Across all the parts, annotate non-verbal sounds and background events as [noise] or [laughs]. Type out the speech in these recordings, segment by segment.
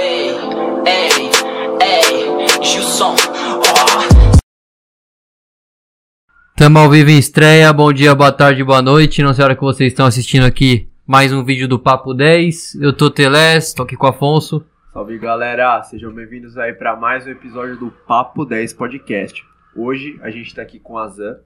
Ei, ei, ei, Gilson, ó. Tamo ao vivo em estreia, bom dia, boa tarde, boa noite. Não sei a hora que vocês estão assistindo aqui mais um vídeo do Papo 10. Eu tô Teles, tô aqui com o Afonso. Salve galera, sejam bem-vindos aí para mais um episódio do Papo 10 Podcast. Hoje a gente tá aqui com a Zan.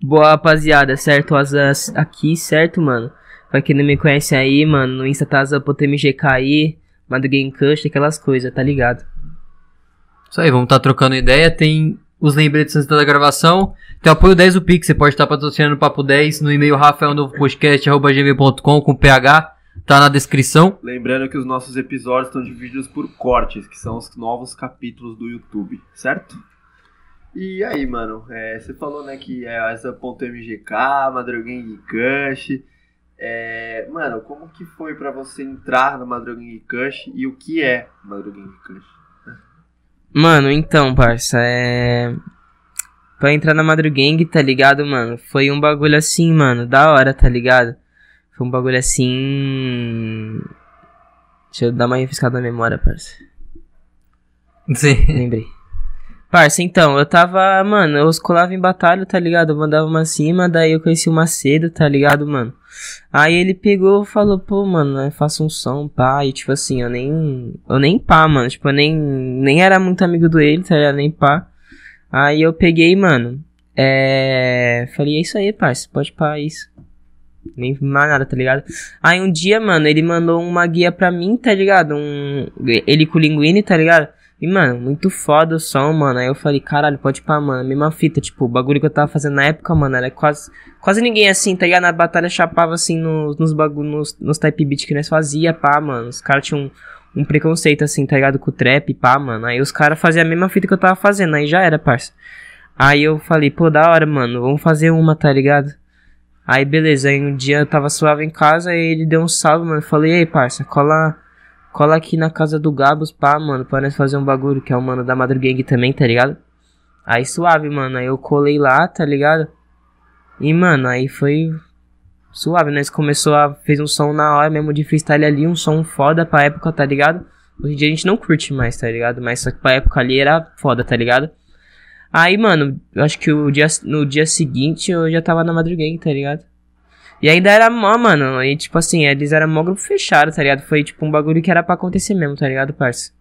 Boa, rapaziada, certo? Azas aqui, certo, mano? Pra quem não me conhece aí, mano, no Insta tá AzanPoTMGK aí, Madruguei Cush, aquelas coisas, tá ligado? Isso aí, vamos estar trocando ideia. Tem os lembretes antes da gravação. Tem o apoio 10 do Pix, você pode estar patrocinando o Papo 10 no e-mail rafaelnovopodcast.gmail.com com PH, tá na descrição. Lembrando que os nossos episódios estão divididos por cortes, que são os novos capítulos do YouTube, certo? E aí, mano, é, você falou, né, que é essa.mgk, Madruguem Cush. É, mano, como que foi pra você entrar na Madruguem Cush e o que é Madruguem Cush? Mano, então, parça, é. Pra entrar na Madrugang, tá ligado, mano? Foi um bagulho assim, mano, da hora, tá ligado? Foi um bagulho assim. Deixa eu dar uma refrescada na memória, parça. Sim. Lembrei. Parça, então, eu tava, mano, eu colava em batalha, tá ligado? Eu mandava uma cima, daí eu conheci o Macedo, tá ligado, mano? Aí ele pegou e falou, pô, mano, eu faço um som, pá, e tipo assim, eu nem. Eu nem pá, mano. Tipo, eu nem, nem era muito amigo do ele, tá ligado? Nem pá. Aí eu peguei, mano. É. Falei, é isso aí, parça, pode pá, é isso. Nem mais nada, tá ligado? Aí um dia, mano, ele mandou uma guia pra mim, tá ligado? Um. Ele com o Linguini, tá ligado? E, mano, muito foda o som, mano. Aí eu falei, caralho, pode pá, mano. Mesma fita, tipo, o bagulho que eu tava fazendo na época, mano, era quase. Quase ninguém assim, tá ligado? Na batalha chapava assim nos, nos bagulhos, nos, nos type beat que nós fazia, pá, mano. Os caras tinham um, um preconceito assim, tá ligado? Com o trap, pá, mano. Aí os caras faziam a mesma fita que eu tava fazendo, aí já era, parça. Aí eu falei, pô, da hora, mano, vamos fazer uma, tá ligado? Aí beleza, aí um dia eu tava suave em casa, aí ele deu um salve, mano. Eu falei, ei, parça, cola cola aqui na casa do Gabos, pá, mano, pra nós fazer um bagulho, que é o mano da Madrugang também, tá ligado? Aí suave, mano, aí eu colei lá, tá ligado? E, mano, aí foi suave, nós começou a, fez um som na hora mesmo de freestyle ali, um som foda pra época, tá ligado? Hoje em dia a gente não curte mais, tá ligado? Mas só que pra época ali era foda, tá ligado? Aí, mano, eu acho que o dia, no dia seguinte eu já tava na Madrugang, tá ligado? E ainda era mó, mano. E tipo assim, eles eram mó grupo fechado, tá ligado? Foi tipo um bagulho que era pra acontecer mesmo, tá ligado, parça?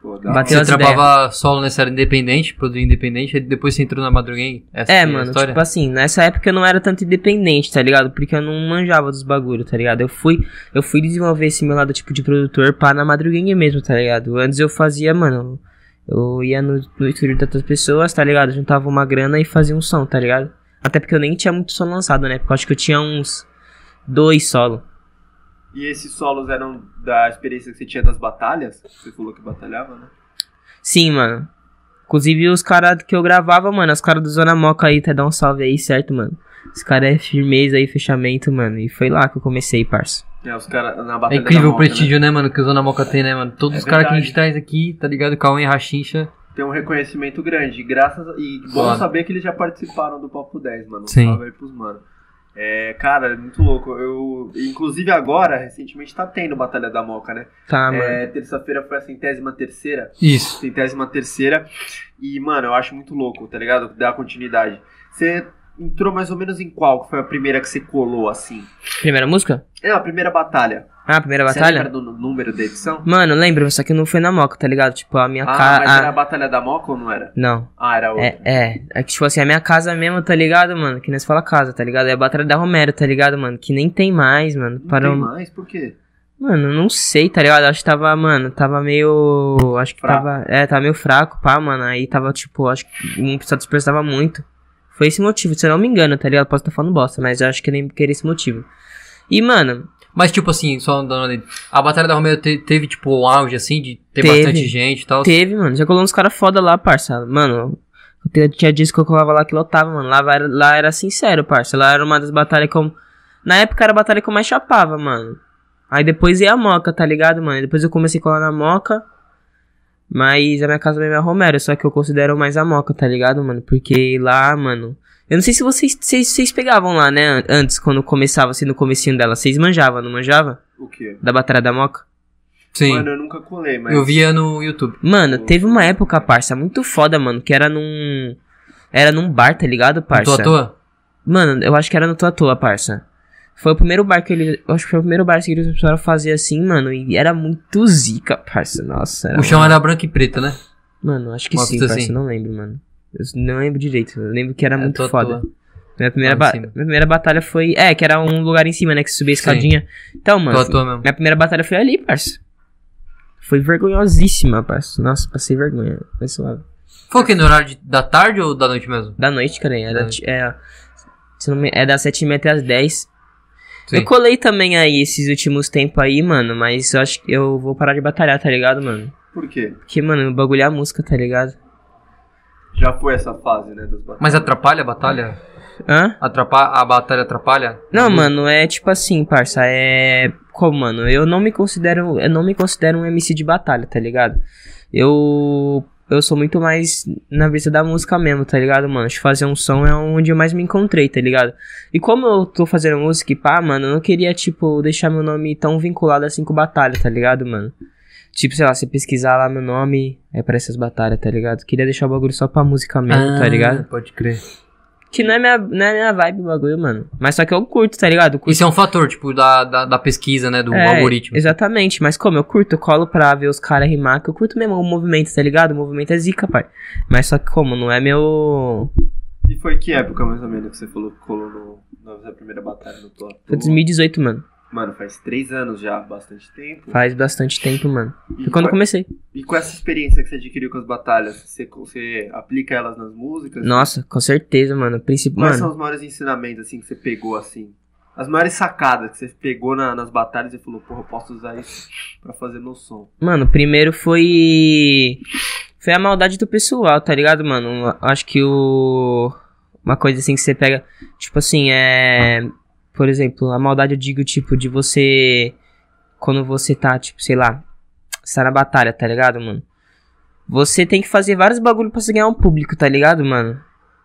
Pô, Bateu Você trabalhava solo nessa era independente, produto independente, aí depois você entrou na? Essa É, mano, história? tipo assim, nessa época eu não era tanto independente, tá ligado? Porque eu não manjava dos bagulhos, tá ligado? Eu fui, eu fui desenvolver esse meu lado tipo de produtor pá na madruguinha mesmo, tá ligado? Antes eu fazia, mano, eu ia no, no estúdio de outras pessoas, tá ligado? Juntava uma grana e fazia um som, tá ligado? Até porque eu nem tinha muito som lançado, né? Porque eu acho que eu tinha uns dois solo. E esses solos eram da experiência que você tinha das batalhas? Você falou que batalhava, né? Sim, mano. Inclusive os caras que eu gravava, mano, os caras do Zona Moca aí, tá dando um salve aí, certo, mano? Os caras é firmeza aí, fechamento, mano. E foi lá que eu comecei, parça. É, os caras na É batalha incrível da o Moca, né? prestígio, né, mano, que o Zona Moca tem, né, mano? Todos É os caras que a gente traz aqui, tá ligado? Cauê, Rachincha. Tem um reconhecimento grande. Graças a... E bom Foda. saber que eles já participaram do Papo 10, mano. Sim. Salve aí pros mano. É, cara, é muito louco. Eu, inclusive agora, recentemente, tá tendo Batalha da Moca, né? Tá, mano. É, Terça-feira foi a centésima terceira. Isso. Centésima terceira. E, mano, eu acho muito louco, tá ligado? Dar continuidade. Você entrou mais ou menos em qual? Que foi a primeira que você colou, assim? Primeira música? É, a primeira batalha. Ah, a primeira Você batalha? lembra do número da edição? Mano, lembro, só que não foi na Moca, tá ligado? Tipo, a minha Ah, casa. mas era a Batalha da Moca ou não era? Não. Ah, era outra. É, é. É que, tipo assim, a minha casa mesmo, tá ligado, mano? Que nós fala casa, tá ligado? É a Batalha da Romero, tá ligado, mano? Que nem tem mais, mano. Não Parou. tem mais? Por quê? Mano, não sei, tá ligado? Acho que tava, mano, tava meio. Acho que Fraco. tava. É, tava meio fraco, pá, mano. Aí tava, tipo, acho que um episódio expressava muito. Foi esse motivo, se eu não me engano, tá ligado? Posso estar falando bosta, mas eu acho que nem que era esse motivo. E, mano, Mas, tipo assim, só dando ali. A Batalha da Romero te- teve, tipo, um auge, assim, de ter Teve. bastante gente e tal. teve, mano. Já colou uns caras foda lá, parça. Mano, eu tinha- disco que eu colava lá que lotava, mano. Lá, era- lá era sincero, parça. Lá era uma das batalhas que eu. Na época era a batalha que eu mais chapava, mano. Aí depois ia a Moca, tá ligado, mano? Depois eu comecei a colar na Moca. Mas a minha casa mesmo é a Romero, só que eu considero mais a Moca, tá ligado, mano? Porque lá, mano. Eu não sei se vocês, vocês, vocês pegavam lá, né? an- Antes, quando começava, assim, no comecinho dela. Vocês manjavam, não manjava? O quê? Da Batalha da Moca? Sim. Mano, eu nunca colei, mas. Eu via no YouTube. Mano, teve uma época, parça, muito foda, mano, que era num. Era num bar, tá ligado, Tô parça? à toa? Mano, eu acho que era no Tua Toa, parça. Foi o primeiro bar que ele. Eu acho que foi o primeiro bar que eles começaram a fazer assim, mano. E era muito zica, parça. Nossa, era. O chão era branco e preto, né? Mano, acho que Uma sim, parça. assim. Não lembro, mano. Eu não lembro direito. Eu lembro que era É, muito tô foda. toa. Minha primeira, ba- minha primeira batalha foi. É, que era um lugar em cima, né? Que subia a Sim. escadinha. Então, mano. Tô toa mesmo. Minha primeira batalha foi ali, parça. Foi vergonhosíssima, parça. Nossa, passei vergonha. Foi suave. Foi o que? No horário de- da tarde ou da noite mesmo? Da noite, cara. Era, Da ti- é, se não me- é das 7h30 até as 10 Sim. Eu colei também aí esses últimos tempos aí, mano. Mas eu acho que eu vou parar de batalhar, tá ligado, mano? Por quê? Porque, mano, o bagulho é a música, tá ligado? Já foi essa fase, né? Das batalhas. Mas atrapalha a batalha? Hã? Atrapalha, a batalha atrapalha? Não, mano, é tipo assim, parça, é. Como, mano? Eu não me considero. Eu não me considero um MC de batalha, tá ligado? Eu. Eu sou muito mais na brisa da música mesmo, tá ligado, mano? De fazer um som é onde eu mais me encontrei, tá ligado? E como eu tô fazendo música e pá, mano, eu não queria, tipo, deixar meu nome tão vinculado assim com batalha, tá ligado, mano? Tipo, sei lá, você pesquisar lá meu nome, é pra essas batalhas, tá ligado? Queria deixar o bagulho só pra música mesmo, tá ligado? Ah, Pode crer. Que não é, minha, não é minha vibe o bagulho, mano. Mas só que eu curto, tá ligado? Curto Isso é um fator, tipo, da, da, da pesquisa, né? Do É, algoritmo. Exatamente, mas como eu curto, eu colo pra ver os caras rimar, que eu curto mesmo o movimento, tá ligado? O movimento é zica, pai. Mas só que como, não é meu. E foi que época, mais ou menos, que você falou que colou no, na primeira batalha no Toa? Foi 2018, mano. Mano, faz três anos já, bastante tempo. Faz bastante tempo, mano. E Foi quando comecei. E com essa experiência que você adquiriu com as batalhas, você, você aplica elas nas músicas? Nossa, com certeza, mano. Principal, Quais são mano. os maiores ensinamentos, assim, que você pegou, assim? As maiores sacadas que você pegou na- nas batalhas e falou, porra, eu posso usar isso pra fazer meu som. Mano, primeiro foi. Foi a maldade do pessoal, tá ligado, mano? Acho que o. Uma coisa assim que você pega. Tipo assim, é. Por exemplo, a maldade eu digo, tipo, de você. Quando você tá, tipo, sei lá. Você tá na batalha, tá ligado, mano? Você tem que fazer vários bagulho pra você ganhar um público, tá ligado, mano?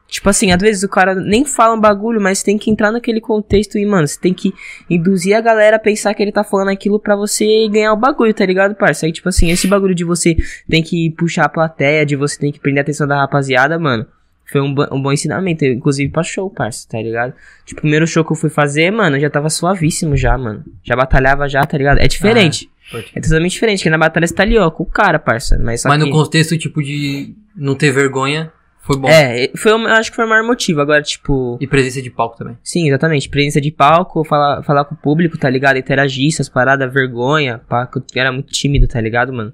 Tipo assim, às vezes o cara nem fala um bagulho, mas tem que entrar naquele contexto e, mano, você tem que induzir a galera a pensar que ele tá falando aquilo pra você ganhar o bagulho, tá ligado, parça? Aí, tipo assim, esse bagulho de você tem que puxar a plateia, de você tem que prender a atenção da rapaziada, mano. Foi um, um bom ensinamento, inclusive pra show, parça, tá ligado? Tipo, o primeiro show que eu fui fazer, mano, eu já tava suavíssimo já, mano. Já batalhava já, tá ligado? É diferente. Pode crer. É totalmente diferente, porque na batalha você tá ali, ó, com o cara, parça. Mas Mas que... no contexto, tipo, de não ter vergonha, foi bom. É, foi, acho que foi o maior motivo. Agora, tipo... E presença de palco também. Sim, exatamente. Presença de palco, falar, falar com o público, tá ligado? Interagir, essas paradas, vergonha, pá, que eu era muito tímido, tá ligado, mano?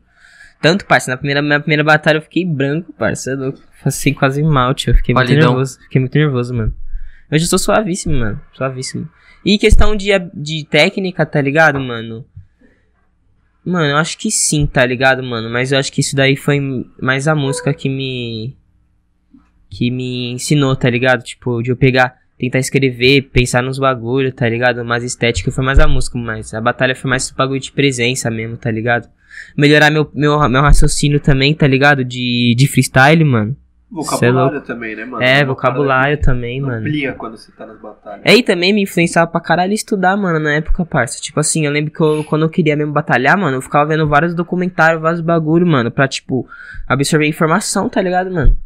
Tanto, parça, na primeira, minha primeira batalha eu fiquei branco, parça. Eu passei quase mal, tio. Eu fiquei muito nervoso. Fiquei muito nervoso, mano. Hoje eu sou suavíssimo, mano. Suavíssimo. E questão de, de técnica, tá ligado, mano? Mano, eu acho que sim, tá ligado, mano? Mas eu acho que isso daí foi mais a música que me. que me ensinou, tá ligado? Tipo, de eu pegar, tentar escrever, pensar nos bagulho, tá ligado? Mais estética foi mais a música, mas a batalha foi mais bagulho de presença mesmo, tá ligado? Melhorar meu, meu, meu raciocínio também, tá ligado? De, de freestyle, mano. Vocabulário também, né, mano? é, vocabulário também, parada mano. Amplia quando você tá nas batalhas. É, e também me influenciava pra caralho estudar, mano, na época, parça. Tipo assim, eu lembro que eu- quando eu queria mesmo batalhar, mano, eu ficava vendo vários documentários, vários bagulho, mano, pra, tipo, absorver informação, tá ligado, mano?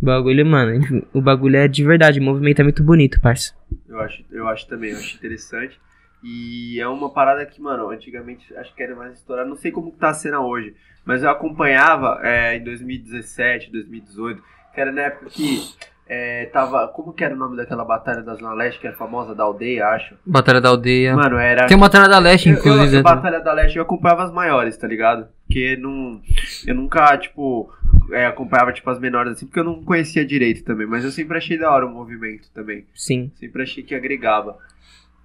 O bagulho, mano, o bagulho é de verdade, o movimento é muito bonito, parça. Eu acho, eu acho também, eu acho interessante. E é uma parada que, mano, antigamente acho que era mais estourada. Não sei como que tá a cena hoje, mas eu acompanhava é, em 2017, 2018, que era na época que é, tava. Como que era o nome daquela batalha da Zona Leste, que era famosa da aldeia, acho? Batalha da aldeia. Mano, era. Tem uma Batalha da Leste, Eu- eu, inclusive. a né? Batalha da Leste eu acompanhava as maiores, tá ligado? Porque não, eu nunca, tipo, é, acompanhava tipo, as menores assim, porque eu não conhecia direito também. Mas eu sempre achei da hora o movimento também. Sim. Sempre achei que agregava.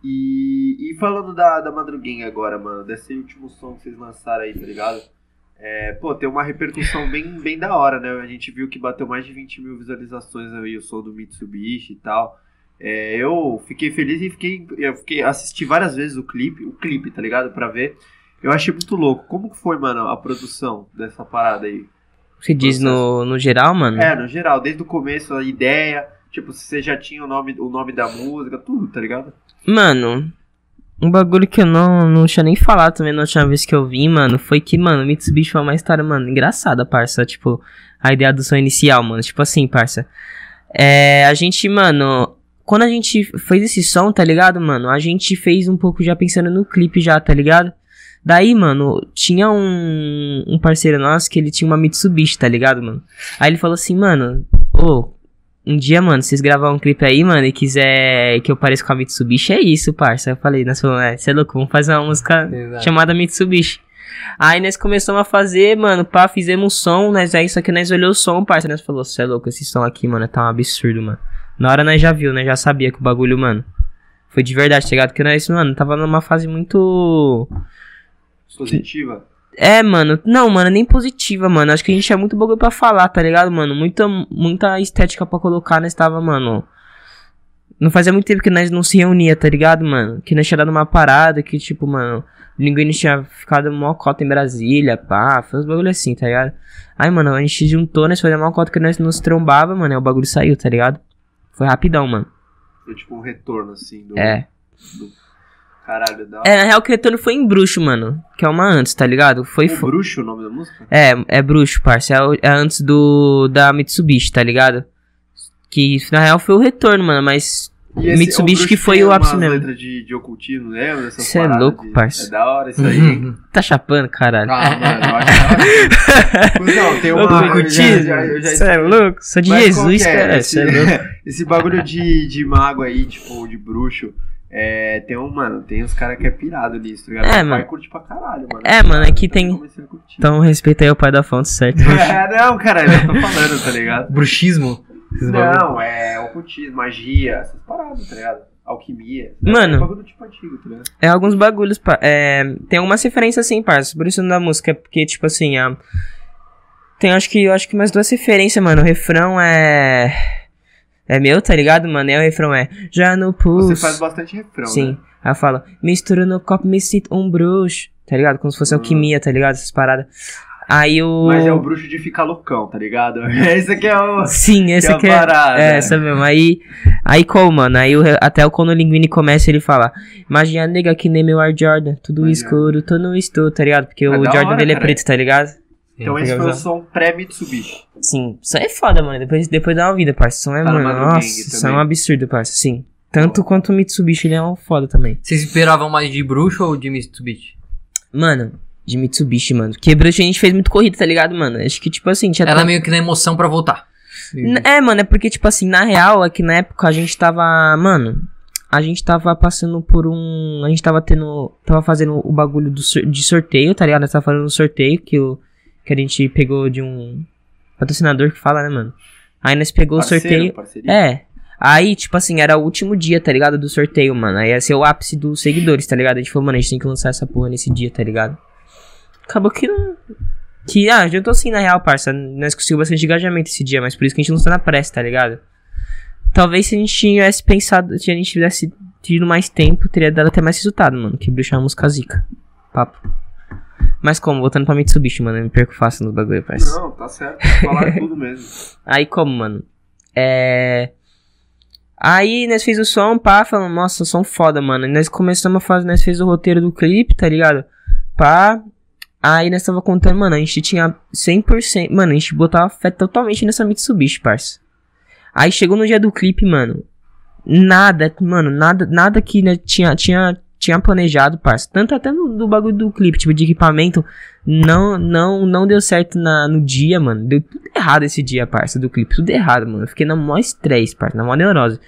E, e falando da, da Madruguinha agora, mano, desse último som que vocês lançaram aí, tá ligado? É, pô, tem uma repercussão bem, bem da hora, né? A gente viu que bateu mais de 20 mil visualizações aí o som do Mitsubishi e tal. É, eu fiquei feliz e fiquei, eu fiquei assisti várias vezes o clipe, o clipe, tá ligado? Pra ver. Eu achei muito louco. Como que foi, mano, a produção dessa parada aí? Você diz no, no geral, mano? É, no geral, desde o começo, a ideia, tipo, se você já tinha o nome, o nome da música, tudo, tá ligado? Mano, Um bagulho que eu não, não tinha nem falado também na última vez que eu vi, mano, foi que, mano, Mitsubishi foi uma história, mano, engraçada, parça. Tipo, a ideia do som inicial, mano. Tipo assim, parça. É, a gente, mano, quando a gente fez esse som, tá ligado, mano? A gente fez um pouco já pensando no clipe já, tá ligado? Daí, mano, tinha um, um parceiro nosso que ele tinha uma Mitsubishi, tá ligado, mano? Aí ele falou assim, mano, ô, um dia, mano, vocês gravar um clipe aí, mano, e quiser que eu pareça com a Mitsubishi, é isso, parça. Eu falei, nós falamos, é, você é louco, vamos fazer uma música Exato. chamada Mitsubishi. Aí nós começamos a fazer, mano, pá, fizemos um som, nós aí, só que nós olhou o som, parça, nós falou, você é louco, esse som aqui, mano, tá um absurdo, mano. Na hora nós já viu, né, já sabia que o bagulho, mano, foi de verdade, tá ligado? Porque nós, mano, tava numa fase muito... Positiva. É, mano, não, mano, nem positiva, mano, acho que a gente tinha muito bagulho pra falar, tá ligado, mano? Muita, muita estética pra colocar, nós tava, mano... Não fazia muito tempo que nós não se reunia, tá ligado, mano? Que nós tinha dado uma parada, que tipo, mano... O Linguini tinha ficado mó cota em Brasília, pá, foi uns bagulho assim, tá ligado? Aí, mano, a gente juntou, nós fazia uma cota que nós nos trombava, mano, e o bagulho saiu, tá ligado? Foi rapidão, mano. Foi tipo um retorno, assim, do. É. do- Caralho, da. É, na real, que o retorno foi em Bruxo, mano. Que é uma antes, tá ligado? Foi. O fo- Bruxo, o nome da música? É, é Bruxo, parça. É, o- é antes do. Da Mitsubishi, tá ligado? Que na real foi o retorno, mano, mas. E esse- Mitsubishi Bruxo que foi o ápice mesmo. letras de, de ocultismo, lembra? dessas Cê é louco, de- parça. É da hora isso aí. [laughs] Tá chapando, caralho. Ah, mano, eu acho hora. [laughs] Não, tem uma. eu já- eu já- eu já- Cê é louco? Sou de Mas Jesus, que é? cara. Esse, Cê é louco. [laughs] esse bagulho de, de mago aí, tipo, de bruxo. É, tem um, mano, tem uns caras que é pirado nisso, tá ligado? É, Meu mano. pai curte pra caralho, mano. É, mano, aqui tem-. Então respeita aí o pai da fonte, certo? [laughs] É, não, cara, eu tô falando, tá ligado? Bruxismo. Esses bagulho. Não, é ocultismo, magia, essas paradas, tá ligado? Alquimia. Mano. É um bagulho tipo antigo, tá ligado? É alguns bagulhos, pa- é, tem algumas referências assim, parça, por isso não da música, é porque, tipo assim, a, tem acho que, eu acho que mais duas referências, mano, o refrão é, é meu, tá ligado, mano, e o refrão é, já no pulso, Você faz bastante refrão, sim, né? aí fala, mistura no copo, me sinto um bruxo, tá ligado, como se fosse Hum. alquimia, tá ligado, essas paradas, aí o... Mas é o bruxo de ficar loucão, tá ligado? [laughs] Esse aqui é o. Sim, esse é aqui é. parada. É, essa mesmo. Aí, aí como, mano? Aí o, até o quando o Linguini começa, ele fala: Imagina nega que nem meu Air Jordan, tudo Imagina. escuro, tô no estou, tá ligado? Porque É o da Jordan hora, dele é cara. preto, tá ligado? Então esse foi o som pré-Mitsubishi. Sim, isso aí é foda, mano. Depois, depois dá uma vida, parça. Isso é, Tá no mano, nossa, isso é um absurdo, parça. Sim. Tanto quanto o Mitsubishi, ele é um foda também. Vocês esperavam mais de bruxo ou de Mitsubishi? Mano, de Mitsubishi, mano. Porque Bruxa a gente fez muito corrida, tá ligado, mano? Acho que, tipo assim, tinha. Era tan- meio que na emoção pra voltar. É, mano, é porque, tipo assim, na real, é que na época a gente tava. Mano, a gente tava passando por um. A gente tava tendo. Tava fazendo o bagulho do, de sorteio, tá ligado? Nós tava fazendo um sorteio que, o, que a gente pegou de um patrocinador que fala, né, mano? Aí nós pegou o sorteio. Parceria. É. Aí, tipo assim, era o último dia, tá ligado? Do sorteio, mano. Aí ia ser o ápice dos seguidores, tá ligado? A gente falou, mano, a gente tem que lançar essa porra nesse dia, tá ligado? Acabou que não. Que, ah, eu tô assim, na real, parça. Nós conseguimos bastante engajamento esse dia, mas por isso que a gente lançou na pressa, tá ligado? Talvez se a gente tivesse pensado, se a gente tivesse tido mais tempo, teria dado até mais resultado, mano. Que bruxar uma música zica. Papo. Mas como? Voltando pra Mitsubishi, mano. Eu me perco fácil no bagulho, parça. Não, tá certo. Falar [laughs] tudo mesmo. Aí como, mano? É. Aí nós fez o som, pá, falando, nossa, som foda, mano. E nós começamos a fazer, nós fez o roteiro do clipe, tá ligado? Pá. Aí nós tava contando, mano, a gente tinha 100%, mano, a gente botava fé totalmente nessa Mitsubishi, parça. Aí chegou no dia do clipe, mano. Nada, mano, nada, nada que né, tinha, tinha, tinha planejado, parça. Tanto até no, do bagulho do clipe, tipo, de equipamento, não, não, não deu certo na, no dia, mano. Deu tudo errado esse dia, parça, do clipe. Tudo errado, mano. Eu fiquei na maior estresse, parça, na maior neurose.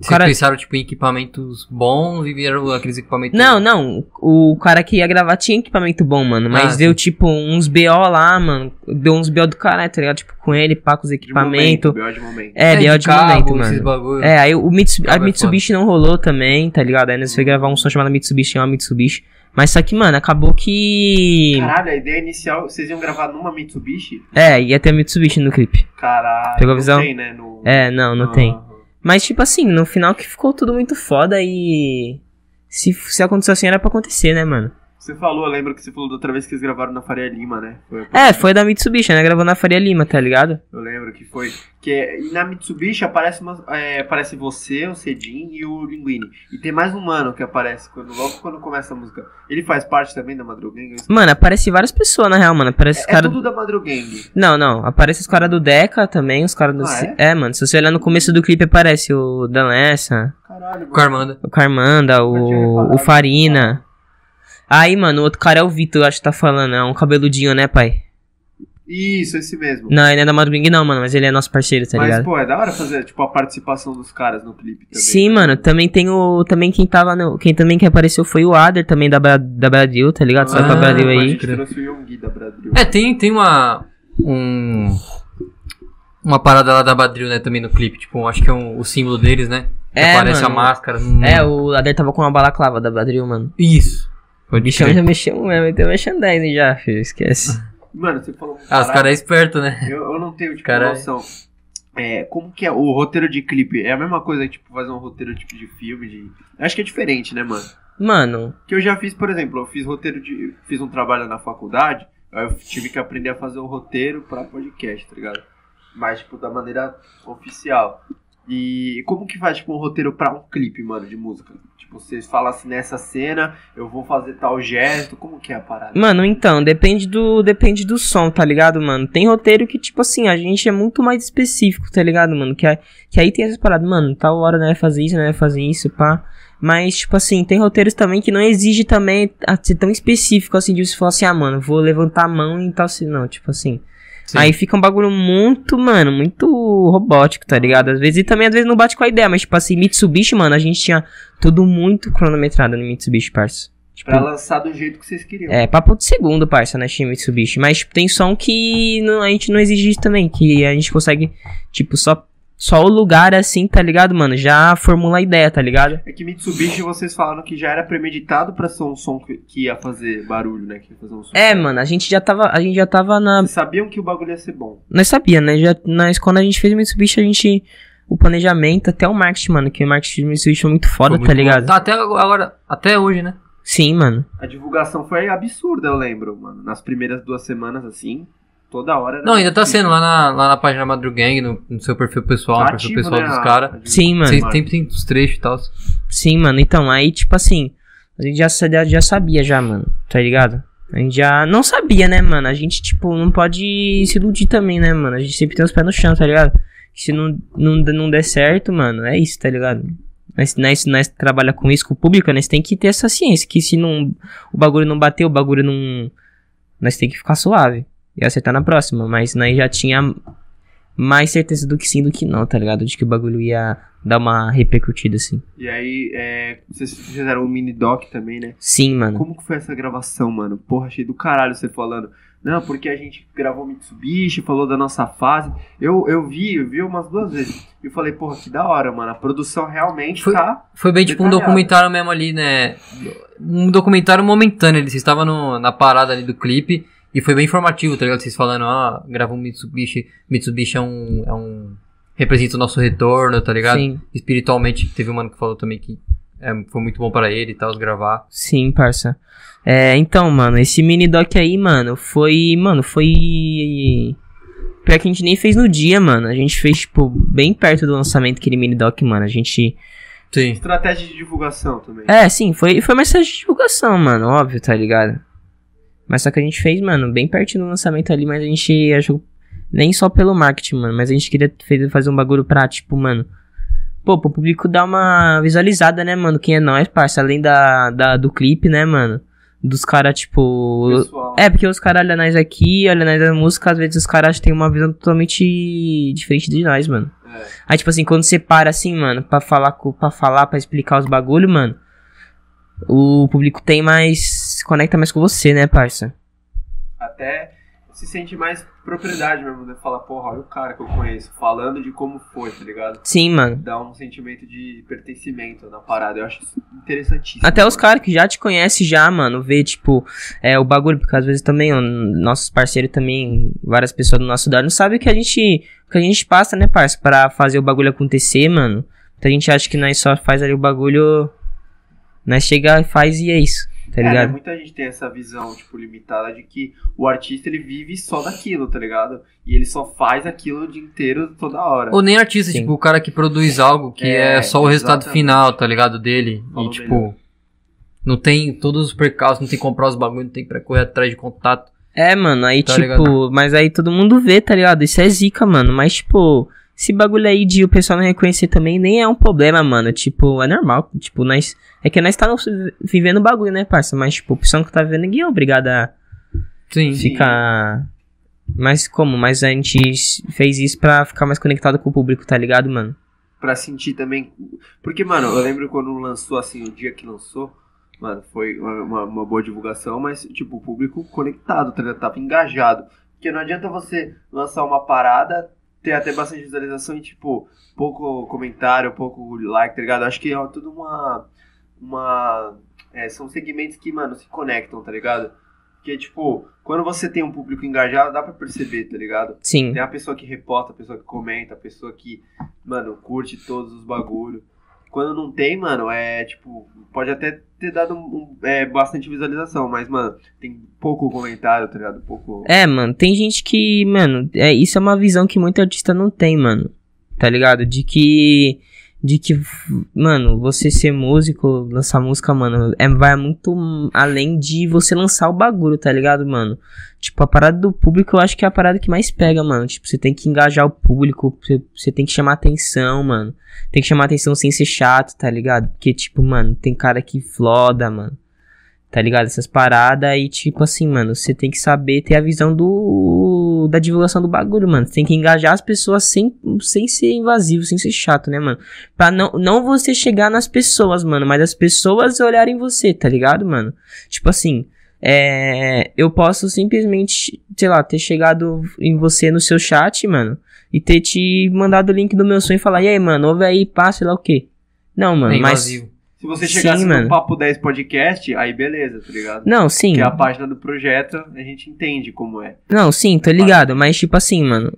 Vocês cara- pensaram, tipo, em equipamentos bons e vieram aqueles equipamentos... Não, não. O cara que ia gravar tinha equipamento bom, mano. Mas Ah, deu, sim. tipo, uns BO lá, mano. Deu uns BO do caralho, tá ligado? Tipo, com ele, pá, com os De equipamentos. momento, de momento. É, BO de de cabo, momento, esses mano. bagulho. É, aí o Mitsubishi, a é Mitsubishi não rolou também, tá ligado? Aí nós foi gravar um som chamado Mitsubishi, é uma Mitsubishi. Mas só que, mano, acabou que. Caralho, a ideia inicial, vocês iam gravar numa Mitsubishi? É, ia ter a Mitsubishi no clipe. Caralho. Pegou a não visão? Tem, né? No... É, não, não Ah. tem. Mas, tipo assim, no final que ficou tudo muito foda e. Se, se aconteceu assim, era pra acontecer, né, mano? Você falou, eu lembro que você falou da outra vez que eles gravaram na Faria Lima, né? Foi- É, foi da Mitsubishi, né? Gravou na Faria Lima, tá ligado? Eu lembro. lembro que foi. Que é- e na Mitsubishi aparece, uma, é, aparece você, o Cedin e o Linguini. E tem mais um mano que aparece quando, logo quando começa a música. Ele faz parte também da Madrugang? Mano, aparece várias pessoas, na real, mano. Aparece os É, é caras. tudo da Madrugang. Não, não. Aparece os caras do Deca também, os caras do. Ah, é? mano. Se você olhar no começo do clipe, aparece o Dan Lessa, Caralho, mano. Com a Armanda. o Carmanda, o, o Farina. Aí, mano, o outro cara é o Vitor, eu acho que tá falando. É um cabeludinho, né, pai? Isso, esse mesmo. Não, ele não é da Madrugang, não, mano. Mas ele é nosso parceiro, tá Mas, ligado? pô, é da hora fazer, tipo, a participação dos caras no clipe também. Sim, né? mano, também tem o. Também quem tava no. Quem também que apareceu foi o Ader também da, Bra- da Brasil, tá ligado? Ah, pra Brasil A aí. gente trouxe o Yonggi da Brasil. É, tem, tem uma. Um. Uma parada lá da Badril, né, também no clipe. Tipo, acho que é um- o símbolo deles, né? Que É, aparece mano. a máscara. não É, o Ader tava com uma balaclava da Badril, mano. Isso. O Pode bichão crer. já mexeu mesmo, então merchandising já, filho. Esquece. Mano, você falou. Ah, os caras é esperto, né? Eu, eu não tenho, tipo, Caralho. noção. É, como que é o roteiro de clipe? É a mesma coisa que, tipo, fazer um roteiro tipo de filme, de... Acho que é diferente, né, mano? Mano, Que eu já fiz, por exemplo, eu fiz roteiro de... Fiz um trabalho na faculdade, aí eu tive que aprender a fazer um roteiro pra podcast, tá ligado? Mas, tipo, da maneira oficial. E como que faz, tipo, um roteiro pra um clipe, mano, de música? Tipo, vocês falam assim, nessa cena, eu vou fazer tal gesto, como que é a parada? mano, então, depende do depende do som, tá ligado, mano? Tem roteiro que, tipo assim, a gente é muito mais específico, tá ligado, mano? Que, aí- que aí tem essas paradas, mano, tal hora não vai fazer isso, não vai fazer isso, pá. Mas, tipo assim, tem roteiros também que não exige também a ser tão específico, assim, de você falar assim, ah, mano, vou levantar a mão e tal, assim, não, tipo assim. Sim. Aí fica um bagulho muito, mano, muito robótico, tá ligado? Às vezes, e também às vezes não bate com a ideia, mas tipo assim, Mitsubishi, mano, a gente tinha tudo muito cronometrado no Mitsubishi, parça. Tipo, Pra lançar do jeito que vocês queriam. é, papo de segundo, parça, né, time Mitsubishi. Mas tipo, tem som que não- a gente não exige também, que a gente consegue, tipo, só, só o lugar assim, tá ligado, mano? Já formula a ideia, tá ligado? É que Mitsubishi vocês falaram que já era premeditado pra ser um som que, que ia fazer barulho, né? Que ia fazer um som. É, mano, a gente já tava, a gente já tava na, Vocês sabiam que o bagulho ia ser bom. Nós sabia, né? Já, nós, quando a gente fez o Mitsubishi, a gente. O planejamento, até o marketing, mano. Que o marketing do Mitsubishi foi muito foda, Foi muito tá bom. ligado? Tá, até agora, até hoje, né? Sim, mano. A divulgação foi absurda, eu lembro, mano. Nas primeiras duas semanas, assim, toda hora. era Não, ainda tá sendo lá na, lá na página Madrugang, no, no seu perfil pessoal, no Tá perfil ativo, pessoal né, dos caras. Sim, mano. Vocês sempre tem os trechos e tal. Sim, mano. Então, aí, tipo assim. A gente já, já sabia, já, mano. Tá ligado? A gente já. Não sabia, né, mano? A gente, tipo, não pode se iludir também, né, mano? A gente sempre tem os pés no chão, tá ligado? Se não, não, não der certo, mano, é isso, tá ligado? Nós, nós, nós trabalha com isso, com o público, nós tem que ter essa ciência. Que se não, o bagulho não bater, o bagulho não. Nós tem que ficar suave. E acertar na próxima. Mas nós já tinha mais certeza do que sim do que não, tá ligado? De que o bagulho ia dar uma repercutida, assim. E aí, é, vocês fizeram um mini doc também, né? Sim, mano. Como que foi essa gravação, mano? Porra, achei do caralho você falando. Não, porque a gente gravou Mitsubishi, falou da nossa fase. Eu, eu vi, eu vi umas duas vezes. E eu falei, porra, que da hora, mano. A produção realmente Foi- tá. Foi bem tipo um documentário mesmo ali, né? Um documentário momentâneo. Eles estavam no- na parada ali do clipe e foi bem informativo, tá ligado? Vocês falando, ah, gravou um Mitsubishi. Mitsubishi é um. É um representa o nosso retorno, tá ligado? Sim, Espiritualmente, teve um mano que falou também que é, foi muito bom para ele e tal, gravar. sim, parça. É, então, mano, esse mini doc aí, mano, foi. Mano, foi. Pior que a gente nem fez no dia, mano. A gente fez, tipo, bem perto do lançamento aquele mini doc, mano. A gente. Sim. Estratégia de divulgação também. É, sim, foi, foi mais de divulgação, mano, óbvio, tá ligado? Mas só que a gente fez, mano, bem perto do lançamento ali, mas a gente achou. Nem só pelo marketing, mano, mas a gente queria fazer um bagulho pra, tipo, mano. Pô, pro público dar uma visualizada, né, mano? Quem é nós, parça? Além da, da, do clipe, né, mano? Dos caras, tipo. Pessoal. É, porque os caras olham nós aqui, olham nós na música, às vezes os caras têm uma visão totalmente diferente de nós, mano. É. Aí, tipo assim, quando você para assim, mano, pra falar, pra falar, pra explicar os bagulho, mano, o público tem mais. se conecta mais com você, né, parça? Até se sente mais propriedade mesmo, né? Falar, porra, olha o cara que eu conheço, falando de como foi, tá ligado? Sim, mano. Dá um sentimento de pertencimento na parada. Eu acho isso interessantíssimo. Até os mano. caras que já te conhecem já, mano, vê, tipo, é, o bagulho, porque às vezes também, ó, nossos parceiros também, várias pessoas do nosso dado não sabem o que a gente. O que a gente passa, né, parça, pra fazer o bagulho acontecer, mano. Então a gente acha que nós só faz ali o bagulho. Nós chega, faz e é isso. Tá É, né, ligado? muita gente tem essa visão, tipo, limitada de que o artista ele vive só daquilo, tá ligado? E ele só faz aquilo o dia inteiro, toda hora. Ou nem artista, Sim. tipo, o cara que produz algo que é, É, só o resultado exatamente. final, tá ligado? Dele. Falou e, tipo, melhor. não tem todos os percalços, não tem que comprar os bagulhos, não tem que correr atrás de contato. É, mano, aí Tá tipo, ligado? mas aí todo mundo vê, tá ligado? Isso é zica, mano. Mas, tipo, esse bagulho aí de o pessoal não reconhecer também nem é um problema, mano. Tipo, é normal. Tipo, nós. É que nós tá vivendo o bagulho, né, parça? Mas, tipo, o pessoal que tá vivendo ninguém é obrigado a Sim. Sim. ficar. Mas como? Mas a gente fez isso pra ficar mais conectado com o público, tá ligado, mano? Pra sentir também. Porque, mano, eu lembro quando lançou, assim, o dia que lançou, mano, foi uma, uma- uma boa divulgação, mas, tipo, o público conectado, tá ligado? Tava engajado. Porque não adianta você lançar uma parada, ter até bastante visualização e, tipo, pouco comentário, pouco like, tá ligado? Acho que é tudo uma. Uma. é, são segmentos que, mano, se conectam, tá ligado? Porque, tipo, quando você tem um público engajado, dá pra perceber, tá ligado? Sim. Tem a pessoa que reposta, a pessoa que comenta, a pessoa que, mano, curte todos os bagulho. Quando não tem, mano, é tipo, pode até ter dado um, é, bastante visualização, mas, mano, tem pouco comentário, tá ligado? Pouco. É, mano, tem gente que, mano, é, isso é uma visão que muito artista não tem, mano. Tá ligado? De que. De que, mano, você ser músico, lançar música, mano, é, vai muito além de você lançar o bagulho, tá ligado, mano? Tipo, a parada do público eu acho que é a parada que mais pega, mano. Tipo, você tem que engajar o público, você, tem que chamar atenção, mano. Tem que chamar atenção sem ser chato, tá ligado? Porque, tipo, mano, tem cara que floda, mano. Tá ligado? Essas paradas e, tipo assim, mano, você tem que saber ter a visão do. Da divulgação do bagulho, mano. Você tem que engajar as pessoas sem, sem ser invasivo, sem ser chato, né, mano? Pra não, não você chegar nas pessoas, mano, mas as pessoas olharem você, tá ligado, mano? Tipo assim, é. Eu posso simplesmente, sei lá, ter chegado em você no seu chat, mano, e ter te mandado o link do meu sonho e falar, e aí, mano, ouve aí, pá, sei lá o quê. Não, mano, É mas. invasivo. Se você Sim, chegasse mano. no Papo 10 Podcast, aí beleza, tá ligado? Não, sim. Que é a página do projeto, a gente entende como é. Não, sim, tô ligado, mas tipo assim, mano.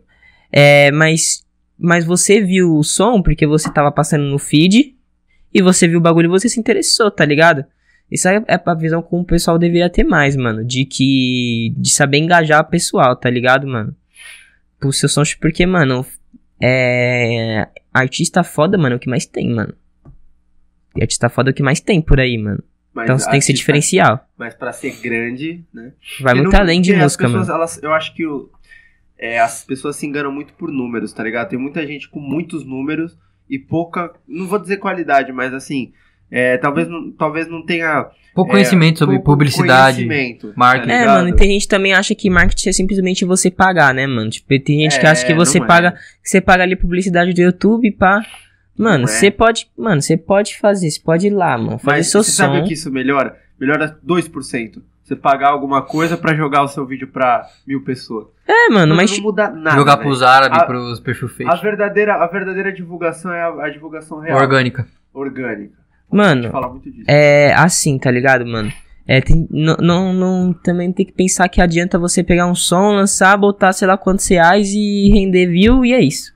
É, mas. Mas você viu o som porque você tava passando no feed e você viu o bagulho e você se interessou, tá ligado? Isso é, é a visão como o pessoal deveria ter mais, mano. De que. De saber engajar o pessoal, tá ligado, mano? Pro seu som, porque, mano. É. Artista foda, mano, é o que mais tem, mano. E artista foda é o que mais tem por aí, mano. Mas Então você tem que ser diferencial. Mas pra ser grande, né? Vai muito não- além de música, pessoas, mano. Elas, eu acho que o- é, as pessoas se enganam muito por números, tá ligado? Tem muita gente com muitos números e pouca. Não vou dizer qualidade, mas assim. é, talvez, não, talvez não tenha. Pouco é, conhecimento sobre pouco publicidade. conhecimento, marketing. tá É, mano, e tem gente que também acha que marketing é simplesmente você pagar, né, mano? Tipo, tem gente que É, acha que você não é. paga, que você paga ali publicidade do YouTube, pá. Mano, Não é. você pode, mano, você pode fazer, você pode ir lá, mano, fazer Mas seu você som. sabe o que isso melhora? Melhora 2%. Você pagar alguma coisa pra jogar o seu vídeo pra mil pessoas. É, mano, mas não muda nada. Jogar velho. pros árabes, A- pros perfil A fake. verdadeira, a verdadeira divulgação é a, a divulgação real. Orgânica. Orgânica. A gente mano, fala muito disso. é assim, tá ligado, mano? É, tem, não, não, não- também tem que pensar que adianta você pegar um som, lançar, botar sei lá quantos reais e render view e é isso.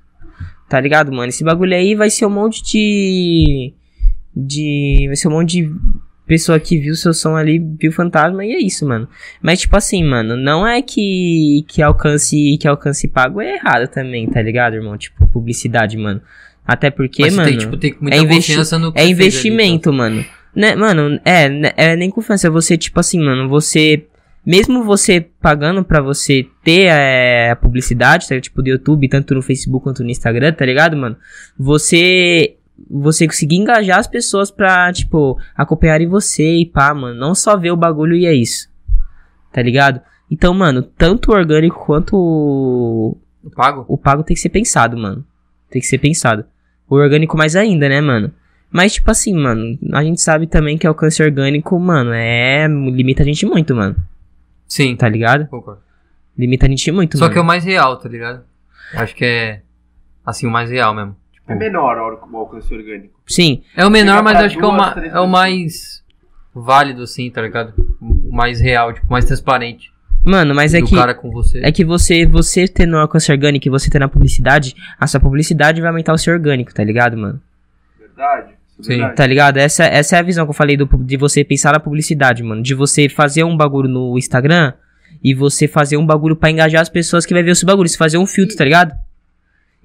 Tá ligado, mano? Esse bagulho aí vai ser um monte de. De. Vai ser um monte de pessoa que viu seu som ali, viu fantasma e é isso, mano. Mas tipo assim, mano, não é que. Que alcance. Que alcance pago é errado também, tá ligado, irmão? Tipo, publicidade, mano. Até porque, Mas mano. tem, tipo, tem muita é investi- no É fez ali, investimento, mano. Né, mano, é, né, é nem confiança, é você, tipo assim, mano, você. Mesmo você pagando pra você ter é, a publicidade, tá, tipo, do YouTube, tanto no Facebook quanto no Instagram, tá ligado, mano? Você. Você conseguir engajar as pessoas pra, tipo, acompanharem você e pá, mano. Não só ver o bagulho e é isso. Tá ligado? Então, mano, tanto o orgânico quanto o, Eu pago? o pago tem que ser pensado, mano. Tem que ser pensado. O orgânico mais ainda, né, mano? Mas, tipo assim, mano, a gente sabe também que alcance orgânico, mano, é. limita a gente muito, mano. Sim, Tá ligado? concordo. Limita a gente muito, Só mano. que é o mais real, tá ligado? Acho que é, assim, o mais real mesmo. Tipo, É menor a hora que o alcance orgânico. Sim, É o menor, mas acho que é o, duas, ma- é o mais válido, assim, tá ligado? O mais real, tipo, mais transparente. mano, mas é que. cara com você. É que você, você tendo alcance orgânico e você tendo a publicidade, a sua publicidade vai aumentar o seu orgânico, tá ligado, mano? Verdade. Sim. verdade. Tá ligado? Essa, essa é a visão que eu falei do, de você pensar na publicidade, mano. De você fazer um bagulho no Instagram e você fazer um bagulho pra engajar as pessoas que vai ver o seu bagulho. Você fazer um filtro, tá ligado?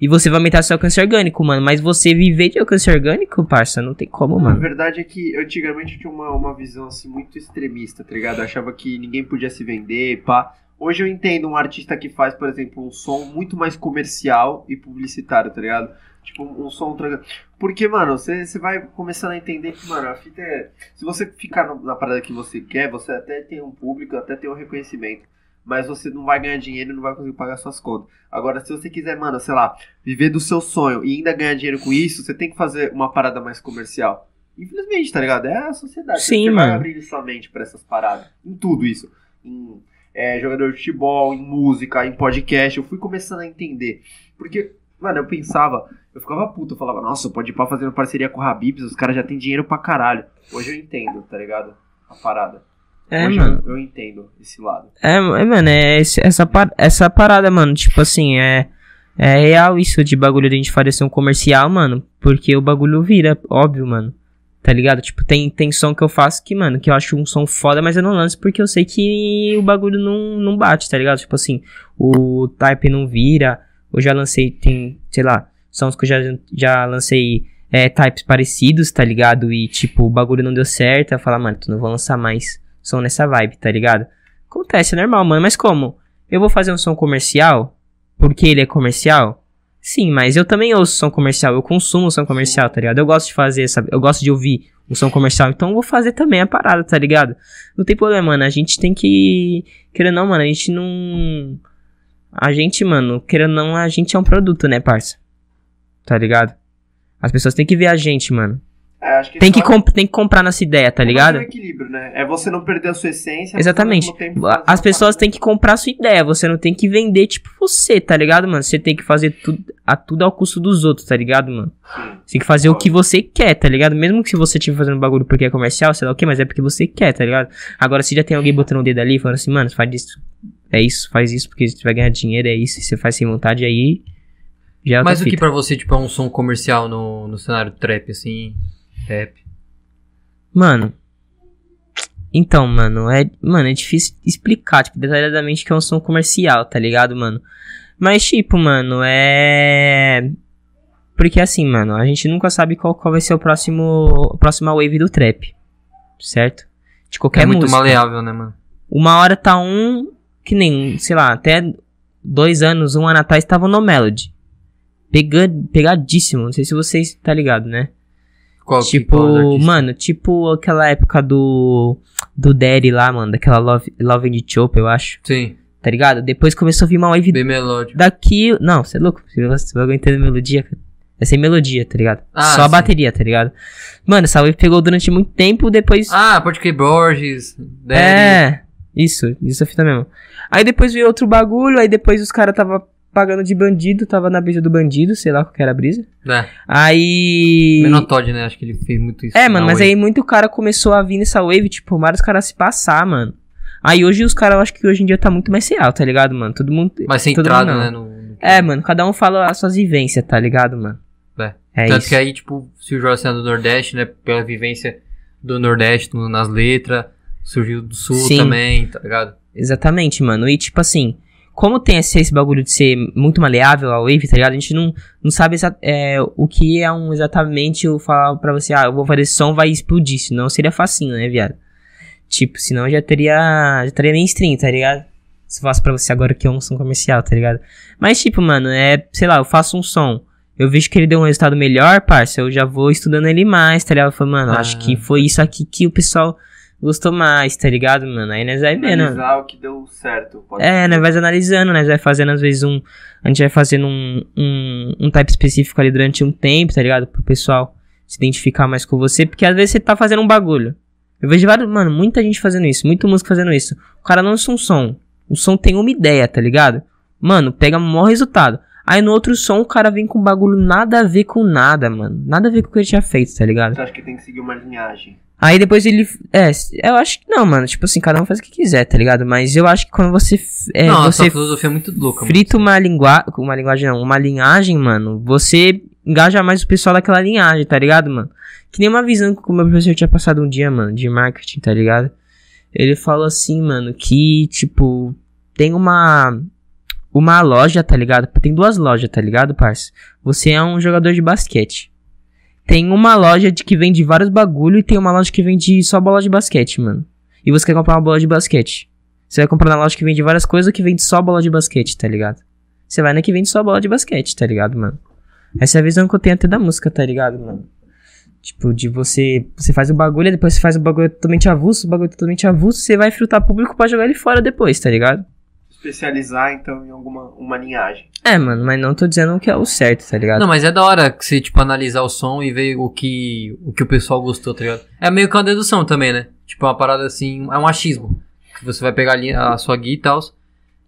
E você vai aumentar seu alcance orgânico, mano. Mas você viver de alcance orgânico, parça, não tem como, A mano. verdade é que antigamente eu tinha uma, uma visão assim muito extremista, tá ligado? Eu achava que ninguém podia se vender, pá. Hoje eu entendo um artista que faz, por exemplo, um som muito mais comercial e publicitário, tá ligado? Tipo, um som. tra- Porque, mano, você você vai começando a entender que, mano, a fita é. Se você ficar no- na parada que você quer, você até tem um público, até tem um reconhecimento. Mas você não vai ganhar dinheiro e não vai conseguir pagar suas contas. Agora, se você quiser, mano, sei lá, viver do seu sonho e ainda ganhar dinheiro com isso, você tem que fazer uma parada mais comercial. Infelizmente, tá ligado? É a sociedade. Sim, você vai mano. abrir sua mente pra essas paradas. Em tudo isso. Em é, jogador de futebol, em música, em podcast. Eu fui começando a entender. Porque, mano, eu pensava, eu ficava puto, eu falava, nossa, pode ir pra fazendo parceria com o Habibs, os caras já têm dinheiro pra caralho. Hoje eu entendo, tá ligado? A parada. É, Hoje mano. Eu, eu entendo esse lado. É, é, mano, é esse- essa, par- essa parada, mano. Tipo assim, é. É real isso de bagulho de a gente fazer um comercial, mano. Porque o bagulho vira, óbvio, mano. Tá ligado? Tipo, tem, tem som que eu faço que, mano, que eu acho um som foda, mas eu não lanço porque eu sei que o bagulho não, não bate, tá ligado? Tipo assim, o type não vira. Eu já lancei, tem, sei lá, sons que eu já, já lancei é, types parecidos, tá ligado? E, tipo, o bagulho não deu certo. Eu falo, mano, tu não vou lançar mais som nessa vibe, tá ligado? Acontece, é normal, mano. Mas como? Eu vou fazer um som comercial porque ele é comercial? Sim, mas eu também ouço som comercial. Eu consumo som comercial, tá ligado? Eu gosto de fazer, sabe? Eu gosto de ouvir um som comercial. Então eu vou fazer também a parada, tá ligado? Não tem problema, mano. A gente tem que. Querendo ou não, mano, a gente não. A gente, mano, querendo ou não, a gente é um produto, né, parça? Tá ligado? As pessoas têm que ver a gente, mano. É, acho que Tem que, tem que comprar nossa ideia, tá é ligado? um equilíbrio, né? É você não perder a sua essência. Exatamente. As pessoas têm que comprar a sua ideia. Você não tem que vender, tipo, você, tá ligado, mano? Você tem que fazer tudo, a tudo ao custo dos outros, tá ligado, mano? Sim. Você tem que fazer o que você quer, tá ligado? Mesmo que se você estiver fazendo bagulho porque é comercial, sei lá o que, mas é porque você quer, tá ligado? Agora, se já tem alguém botando o dedo ali, falando assim, mano, faz isso, é isso, faz isso, porque você vai ganhar dinheiro, é isso, e você faz sem vontade, aí. Já é outra Mas o que pra você, tipo, é um som comercial no, no cenário trap, assim, rap? Mano. Então, mano, é, mano, é difícil explicar, tipo, detalhadamente que é um som comercial, tá ligado, mano? Mas, tipo, mano, é. Porque assim, mano, a gente nunca sabe qual, qual vai ser o próximo. A próxima wave do trap. Certo? De qualquer é muito música. maleável, né, mano? Uma hora tá um. Que nem, sei lá, até dois anos, um ano atrás tava no Melody. Pega, pegadíssimo, não sei se vocês tá ligado, né? Qual que- Tipo, qual mano, tipo aquela época do. Do Daddy lá, mano, daquela Love, Love and Chope, eu acho. Sim, Tá ligado? Depois começou a vir uma wave bem melódico. daqui. Não, você é louco? Você vai aguentando melodia, cara. É sem melodia, tá ligado? Ah, Só a sim. bateria, tá ligado? Mano, essa wave pegou durante muito tempo, depois. Ah, pode crer, Borges, Daddy. É, isso, isso é fita mesmo. Aí depois veio outro bagulho, aí depois os caras tava pagando de bandido, tava na brisa do bandido, sei lá qual que era a brisa. É. Aí. Menor Todd, né? Acho que ele fez muito isso. É, mano, mas Wave. aí muito cara começou a vir nessa wave, tipo, vários caras se passar, mano. Aí hoje os caras, eu acho que hoje em dia tá muito mais real, tá ligado, mano? Todo mundo. Mais centrado, mundo né? No, É, mano, cada um fala as suas vivências, tá ligado, mano? É. É Tanto isso. que aí, tipo, surgiu a cena do Nordeste, né? Pela vivência do Nordeste no- nas letras. Surgiu do Sul Sim. também, tá ligado? Exatamente, mano. E tipo assim, como tem esse, esse bagulho de ser muito maleável a wave, tá ligado? A gente não, não sabe exa- é, o que é um exatamente eu falar pra você, ah, eu vou fazer som, vai explodir. Senão seria facinho, né, viado? Tipo, senão já teria. Já estaria mainstream, tá ligado? Se eu faço pra você agora que é um som comercial, tá ligado? Mas, tipo, mano, é, sei lá, eu faço um som. Eu vejo que ele deu um resultado melhor, parça. Eu já vou estudando ele mais, tá ligado? Eu falo, mano, Ah. acho que foi isso aqui que o pessoal gostou mais, tá ligado, mano? Aí nós vai vendo. Analisar o que deu certo. É, ser. né? Vai analisando, né? Vai fazendo às vezes um. A gente vai fazendo um, um, um type específico ali durante um tempo, tá ligado? Pro pessoal se identificar mais com você. Porque às vezes você tá fazendo um bagulho. Eu vejo vários. Mano, muita gente fazendo isso. Muito músico fazendo isso. O cara não lança um som. O som tem uma ideia, tá ligado? Mano, pega o maior resultado. Aí no outro som o cara vem com um bagulho nada a ver com nada, mano. Nada a ver com o que ele tinha feito, tá ligado? Você acha que tem que seguir uma linhagem? Aí depois ele. É, eu acho que não, mano. Tipo assim, cada um faz o que quiser, tá ligado? Mas eu acho que quando você. É, não, você essa filosofia é muito louca, frita uma linguagem. Uma linguagem não, uma linhagem, mano. Você engaja mais o pessoal daquela linhagem, tá ligado, mano? Que nem uma visão que o meu professor tinha passado um dia, mano, de marketing, tá ligado? Ele falou assim, mano, que, tipo, tem uma. Uma loja, tá ligado? Tem duas lojas, tá ligado, parça? Você é um jogador de basquete. Tem uma loja de que vende vários bagulho e tem uma loja que vende só bola de basquete, mano. E você quer comprar uma bola de basquete. Você vai comprar na loja que vende várias coisas que vende só bola de basquete, tá ligado? Você vai na que vende só bola de basquete, tá ligado, mano? Essa é a visão que eu tenho até da música, tá ligado, mano? Tipo, de você. Você faz o bagulho depois você faz o bagulho totalmente avulso, o bagulho totalmente avulso, você vai frutar público pra jogar ele fora depois, tá ligado? Especializar, então, em alguma uma linhagem. É, mano, mas não tô dizendo que é o certo, tá ligado? Não, mas é da hora que você, tipo, analisar o som e ver o que, o que o pessoal gostou, tá ligado? É meio que uma dedução também, né? Tipo, uma parada assim, é um achismo. Que você vai pegar ali a sua guia e tal. Sim.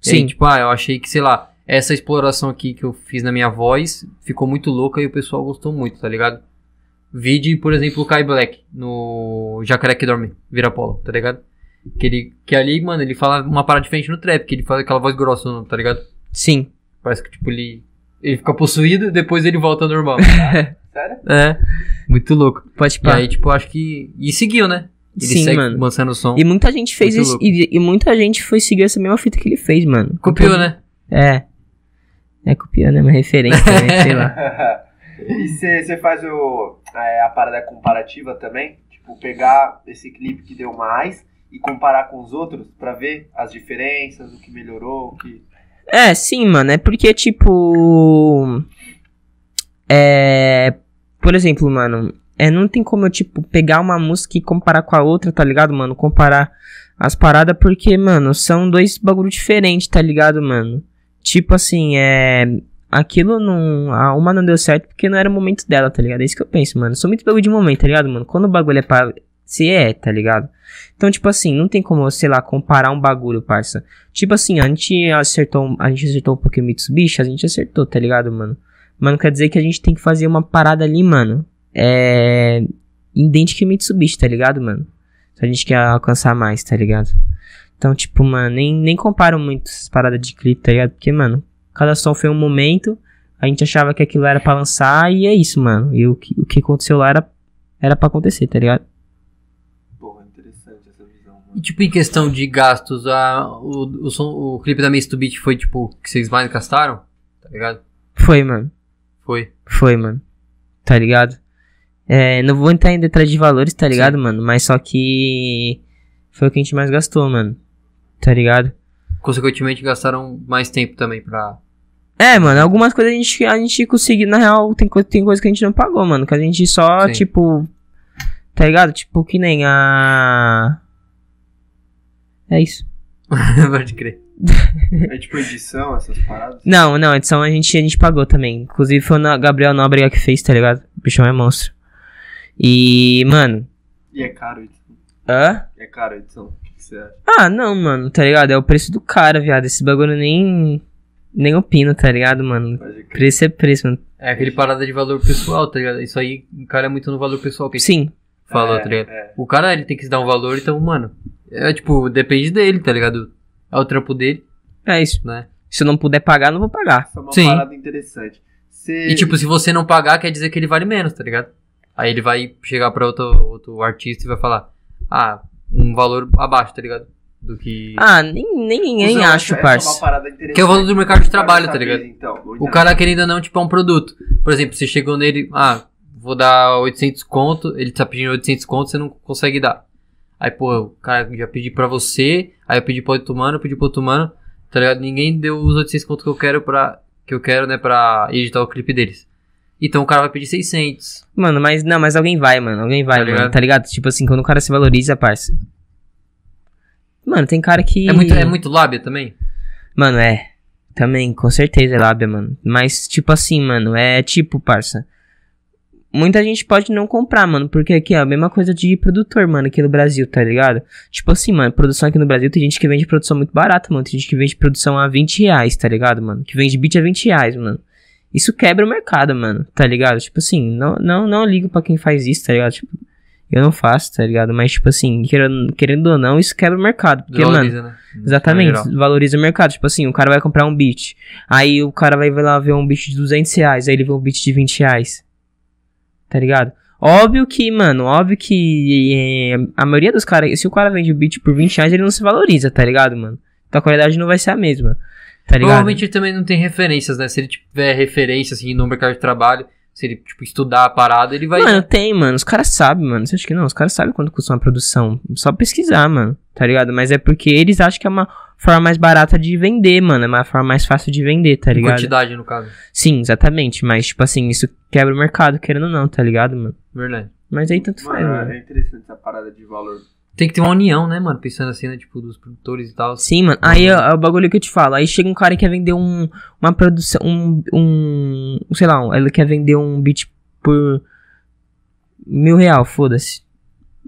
Sim. tipo, ah, eu achei que, sei lá, essa exploração aqui que eu fiz na minha voz ficou muito louca e o pessoal gostou muito, tá ligado? Vide, por exemplo, o Kai Black no Jacaré que Dorme, Vira Polo, tá ligado? Que, ele, que ali, mano, ele fala uma parada diferente no trap, que ele fala aquela voz grossa, tá ligado? Sim. Parece que, tipo, ele, ele fica possuído depois ele volta ao normal. [laughs] Sério? é, muito louco. Pode E parar. aí, tipo, acho que. E seguiu, né? Ele Sim, segue mano. lançando o som. E muita gente fez isso. E, e muita gente foi seguir essa mesma fita que ele fez, mano. Copiou, né? É. É copiando, é uma referência também, [laughs] sei lá. e você faz o, é, a parada comparativa também? Tipo, pegar esse clipe que deu mais e comparar com os outros pra ver as diferenças, o que melhorou, o que. É, sim, mano. É porque, tipo. É. Por exemplo, mano. É, não tem como eu, tipo, pegar uma música e comparar com a outra, tá ligado, mano? Comparar as paradas, porque, mano, são dois bagulho diferentes, tá ligado, mano? Tipo assim, é. Aquilo não. A uma não deu certo porque não era o momento dela, tá ligado? É isso que eu penso, mano. Sou muito bagulho de momento, tá ligado, mano? Quando o bagulho é pra. Se é, tá ligado? Então, tipo assim, não tem como, sei lá, comparar um bagulho, parça. Tipo assim, a gente acertou, a gente acertou um pouquinho Mitsubishi, a gente acertou, tá ligado, mano? Mas não quer dizer que a gente tem que fazer uma parada ali, mano. É. Idêntica a Mitsubishi, tá ligado, mano? Se a gente quer alcançar mais, tá ligado? Então, tipo, mano, nem, nem comparo muito essas paradas de clipe, tá ligado? Porque, mano, cada som foi um momento, a gente achava que aquilo era pra lançar e é isso, mano. E o que, o que aconteceu lá era, era pra acontecer, tá ligado? Porra, interessante essa visão, E tipo, em questão de gastos, a, o, o, som, o clipe da Mace to Beat foi tipo que vocês mais gastaram? Tá ligado? Foi, mano. Foi. Foi, mano. Tá ligado? É, não vou entrar em detalhes de valores, tá ligado, mano? Mas só que foi o que a gente mais gastou, mano. Tá ligado? Consequentemente, gastaram mais tempo também pra. É, mano, algumas coisas a gente, a gente conseguiu, na real, tem, coi- tem coisa que a gente não pagou, mano. Que a gente só, Sim. tipo. Tá ligado? Tipo, que nem a. É isso. [laughs] Pode crer. É tipo edição, essas paradas? Não, não, edição a gente, a gente pagou também. Inclusive foi o Gabriel Nóbrega que fez, tá ligado? O bichão é monstro. E, mano. E é caro a edição. Hã? É caro a edição. O que você acha? Ah, não, mano, tá ligado? É o preço do cara, viado. Esse bagulho nem. Nem opino, tá ligado, mano? Preço é preço, mano. É aquele parada de valor pessoal, tá ligado? Isso aí, o cara é muito no valor pessoal que Sim, falou, É, tá ligado? é. O cara, ele tem que se dar um valor, então, mano. É tipo, depende dele, tá ligado? É o trampo dele, é isso. né? Se eu não puder pagar, não vou pagar. Essa é uma Sim. parada interessante. Você... E tipo, se você não pagar, quer dizer que ele vale menos, tá ligado? Aí ele vai chegar pra outro, outro artista e vai falar, ah, um valor abaixo, tá ligado? Do que. Ah, nem, nem, nem acho, é parça. parada interessante. Que é o valor do mercado de trabalho, tá saber, ligado? Então, O cara querendo ou não, tipo, é um produto. Por exemplo, você chegou nele, ah, vou dar 800 conto, ele tá pedindo 800 conto, você não consegue dar. Aí, pô, o cara já pedi pra você, aí eu pedi pra outro mano, eu pedi pra outro mano, tá ligado? Ninguém deu os 800 conto que eu quero pra, que eu quero, né, pra editar o clipe deles. Então o cara vai pedir 600. Mano, mas não, mas alguém vai, mano. Alguém vai, Tá mano. ligado? Tá ligado? Tipo assim, quando o cara se valoriza, parça. Mano, tem cara que. É muito, é muito lábia também? Mano, é. Também, com certeza é lábia, mano. Mas, tipo assim, mano, é tipo, parça. Muita gente pode não comprar, mano, porque aqui é a mesma coisa de produtor, mano, aqui no Brasil, tá ligado? Tipo assim, mano, produção aqui no Brasil tem gente que vende produção muito barata, mano. Tem gente que vende produção a 20 reais, tá ligado, mano? Que vende beat a 20 reais, mano. Isso quebra o mercado, mano, tá ligado? Tipo assim, não, não, não ligo pra quem faz isso, tá ligado? Tipo, Eu não faço, tá ligado? Mas, tipo assim, querendo, querendo ou não, isso quebra o mercado. Porque, mano, Valoriza, né? Exatamente, valoriza o mercado. Tipo assim, o cara vai comprar um beat. Aí o cara vai, vai lá ver um beat de 200 reais. Aí ele vê um beat de 20 reais. Tá ligado? Óbvio que, mano, óbvio que é, a maioria dos caras. Se o cara vende o beat por 20 reais, ele não se valoriza, tá ligado, mano? Então a qualidade não vai ser a mesma. Tá ligado? Provavelmente ele também não tem referências, né? Se ele tiver referência, assim, no mercado de trabalho, se ele, tipo, estudar a parada, ele vai... Mano, tem, mano. Os caras sabem, mano. Você acha que não? Os caras sabem quanto custa uma produção. Só pesquisar, mano. Tá ligado? Mas é porque eles acham que é uma forma mais barata de vender, mano. É uma forma mais fácil de vender, tá em ligado? quantidade, no caso. Sim, exatamente. Mas, tipo assim, isso quebra o mercado, querendo ou não, tá ligado, mano? Verdade. Mas aí tanto faz, Mano, mano. é interessante essa parada de valor. Tem que ter uma união, né, mano? Pensando assim, né? Tipo, dos produtores e tal. Sim, mano. Aí é, é o bagulho que eu te falo. Aí chega um cara e quer vender um, uma produção, um, um, sei lá, um- ele quer vender um beat por mil real, foda-se.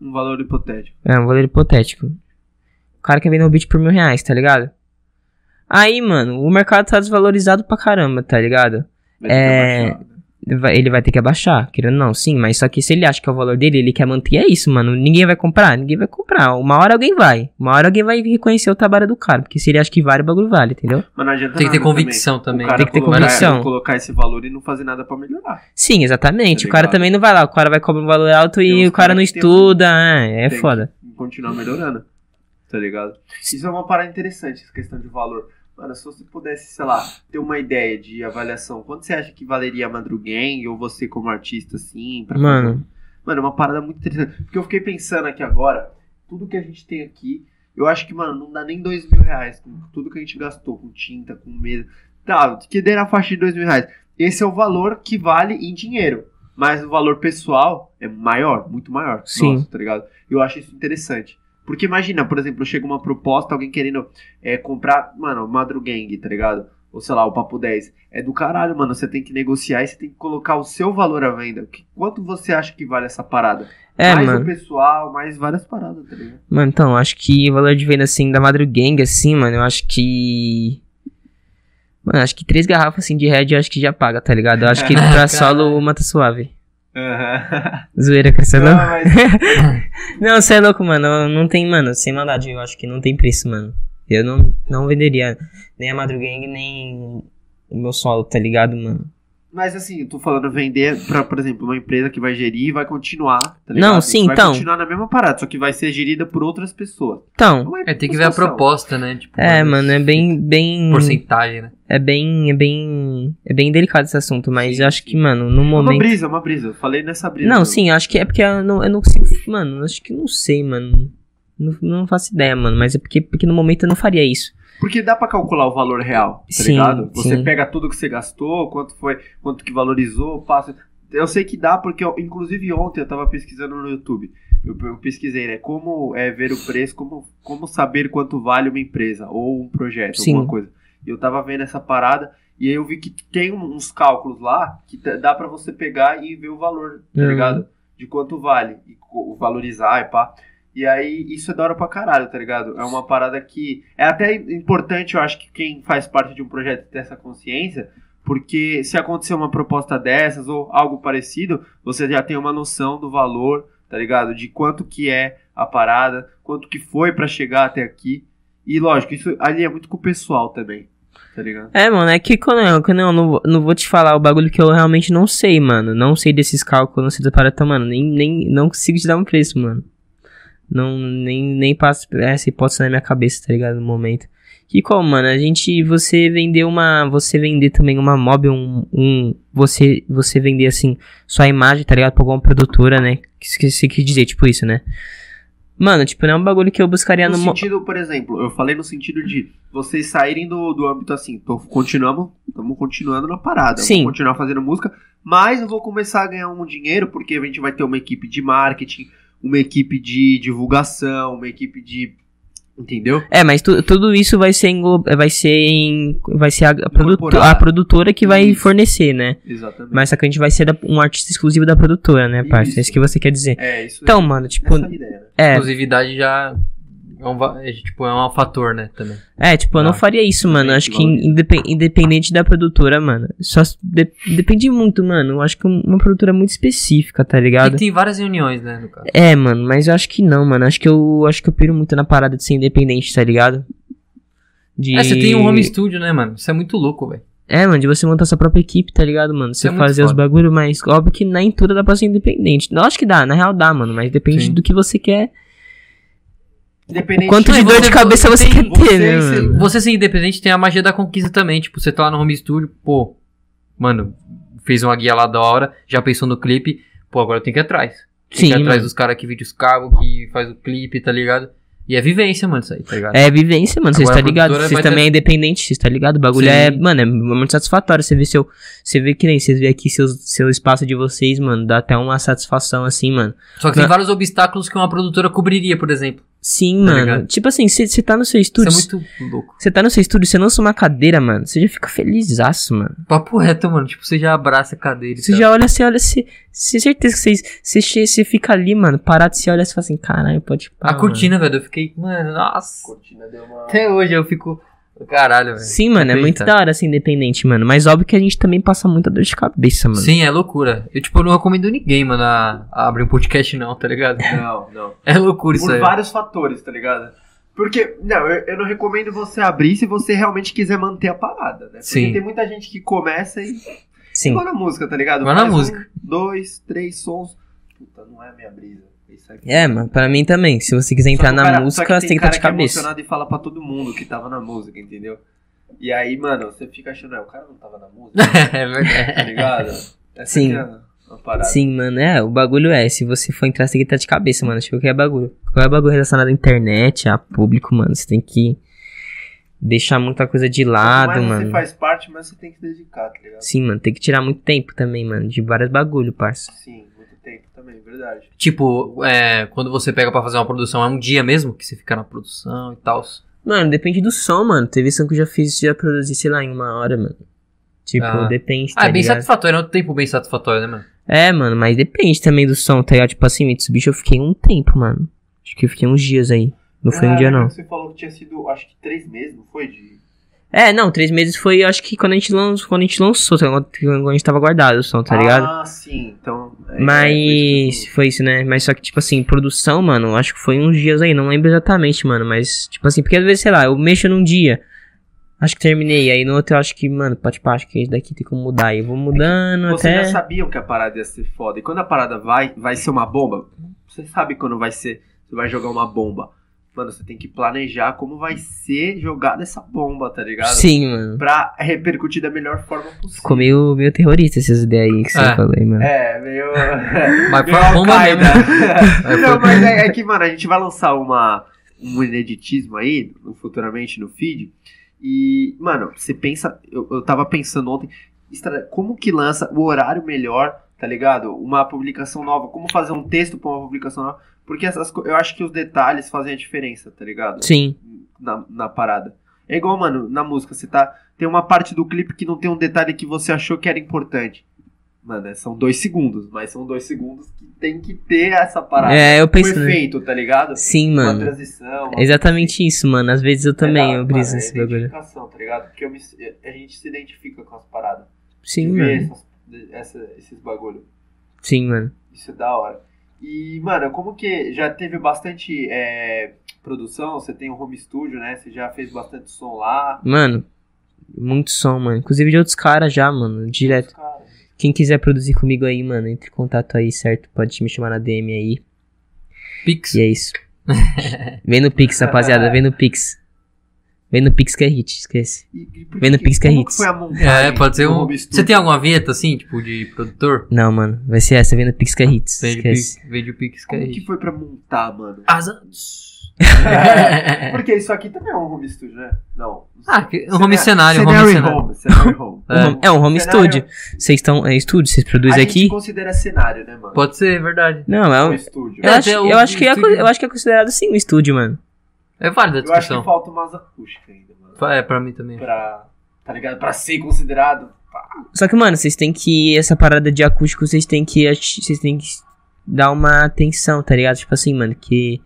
Um valor hipotético. É, um valor hipotético. O cara quer vender um beat por mil reais, tá ligado? Aí, mano, o mercado tá desvalorizado pra caramba, tá ligado? Vai que É, né? Ele vai, ter que abaixar, querendo ou não, sim, mas só que se ele acha que é o valor dele, ele quer manter, é isso, mano. Ninguém vai comprar, ninguém vai comprar. Uma hora alguém vai. Uma hora alguém vai reconhecer o trabalho do cara, porque se ele acha que vale, o bagulho vale, entendeu? Mas não adianta Tem que ter convicção também. O cara Tem que ter colocar- convicção. colocar esse valor e não fazer nada pra melhorar. Sim, exatamente. Tá o cara também não vai lá, o cara vai cobrar um valor alto e o cara não tem um- estuda, é, é Tem foda. que Continuar melhorando. Tá ligado? Isso é uma parada interessante, essa questão de valor. Mano, se você pudesse, sei lá, ter uma ideia de avaliação, quanto você acha que valeria a Madrugang ou você como artista, assim? pra Mano, Mano, é uma parada muito interessante. Porque eu fiquei pensando aqui agora, tudo que a gente tem aqui, eu acho que, mano, não dá nem dois mil reais com tudo que a gente gastou, com tinta, com mesa. Tá, que dê na faixa de dois mil reais. Esse é o valor que vale em dinheiro. Mas o valor pessoal é maior, muito maior. Sim. Nossa, tá ligado? Eu acho isso interessante. Porque imagina, por exemplo, chega uma proposta, alguém querendo é, comprar, mano, Madrugang, tá ligado? Ou sei lá, o Papo 10. É do caralho, mano. Você tem que negociar e você tem que colocar o seu valor à venda. Que- Quanto você acha que vale essa parada? é, mais mano. o pessoal, mais várias paradas, tá ligado? Mano, então, acho que o valor de venda, assim, da Madrugang, assim, mano, eu acho que... Mano, acho que três garrafas, assim, de Red, eu acho que já paga, tá ligado? Eu acho que pra solo, uma tá suave. Aham. Zoeira, Cristiano. Não, mas [laughs] Não, você é louco, mano. Não tem, mano, sem maldade, eu acho que não tem preço, mano. Eu não, não venderia nem a Madrugang, nem o meu solo, tá ligado, mano? Mas assim, eu tô falando vender pra, por exemplo, uma empresa que vai gerir e vai continuar, tá ligado? Não, sim, vai então. continuar na mesma parada, só que vai ser gerida por outras pessoas. Então, Não É, tem que ver a proposta, né? Tipo, é, mano, é bem, bem... Porcentagem, né? É bem, é bem... É bem delicado esse assunto, mas Sim, eu acho que, mano, no É uma momento... brisa, é uma brisa. Eu falei nessa brisa. Não, sim, acho que é porque eu não, eu não consigo. Mano, acho que eu não sei, mano. Não, não faço ideia, mano. Mas é porque, porque no momento eu não faria isso. Porque dá pra calcular o valor real, tá Sim, ligado? Você sim. pega tudo que você gastou, quanto foi, quanto que valorizou, passa. Eu sei que dá, porque eu- inclusive ontem eu tava pesquisando no YouTube. Eu, eu pesquisei, né? Como é ver o preço, como, como saber quanto vale uma empresa ou um projeto, Sim. alguma coisa. E eu tava vendo essa parada e aí eu vi que tem uns cálculos lá que dá pra você pegar e ver o valor, tá Uhum. ligado? De quanto vale, e valorizar e pá. E aí, isso é da hora pra caralho, tá ligado? É uma parada que. É até importante, eu acho que quem faz parte de um projeto ter essa consciência, porque se acontecer uma proposta dessas ou algo parecido, você já tem uma noção do valor, tá ligado? De quanto que é a parada, quanto que foi pra chegar até aqui. E lógico, isso ali é muito com o pessoal também, tá ligado? É, mano, é que quando eu, quando eu não, não vou te falar o bagulho que eu realmente não sei, mano. Não sei desses cálculos, não sei da parada, então, mano. Nem, nem, não consigo te dar um preço, mano. Não, nem, nem passa essa hipótese na minha cabeça, tá ligado? No momento. Que como, mano, a gente, você vender uma, você vender também uma mob, um, um você, você vender assim, sua imagem, tá ligado? Pra alguma produtora, né? Que, que você quer dizer, tipo isso, né? Mano, tipo, não é um bagulho que eu buscaria No no... sentido, por exemplo, eu falei no sentido de vocês saírem do, do âmbito assim, tô, continuamos, estamos continuando na parada, Sim. vou continuar fazendo música, mas eu vou começar a ganhar um dinheiro porque a gente vai ter uma equipe de marketing, uma equipe de divulgação, uma equipe de. Entendeu? É, mas tu- tudo isso vai ser englo- vai ser em, vai ser a, a, produto- a produtora que vai Isso. fornecer, né? Exatamente. Mas só que a gente vai ser da- um artista exclusivo da produtora, né, parça? É Isso. que você quer dizer. É, isso então, é mano, tipo, essa a ideia, né? é, Exclusividade já É um, é, tipo, é um fator, né, também. É, tipo, eu não Ah, faria isso, mano. Acho que valoriza. indepen- independente da produtora, mano. Só de- depende muito, mano. Eu acho que um- uma produtora muito específica, tá E ligado? tem várias reuniões, né, no caso. É, mano, mas eu acho que não, mano. Acho que eu acho que eu piro muito na parada de ser independente, tá ligado? De... É, você tem um home studio, né, mano? Isso é muito louco, velho. É, mano, de você montar sua própria equipe, tá ligado, mano? Você é fazer os bagulho, mas óbvio que nem tudo dá pra ser independente. Não, acho que dá, na real dá, mano, mas depende Sim. do que você quer. Independente Quanto de dor você- de cabeça você, tem- quer ter, você- né, você- mano? Você ser independente tem a magia da conquista também. Tipo, você tá lá no home studio, pô, mano, fez uma guia lá da hora, já pensou no clipe, pô, agora eu tenho que ir atrás. Tem Sim, que ir atrás mano. dos caras que vídeos cabo, que faz o clipe, tá ligado? E é vivência, mano, isso aí, tá ligado? É vivência, mano. Vocês Agora tá ligado? Vocês vai também ter- é independente, vocês tá ligado? O bagulho Sim. é, mano, é muito satisfatório. Você vê seu. Você vê que nem vocês vê aqui seus, seu espaço de vocês, mano. Dá até uma satisfação assim, mano. Só que tem Não. vários obstáculos que uma produtora cobriria, por exemplo. Sim, Tá mano. ligado? Tipo assim, você tá no seu Isso estúdio. é muito louco. Você tá no seu estúdio, você lança uma cadeira, mano. Você já fica felizaço, mano. Papo reto, mano. Tipo, você já abraça a cadeira. e Você já olha, você olha, você. Você certeza que vocês. Você, você fica ali, mano, parado, você olha e fala assim, caralho, pode pá, A mano." cortina, velho, eu fiquei, mano, A nossa. cortina deu uma. Até hoje eu fico. Caralho, velho. Sim, mano, é muito da hora ser independente, mano. Mas óbvio que a gente também passa muita dor de cabeça, mano. Sim, é loucura. Eu, tipo, não recomendo ninguém, mano, a, a abrir um podcast, não, tá ligado? [laughs] Não, não. É loucura isso Por aí. vários fatores, tá ligado? Porque, não, eu, eu não recomendo você abrir se você realmente quiser manter a parada, né? Porque Sim. tem muita gente que começa e Sim. igual na música, tá ligado? Igual na Faz um, música. dois, três sons. Puta, não é a minha brisa. Aqui. É, mano, pra mim também. Se você quiser entrar que na música, você tem que estar cara de cabeça. é emocionado e fala pra todo mundo que tava na música, entendeu? E aí, mano, você fica achando, é, o cara não tava na música, [laughs] é verdade. tá ligado? Essa Sim. é. Sim, mano, é, o bagulho é, se você for entrar, você tem que estar de cabeça, mano. Tipo, qualquer bagulho. Qualquer bagulho relacionado à internet, a público, mano, você tem que deixar muita coisa de lado, Mas mano. você faz parte, mas você tem que dedicar, tá ligado? Sim, mano, tem que tirar muito tempo também, mano, de vários bagulho, parça. Sim, tempo também, verdade. Tipo, é, quando você pega pra fazer uma produção, é um dia mesmo que você fica na produção e tal. Mano, depende do som, mano. Teve som que eu já fiz, já produzi, sei lá, em uma hora, mano. Tipo, Ah. depende, tá Ah, é bem ligado? satisfatório, é um tempo bem satisfatório, né, mano? É, mano, mas depende também do som, tá ligado? Tipo assim, Mitsubishi eu fiquei um tempo, mano. Acho que eu fiquei uns dias aí. Não foi um dia, não. Você falou que tinha sido, acho que três meses, não foi? De... É, não, três meses foi, acho que quando a gente lançou, quando a gente lançou, tá quando a gente tava guardado o som, tá ligado? Ah, sim, então... é, é, Mas foi foi isso, né? Mas só que, tipo assim, produção, mano, acho que foi uns dias aí, não lembro exatamente, mano. Mas, tipo assim, porque às vezes, sei lá, eu mexo num dia, acho que terminei, aí no outro eu acho que, mano, pode pá, acho que esse daqui tem como mudar. Aí eu vou mudando Vocês até. já sabiam que a parada ia ser foda. E quando a parada vai, vai ser uma bomba, você sabe quando vai ser, você vai jogar uma bomba. Mano, você tem que planejar como vai ser jogada essa bomba, tá ligado? Sim, mano. Pra repercutir da melhor forma possível. Ficou meio, meio terrorista essas ideias aí que você É. falou aí, mano. É, meio. [laughs] Mas foi uma bomba. Aí [laughs] Não, mas é, é que, mano, a gente vai lançar uma, um ineditismo aí, futuramente no feed. E, mano, você pensa. Eu, eu tava pensando ontem, como que lança o horário melhor, tá ligado? Uma publicação nova, como fazer um texto pra uma publicação nova. Porque essas eu acho que os detalhes fazem a diferença, tá ligado? Sim. na, na parada. É igual, mano, na música, você tá. Tem uma parte do clipe que não tem um detalhe que você achou que era importante. Mano, é- são dois segundos, mas são dois segundos que tem que ter essa parada. É, eu penso. né? efeito, tá ligado? Sim, Uma mano. transição. uma- É exatamente isso, mano. Às vezes eu também, É eu briso mano, nesse é bagulho. tá ligado? Porque me- a gente se identifica com as paradas. Sim, mano. essas- essa- esses bagulho. Sim, mano. Isso é da hora. E, mano, como que já teve bastante é, produção? Você tem um home studio, né? Você já fez bastante som lá. Mano, muito som, mano. Inclusive de outros caras já, mano. Direto. Quem quiser produzir comigo aí, mano, entre em contato aí, certo? Pode me chamar na DM aí. Pix. E é isso. [laughs] Vem no Pix, rapaziada. Vem no Pix. Vem no Pix que é hit, esquece. E, Vem no que- Pix que é a montagem É, pode ser um. home Você tem alguma vinheta assim, tipo, de produtor? Não, mano. Vai ser essa. Vem no Pix que é hits. Vende o Esquece. Pix, o que é Como que isso. foi pra montar, mano? Azados. [laughs] Porque isso aqui também é um home studio, né? Não. Ah, que- um home cenário, um home Cenário home, cenário home. Home- [laughs] É um home Cenário- studio. Vocês estão. É estúdio? Vocês A produzem gente aqui? considera cenário, né, mano? Pode ser, verdade. Não, é Um um. estúdio. Eu É, acho, o eu, acho que é, estúdio- eu acho que é considerado sim um estúdio, mano. É válida a Eu acho que discussão. falta umas acústicas ainda, mano. É, pra mim também. Pra, tá ligado? Pra ser considerado. Só que, mano, vocês têm que. Essa parada de acústico, vocês têm que. Vocês têm que dar uma atenção, tá ligado? Tipo assim, mano, que.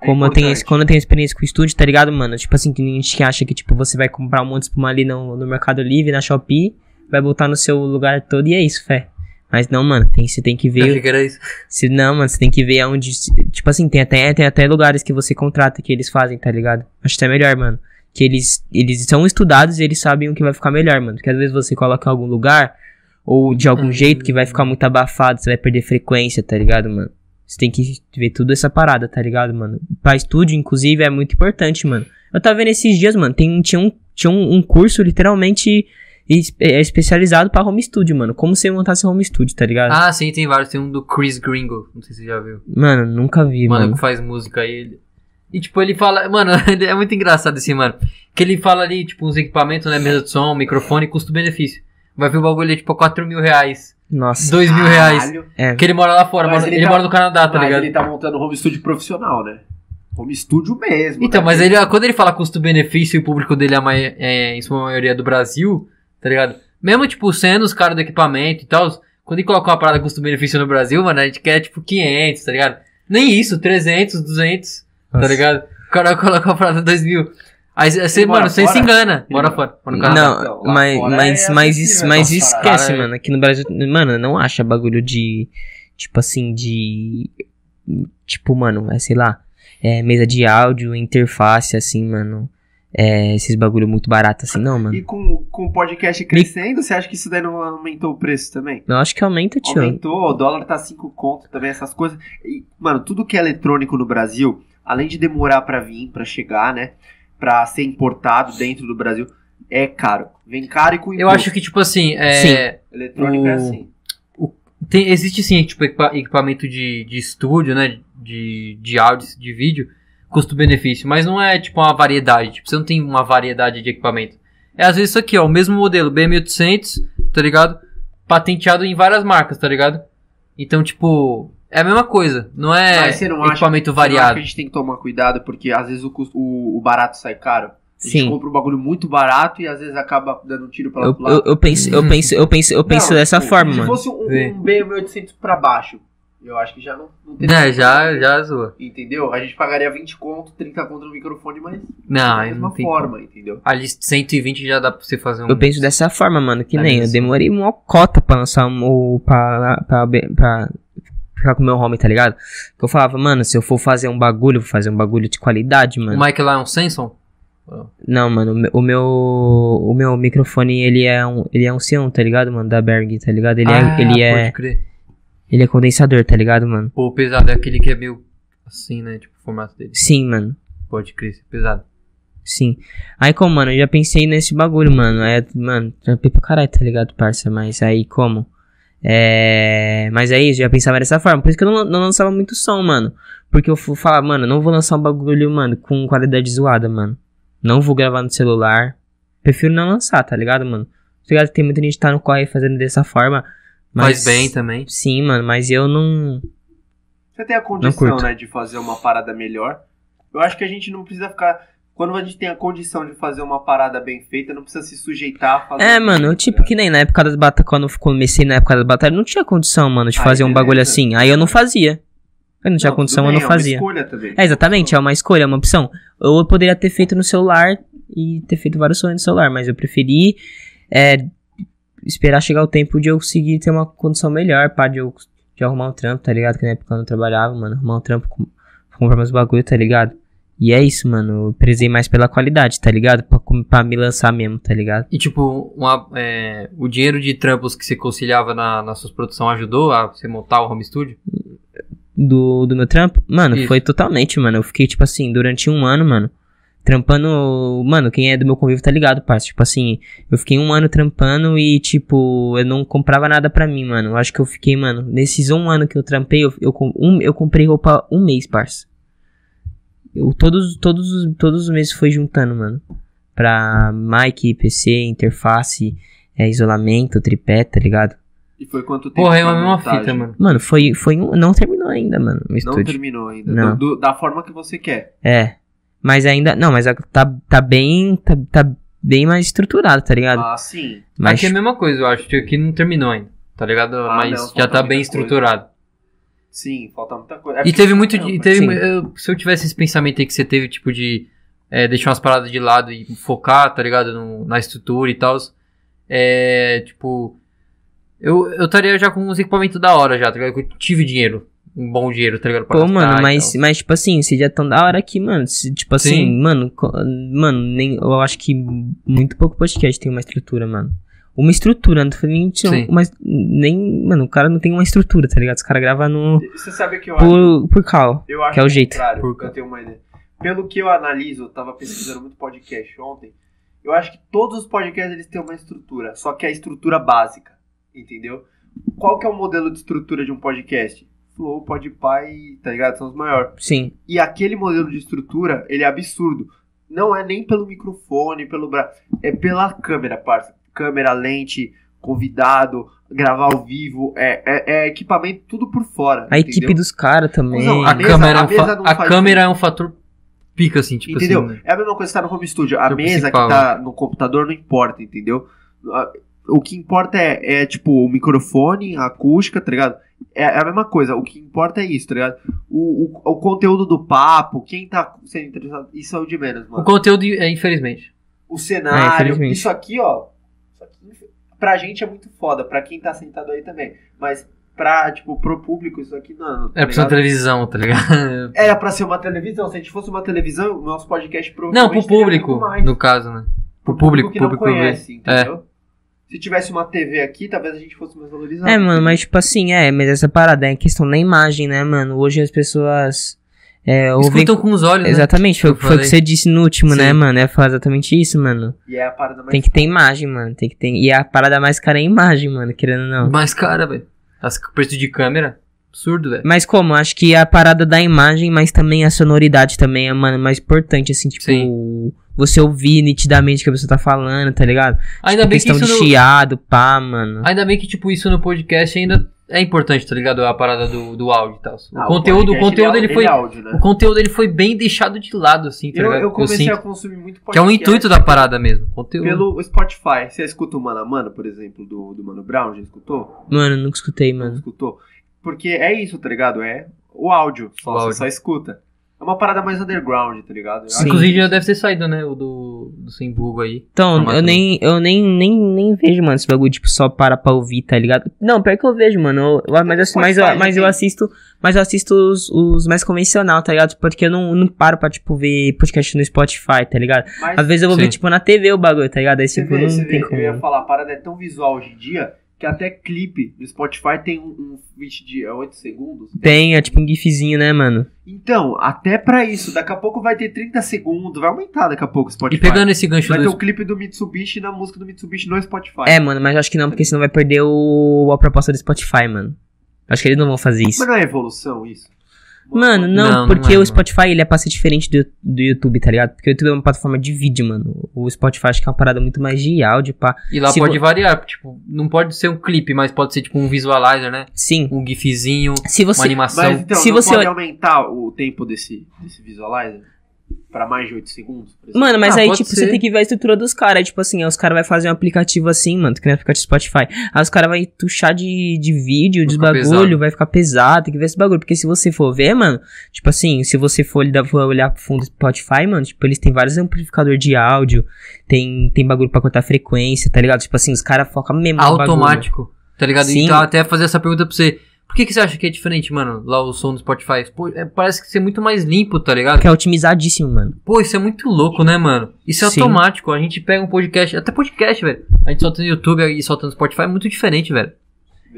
A como eu tenho, quando eu tenho experiência com o estúdio, tá ligado, mano? Tipo assim, que tem gente que acha que, tipo, você vai comprar um monte de espuma ali no, no Mercado Livre, na Shopee, vai botar no seu lugar todo e é isso, fé. Mas não, mano, tem, você tem que Eu ver. que era isso. [laughs] Se, não, mano, você tem que ver aonde. Tipo assim, tem até, tem até lugares que você contrata que eles fazem, tá ligado? Acho até melhor, mano. Que eles, eles são estudados e eles sabem o que vai ficar melhor, mano. Porque às vezes você coloca em algum lugar, ou de algum Hum. jeito que vai ficar muito abafado, você vai perder frequência, tá ligado, mano? Você tem que ver tudo essa parada, tá ligado, mano? Pra estúdio, inclusive, é muito importante, mano. Eu tava vendo esses dias, mano, tem, tinha, um, tinha um, um curso literalmente es- é especializado pra home studio, mano. Como você montar seu home studio, tá ligado? Ah, sim, tem vários. Tem um do Chris Gringo. Não sei se você já viu. Mano, nunca vi, Mano, mano. que faz música aí. Ele... E tipo, ele fala. Mano, [laughs] é muito engraçado assim, mano. Que ele fala ali, tipo, uns equipamentos, né? Mesa de som, microfone, custo-benefício. Vai ver o bagulho ali, tipo, 4 mil reais. Nossa. 2 mil reais. É. Que ele mora lá fora, Mas ele Ele, tá- mora no Canadá, tá Mas ligado? ele tá montando home studio profissional, né? Home studio mesmo. Então, né? mas ele, quando ele fala custo-benefício e o público dele é, a mai- é, em sua maioria do Brasil, tá ligado? Mesmo, tipo, sendo os caras do equipamento e tal, quando ele coloca uma parada custo-benefício no Brasil, mano, a gente quer, tipo, 500, tá ligado? Nem isso, 300, 200, tá Nossa. ligado? O cara [laughs] coloca uma parada 2 mil. Aí você, mano, você se engana. Bora mora- fora. Bora Não, lá mas, fora mas, é mas, isso, mas esquece, Cara, mano. Aqui no Brasil, mano, não acha bagulho de. Tipo assim, de. Tipo, mano, é sei lá. É mesa de áudio, interface, assim, mano. É, esses bagulho muito barato assim, não, mano. E com, com o podcast crescendo, você acha que isso daí não aumentou o preço também? Eu acho que aumenta, tio. Aumentou, o dólar tá 5 conto também, essas coisas. E, mano, tudo que é eletrônico no Brasil, além de demorar pra vir, pra chegar, né? Pra ser importado dentro do Brasil, é caro. Vem caro e com Eu acho que, tipo assim, é. Sim. Eletrônico é o- assim. Tem, existe sim, tipo, equipa- equipamento de, de estúdio, né? De, de áudio, de vídeo, custo-benefício. Mas não é, tipo, uma variedade. Tipo, você não tem uma variedade de equipamento. É às vezes isso aqui, ó. O mesmo modelo, B1800, tá ligado? Patenteado em várias marcas, tá ligado? Então, tipo, é a mesma coisa. Não é Mas você não acha- equipamento Você não acha variado. que a gente tem que tomar cuidado, porque às vezes o, custo- o, o barato sai caro. A gente Sim. compra um bagulho muito barato e às vezes acaba dando um tiro pela Eu, lado. eu, eu penso, eu penso, eu penso, eu penso Não, dessa tipo, forma, se mano. fosse um, um B1800 pra baixo, eu acho que já não, não teria. É, já, já zoa. Entendeu? A gente pagaria 20 conto, 30 conto no microfone, mas Não, da mesma não tem. forma, entendeu? Ali 120 já dá pra você fazer um. Eu penso dessa forma, mano, que É nem eu demorei uma cota pra lançar um, o. Pra, pra, pra ficar com o meu home, tá ligado? Que eu falava, mano, se eu for fazer um bagulho, vou fazer um bagulho de qualidade, O mano. Mike lá é um Samsung? Não, mano, o meu- o meu. O microfone, ele é um. Ele é um Xeon, tá ligado, mano? Da Berg, tá ligado? Ele Ah, é. Ele é. Pode crer. Ele é condensador, tá ligado, mano? Pô, o pesado é aquele que é meio assim, né? Tipo, o formato dele. Sim, mano. Pode crer, pesado. Sim. Aí como, mano, eu já pensei nesse bagulho, mano. É, mano, trampei pra caralho, tá ligado, parça? Mas aí como? É. Mas aí eu já pensava dessa forma. Por isso que eu não, não lançava muito som, mano. Porque eu fui falar, mano, não vou lançar um bagulho, mano, com qualidade zoada, mano. Não vou gravar no celular. Prefiro não lançar, tá ligado, mano? Tá ligado tem muita gente que tá no corre fazendo dessa forma. Mas... Faz bem também. Sim, mano, mas eu não. Você tem a Não condição, né, de fazer uma parada melhor. Eu acho que a gente não precisa ficar. Quando a gente tem a condição de fazer uma parada bem feita, não precisa se sujeitar a fazer. É, mano, eu, tipo, que nem na época das batalhas, quando eu comecei na época das batalhas, não tinha condição, mano, de Aí, fazer um bagulho beleza. assim. Aí eu não fazia. Eu não tinha Não, condição, tudo eu bem, não É uma fazia. escolha também. É, exatamente, é uma escolha, é uma opção. Ou eu poderia ter feito no celular e ter feito vários sonhos no celular, mas eu preferi é, esperar chegar o tempo de eu conseguir ter uma condição melhor, pá, de eu de arrumar um trampo, tá ligado? Que na época eu não trabalhava, mano, arrumar um trampo, com- comprar meus bagulho, tá ligado? E é isso, mano, eu prezei mais pela qualidade, tá ligado? Pra, pra me lançar mesmo, tá ligado? E tipo, uma, é, o dinheiro de trampos que você conciliava na, na sua produção ajudou a você montar o home studio? do, do meu trampo, mano, Isso. foi totalmente, mano. Eu fiquei, tipo assim, durante um ano, mano, trampando. Mano, quem é do meu convívio tá ligado, parça. Tipo assim, eu fiquei um ano trampando e, tipo, eu não comprava nada pra mim, mano. Eu acho que eu fiquei, mano, nesses um ano que eu trampei, eu, eu, com- um, eu comprei roupa um mês, parça. Eu, todos, todos, os- todos os meses foi juntando, mano. Pra mic, PC, interface, é, isolamento, tripé, tá ligado? E foi quanto tempo? Porra, é uma mesma fita, mano. Mano, foi, foi um. Não terminou ainda, mano, o Não estúdio. terminou ainda. Não. Do- do- da forma que você quer. É. Mas ainda. Não, mas tá, tá bem. Tá, tá bem mais estruturado, tá ligado? Ah, sim. mas. Aqui é a mesma coisa, eu acho. que Aqui não terminou ainda, tá ligado? Ah, Mas não, já tá bem coisa. estruturado. Sim, falta muita coisa. É E teve muito. de- Não, teve, sim. eu- se eu tivesse esse pensamento aí que você teve, tipo, de é, deixar umas paradas de lado e focar, tá ligado? no- na estrutura e tal. É. Tipo. Eu eu estaria já com uns equipamentos da hora já, tá ligado? Eu tive dinheiro. Um bom dinheiro, tá ligado? pra Pô, gastar mano, mas, mas, tipo assim, vocês já tão da hora aqui, mano. Se- Tipo assim, Sim. mano, mano, nem, eu acho que muito pouco podcast tem uma estrutura, mano. Uma estrutura, não tô falando nem, mas nem, mano, o cara não tem uma estrutura, tá ligado? Os caras gravam no, Você sabe que eu acho? por, por cal. Eu acho que é o jeito. contrário, Por- porque eu tenho uma ideia. Pelo que eu analiso, eu tava pesquisando muito podcast ontem. Eu acho que todos os podcasts eles têm uma estrutura, só que é a estrutura básica, entendeu? Qual que é o modelo de estrutura de um podcast? Flow, Podpah, tá ligado? São os maiores. Sim. E aquele modelo de estrutura, ele é absurdo. Não é nem pelo microfone, pelo braço, é pela câmera, parça. Câmera, lente, convidado, gravar ao vivo, é, é, é equipamento tudo por fora. A entendeu? equipe dos caras também. Cusão, A, mesa- câmera, é a um fa- não a câmera é um fator pica, assim, tipo entendeu? assim. É a mesma coisa que você tá no home studio. A É o mesa principal, que tá no computador não importa, entendeu? A- O que importa é, é, tipo, o microfone, a acústica, tá ligado? É, é a mesma coisa. O que importa é isso, tá ligado? O, o, o conteúdo do papo, quem tá sendo interessado, isso é o de menos, O mano. conteúdo, é, infelizmente. O É, cenário, infelizmente. isso aqui, ó. Isso aqui, pra gente é muito foda, pra quem tá sentado aí também. Mas pra, tipo, pro público, isso aqui não. tá É pra ser uma televisão, tá ligado? [laughs] Era pra ser uma televisão. Se a gente fosse uma televisão, o nosso podcast Não, provavelmente pro teria público, no caso, né? Pro público, que não público ver. conhece, É. Se tivesse uma TV aqui, talvez a gente fosse mais valorizado. É, mano, mas tipo assim, é, mas essa parada é questão da imagem, né, mano? Hoje as pessoas. É, ouvem. Escutam com os olhos, né? Exatamente, foi, Eu foi o que você disse no último, né, Sim. mano? É falar exatamente isso, mano. E é a parada mais. Tem que ter imagem, mano. Tem que ter. E a parada mais cara é a imagem, mano, querendo ou não. Mais cara, velho. As- O preço de câmera, absurdo, velho. Mas como? Acho que a parada da imagem, mas também a sonoridade também é, mano, mais importante, assim, tipo, Sim. Você ouvir nitidamente o que a pessoa tá falando, tá ligado? Ainda tipo, bem que questão isso de no... chiado, pá, mano. Ainda bem que, tipo, isso no podcast ainda é importante, tá ligado? A parada do, do áudio e tal. O Ah, conteúdo, o conteúdo ele, é- foi. áudio, né? O conteúdo ele foi bem deixado de lado, assim, tá Eu, ligado? eu comecei sinto a consumir muito podcast. que é o intuito da parada mesmo. Conteúdo. Pelo Spotify. Você escuta o Mano a Mano, por exemplo, do, do Mano Brown? Já escutou? Mano, nunca escutei, Não mano. escutou? Porque é isso, tá ligado? É o áudio. Só, O você áudio. só escuta. É uma parada mais underground, tá ligado? Eu Sim. Inclusive já deve ter saído, né? O do, do Sem Vulgo aí. Então, eu nem, eu nem, nem, nem vejo, mano, esse bagulho, tipo, só para pra ouvir, tá ligado? Não, pior que eu vejo, mano. eu- eu- mas, assim, mas, eu, mas já eu assisto. Mas eu assisto os, os mais convencional, tá ligado? Porque eu não, não paro pra, tipo, ver podcast no Spotify, tá ligado? Mas Às vezes eu vou ver, Sim. tipo, na TV o bagulho, tá ligado? Aí, Você tipo, vê, não tem vê, como. eu ia falar, a parada é tão visual hoje em dia que até clipe no Spotify tem um, um vídeo de 8 segundos. Tem, é tipo um gifzinho, né, mano? Então, até pra isso, daqui a pouco vai ter 30 segundos, vai aumentar daqui a pouco o E Spotify. pegando esse gancho Vai ter do. o clipe do Mitsubishi na música do Mitsubishi no Spotify. É, mano, mas eu acho que não, porque senão vai perder o, a proposta do Spotify, mano. Acho que eles não vão fazer isso. Mas não é evolução isso? Mano, não, Não, não porque é, o mano. Spotify ele é pra ser diferente do, do YouTube, tá ligado? Porque o YouTube é uma plataforma de vídeo, mano. O Spotify acho que é uma parada muito mais de áudio, pá. E lá Se pode vo- variar, tipo, não pode ser um clipe, mas pode ser tipo um visualizer, né? Sim. Um gifzinho, Se uma você. animação. Mas então, Se não você pode aumentar o tempo desse, desse visualizer pra mais de 8 segundos? por exemplo? Mano, mas Ah, aí, tipo, ser. você tem que ver a estrutura dos caras. Tipo assim, aí os caras vão fazer um aplicativo assim, mano. Que nem aplicativo Spotify. Aí os caras vão tuchar de, de vídeo, Vai de bagulho, pesado. vai ficar pesado. Tem que ver esse bagulho. Porque se você for ver, mano, tipo assim, se você for olhar, for olhar pro fundo do Spotify, mano, tipo, eles têm vários amplificadores de áudio. Tem, tem bagulho pra cortar frequência, tá ligado? Tipo assim, os caras focam mesmo no bagulho. automático, tá ligado? Sim. Então até fazer essa pergunta pra você. Por que, que você acha que é diferente, mano? Lá o som do Spotify? Pô, é, parece que ser muito mais limpo, tá ligado? Porque é otimizadíssimo, mano. Pô, isso é muito louco, né, mano? Isso é Sim. automático. A gente pega um podcast, até podcast, velho. A gente solta no YouTube e solta no Spotify, é muito diferente, velho.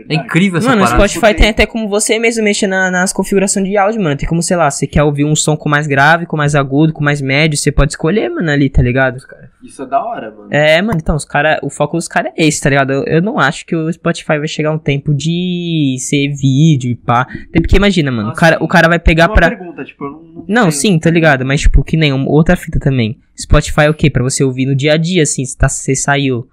É incrível essa Mano, o parada. Spotify tem até como você mesmo mexer na- nas configurações de áudio, mano. Tem como, sei lá, você quer ouvir um som com mais grave, com mais agudo, com mais médio, você pode escolher, mano, ali, tá ligado? Isso é da hora, mano. É, mano, então, os cara, o foco dos caras é esse, tá ligado? Eu, eu não acho que o Spotify vai chegar um tempo de ser vídeo e pá. Até porque imagina, mano, o, Nossa, cara, o cara vai pegar uma pra. pergunta, tipo, eu não... Não, sim, tá ligado? Mas, tipo, que nem uma outra fita também. Spotify é o quê? Pra você ouvir no dia a dia, assim, você, tá, você saiu.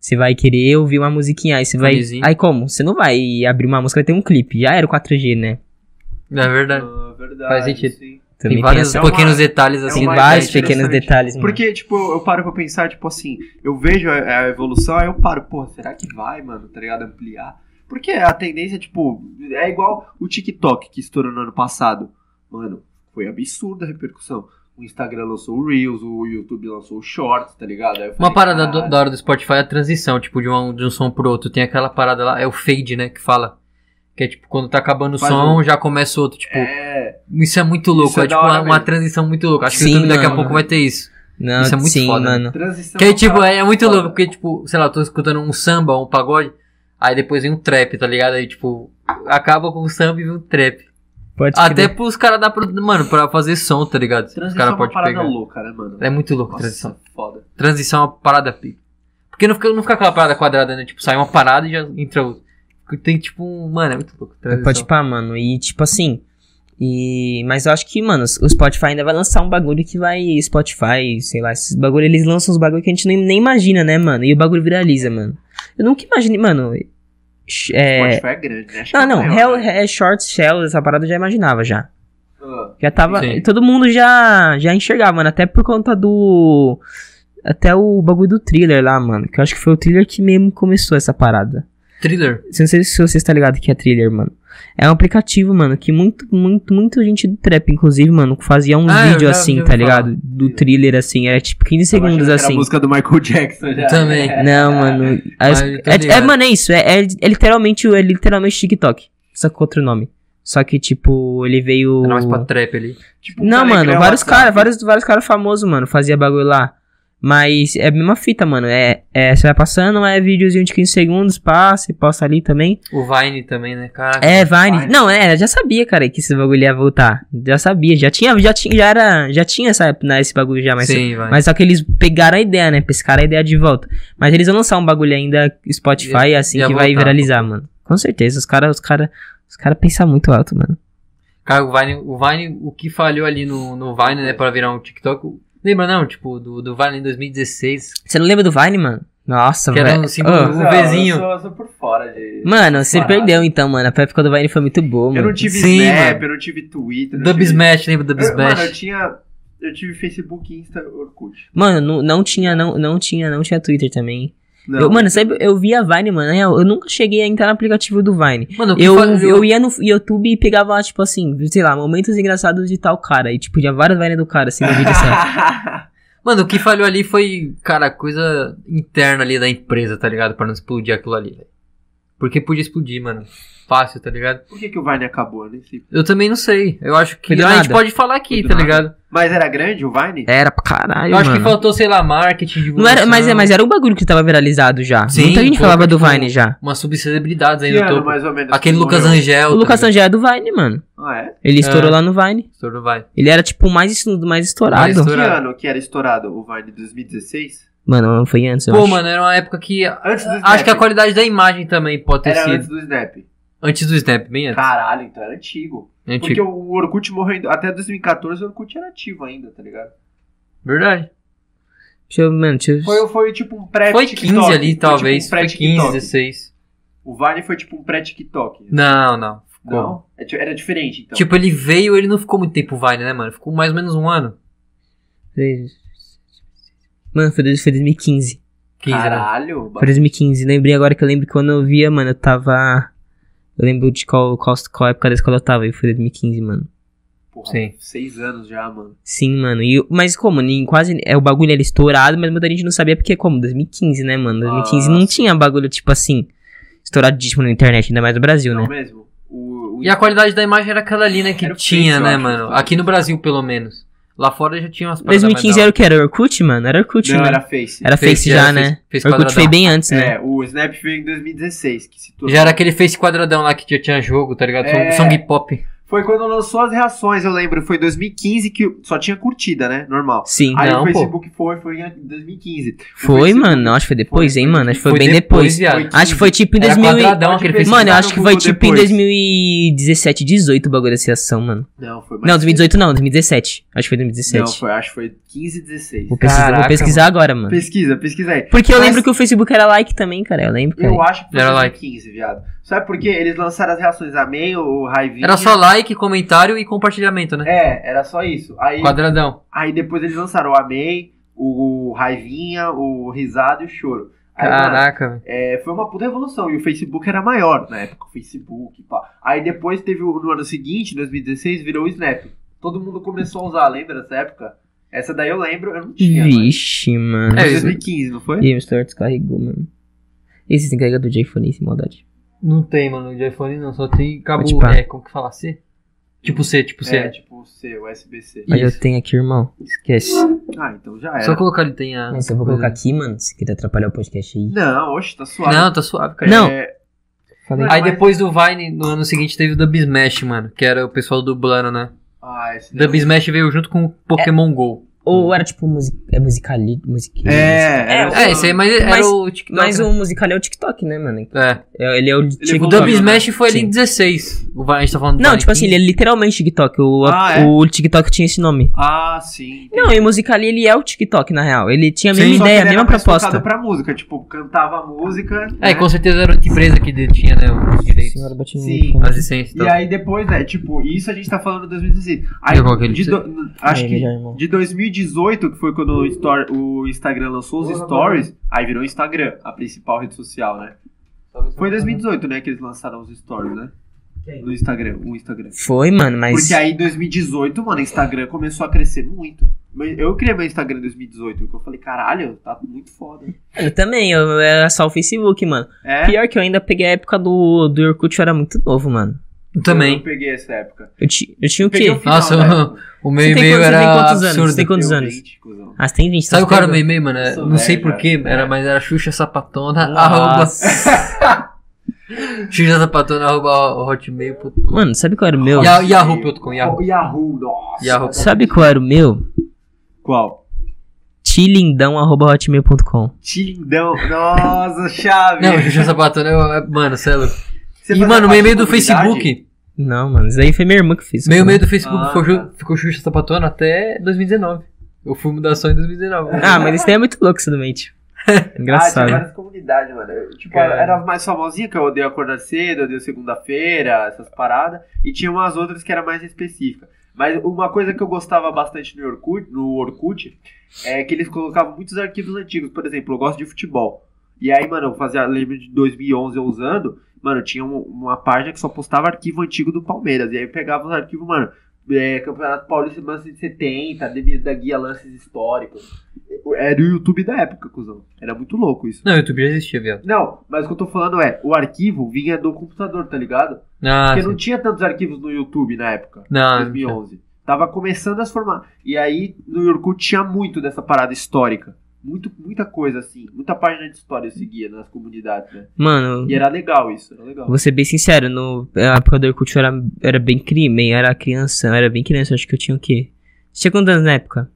Você vai querer ouvir uma musiquinha, aí você vai. Fonezinho. Aí como? Você não vai abrir uma música, vai ter um clipe. Já era o 4G, né? É verdade. Ah, verdade, Faz sentido. sim. Também tem vários essa- é uma- pequenos detalhes é assim. tem uma vários pequenos detalhes, mano. Porque, tipo, eu paro pra pensar, tipo assim, eu vejo a, a evolução, aí eu paro, pô, será que vai, mano, tá ligado? Ampliar. Porque a tendência, tipo, é igual o TikTok que estourou no ano passado. Mano, foi absurda a repercussão. O Instagram lançou o Reels, o YouTube lançou o Shorts, tá ligado? Eu Uma falei, parada do- da hora do Spotify é a transição, tipo, de um, de um som pro outro. Tem aquela parada lá, é o fade, né, que fala. Que é tipo, quando tá acabando o Faz som, um- já começa outro. Tipo, É, isso é muito louco. Isso é é tipo uma, uma transição muito louca. Acho que Sim, o YouTube daqui a pouco vai ter isso. Não, Isso é muito sim, foda, mano. transição. Que aí, tipo, é, é muito foda. louco, porque, tipo, sei lá, eu tô escutando um samba, um pagode, aí depois vem um trap, tá ligado? Aí, tipo, acaba com o samba e vem um trap. Pode Até crer. pros caras dar pro. Mano, pra fazer som, tá ligado? Os Transição é caras uma podem parada pegar. louca, né, mano? É muito louco Nossa, transição. foda. Transição é uma parada pica. Porque não fica, não fica aquela parada quadrada, né? Tipo, sai uma parada e já entra outra. Tem tipo um. Mano, é muito louco. Transição. Pode pá, mano. E tipo assim. E... Mas eu acho que, mano, o Spotify ainda vai lançar um bagulho que vai. Spotify, sei lá, esses bagulho, eles lançam uns bagulho que a gente nem, nem imagina, né, mano? E o bagulho viraliza, mano. Eu nunca imaginei, mano. É. Spotify é grande, né? Acho Não, que é não, maior, Hell, né? é Short Shell, essa parada eu já imaginava já. Ah, Já tava. Sim. Todo mundo já, já enxergava, mano. Até por conta do. Até o bagulho do thriller lá, mano. Que eu acho que foi o thriller que mesmo começou essa parada. Thriller. Não sei se você está ligado que é thriller, mano. É um aplicativo, mano, que muito, muito, muita gente do trap, inclusive, mano, fazia uns Ah, já- assim, já tá ouvi ligado? Do thriller, assim. Era tipo 15 tava achando segundos que era a assim. música do Michael Jackson já. Também. [laughs] Não, mano. [laughs] As- é, é, mano, é isso. É, é, é literalmente, é literalmente TikTok. Só com outro nome. Só que, tipo, ele veio. Era mais pra trap ali. Tipo, um Não, mano, vários caras, vários, vários caras famosos, mano, fazia bagulho lá. Mas é a mesma fita, mano. É, é, você vai passando, é videozinho de 15 segundos, passa e posta ali também. O Vine também, né? Caraca. É, Vine. Vine. Não, é, já sabia, cara, que esse bagulho ia voltar. Já sabia, já tinha, já tinha, já era, já tinha essa, né, esse bagulho já, mas, Sim, Vine. mas só que eles pegaram a ideia, né, pescaram a ideia de volta. Mas eles vão lançar um bagulho ainda, Spotify, Ia- assim, ia que vai voltar. viralizar, mano. Com certeza, os caras, os caras, os caras pensam muito alto, mano. Cara, o Vine, o Vine, o que falhou ali no, no Vine, né, pra virar um TikTok. Lembra não, tipo, do, do Vine em 2016? Você não lembra do Vine, mano? Nossa, Que um símbolo- Ô, Mas, um ó, Vzinho. Eu sou, eu sou por fora de. Mano, você Parado. perdeu então, mano. A época do Vine foi muito boa, Eu mano. não tive Sim, Snap, mano. eu não tive Twitter. não Dub tive... Smash, lembra do Dub Eu- Mano, eu Smash? tinha. Eu tive Facebook, Insta, Orkut. Mano, não, não tinha, não, não tinha, não tinha Twitter também. Eu, mano, sabe, eu via Vine, mano. Eu nunca cheguei a entrar no aplicativo do Vine. Mano, Eu, eu ia no YouTube e pegava, tipo assim, sei lá, momentos engraçados de tal cara. E, tipo, tinha várias Vine do cara, assim, no vídeo assim. [laughs] Mano, o que falhou ali foi, cara, coisa interna ali da empresa, tá ligado? Pra não explodir aquilo ali, velho. Porque podia explodir, mano. Fácil, tá ligado? Por que, que o Vine acabou? Sei. Eu também não sei. Eu acho que Foi do a gente nada. pode falar aqui, Foi do tá nada. ligado? Mas era grande o Vine? Era pra caralho, Eu acho que mano. faltou, sei lá, marketing, Não divulgação. era, mas, é, mas era um bagulho que tava viralizado já. Sim, Muita gente pô, falava do tipo, Vine já. Umas subcelebridades aí Que no ano, topo. mais ou menos? Aquele que Lucas morreu? Angel. O Lucas tá Angel é do Vine, mano. Ah, é? Ele estourou É. lá no Vine. vai. Ele era, tipo, o mais, mais estourado. Mais Que Estourado. ano que era estourado o Vine? 2016? Mano, foi antes, eu Pô, acho. mano, era uma época que. Antes do Snap. Acho que a qualidade da imagem também pode ter Era sido. antes do Snap. Antes do Snap, bem antes. Caralho, então era antigo. Porque Antigo. o Orkut morreu em- até 2014, o Orkut era ativo ainda, tá ligado? Verdade. Deixa eu, mano, deixa eu... Foi, foi tipo um pré Foi 15 ali, talvez. Tipo um Foi 15, pré-TikTok. 16. O Vine foi tipo um pré-TikTok. Não, não. Ficou. Não? É Era diferente, então. Tipo, ele veio, ele não ficou muito tempo Vine, né, mano? Ficou mais ou menos um ano. Mano, foi, dois- foi 2015. 15, né? Caralho. Foi 2015. Lembrei agora que eu lembro que quando eu via, mano, eu tava... Eu lembro de qual, qual, qual época da escola eu tava. E foi 2015, mano. Porra, Sim. Seis anos já, mano. Sim, mano. E, mas como? Nem, quase... É, o bagulho era estourado, mas muita gente não sabia porque como? 2015, né, mano? 2015 não Nossa. tinha bagulho, tipo assim... Estouradíssimo na internet, ainda mais no Brasil, Não né? mesmo? O, o- E a qualidade da imagem era aquela ali, né, que Era tinha, né, mano? Aqui no Brasil, pelo menos. Lá fora já tinha umas paradas 2015 mais era o que? Era Orkut, mano? Era Orkut, Não, né? era Face. Era Face, Face, era já, Face- né? Face Orkut quadradão. foi bem antes, né? É, o Snap veio em 2016, que se tornou- Já era aquele Face quadradão lá que já tinha jogo, tá ligado? É. Song pop. Foi quando lançou as reações, eu lembro. Foi 2015 que só tinha curtida, né? Normal. Sim. Aí Não, o pô. Facebook foi, foi em 2015. O Foi, Facebook- mano. Acho que foi depois, Foi, hein, mano. Acho que foi, Foi bem depois, depois. Acho que foi tipo em Era 2000 e... quadradão Mano, eu acho que foi tipo em depois. 2017, 18 o bagulho dessa ação, mano. Não, foi mais. Não, 2018 não, 2017. Acho que foi 2017. Não, foi, acho que foi 15, 16. Vou pesquisar, vou Caraca, pesquisar agora, mano. Pesquisa, pesquisa aí. Porque eu Mas- lembro que o Facebook era like também, cara. Eu lembro, cara. Eu acho que foi Era like. 2015, viado. Sabe por quê? Eles lançaram as reações Amém, o Raivinha. Era só like, comentário e compartilhamento, né? É, era só isso. Aí, Quadradão. aí depois eles lançaram o Amém, o Raivinha, o Risado e o Choro. Aí, mano, Caraca, velho. é, foi uma puta revolução. E o Facebook era maior na época, o Facebook, pá. Aí depois teve o, no ano seguinte, 2016, virou o Snap. Todo mundo começou a usar, lembra dessa época? Essa daí eu lembro, eu não tinha. mas- Vixe, mano. É, Foi isso- 2015, não foi? E o Store descarregou, mano. Esse tem carregador de iPhone sem maldade. Não tem, mano, de iPhone não, só tem cabo. É, como que fala? C? Tipo C, tipo C. É, tipo C, USB-C. Mas Isso. eu tenho aqui, irmão. Esquece. Ah, então já era. Só colocar ali tem a. Mas eu vou colocar aqui, mano, se quiser atrapalhar o podcast aí. Não, oxe, tá suave. Não, tá suave, cara. Não. É, Falei. Mas- Aí depois do Vine, no ano seguinte, teve o Dub Smash, mano. Que era o pessoal dublando, né? Ah, esse Dub Smash veio junto com o Pokémon GO. Ou hum. era tipo music, é musicali, musiquinha? É, music... é, tipo, é, isso aí, mas era mas, o TikTok. Mas né? o musical é o TikTok, né, mano? É. é ele é o TikTok. É o Dub Smash foi ali em 16. O, a gente tá falando Não, tipo assim, ele é literalmente TikTok. O, ah, a, é? o TikTok tinha esse nome. Ah, sim. Entendi. Não, e o musicali ele é o TikTok, na real. Ele tinha a mesma sim, ideia, a mesma proposta. Ele pra música, tipo, cantava música. É, né? É, com certeza era a empresa que tinha, né? O senhor Senhora sim. As licenças. E aí depois, né, tipo, isso a gente tá falando em 2016. Aí, de, do, acho que de 2016. 2018, que foi quando o, Stor- o Instagram lançou os stories, aí virou Instagram, a principal rede social, né? Foi em 2018, né, que eles lançaram os stories, né? No Instagram, o Instagram. Foi, mano, mas. Porque aí em 2018, mano, o Instagram começou a crescer muito. Eu criei meu Instagram em 2018, porque eu falei, caralho, tá muito foda. Eu também, eu era só o Facebook, mano. É, Pior que eu ainda peguei a época do, do Orkut, eu era muito novo, mano. Eu eu também. peguei essa época. Eu, ti, eu tinha o quê? o final Nossa, [laughs] o- meu Você e-mail você tem era quantos anos? absurdo. Você tem quantos anos? 20, cuzão. Ah, você tem 20, Sabe tá qual era o meu e-mail, mano? É, Não sei porquê, era, mas era Xuxa Sapatona, arroba. [laughs] Xuxa Sapatona, arroba hotmail.com. Mano, sabe qual era o meu? Ya- Yahoo.com, Yahoo. Oh, Yahoo, nossa. Yahoo. Sabe qual era o meu? Qual? tilindão.hotmail.com Tilindão. Nossa, chave. Não, Xuxa Sapatona, é- mano, cê é louco. Você E, mano, o meu parte e-mail da do? Facebook. Não, mano, isso aí foi minha irmã que fez. Mano. e-mail do Facebook Ah, ficou, tá. ficou Xuxa Sapatona até 2019. Eu fui mudar só em 2019. Ah, mas isso daí é muito louco, isso também. [laughs] Ah, Engraçado. tinha várias comunidades, mano. Eu, Tipo, era as mais famosinhas, que eu odeio acordar cedo, eu odeio segunda-feira, essas paradas. E tinha umas outras que era mais específicas. Mas uma coisa que eu gostava bastante no Orkut, no Orkut é que eles colocavam muitos arquivos antigos. Por exemplo, eu gosto de futebol. E aí, mano, eu fazia, lembro de 2011 eu usando, mano, tinha um- uma página que só postava arquivo antigo do Palmeiras. E aí eu pegava os arquivos, mano, é, Campeonato Paulista 1970, Demir da Guia Lances Históricos. Era o YouTube da época, cuzão. Era muito louco isso. Não, o YouTube já existia, viado. Não, mas o que eu tô falando é, o arquivo vinha do computador, tá ligado? Ah, Porque sim. não tinha tantos arquivos no YouTube na época, Não, 2011. Tava começando a se formar. E aí, no Orkut tinha muito dessa parada histórica. Muito, muita coisa assim. Muita página de história eu seguia nas comunidades, né? Mano, E era legal isso, era legal. vou ser bem sincero, no, na época do Orkut eu era, era bem crime, eu era criança, eu era bem criança, eu acho que eu tinha o quê? Você tinha quantos anos na época?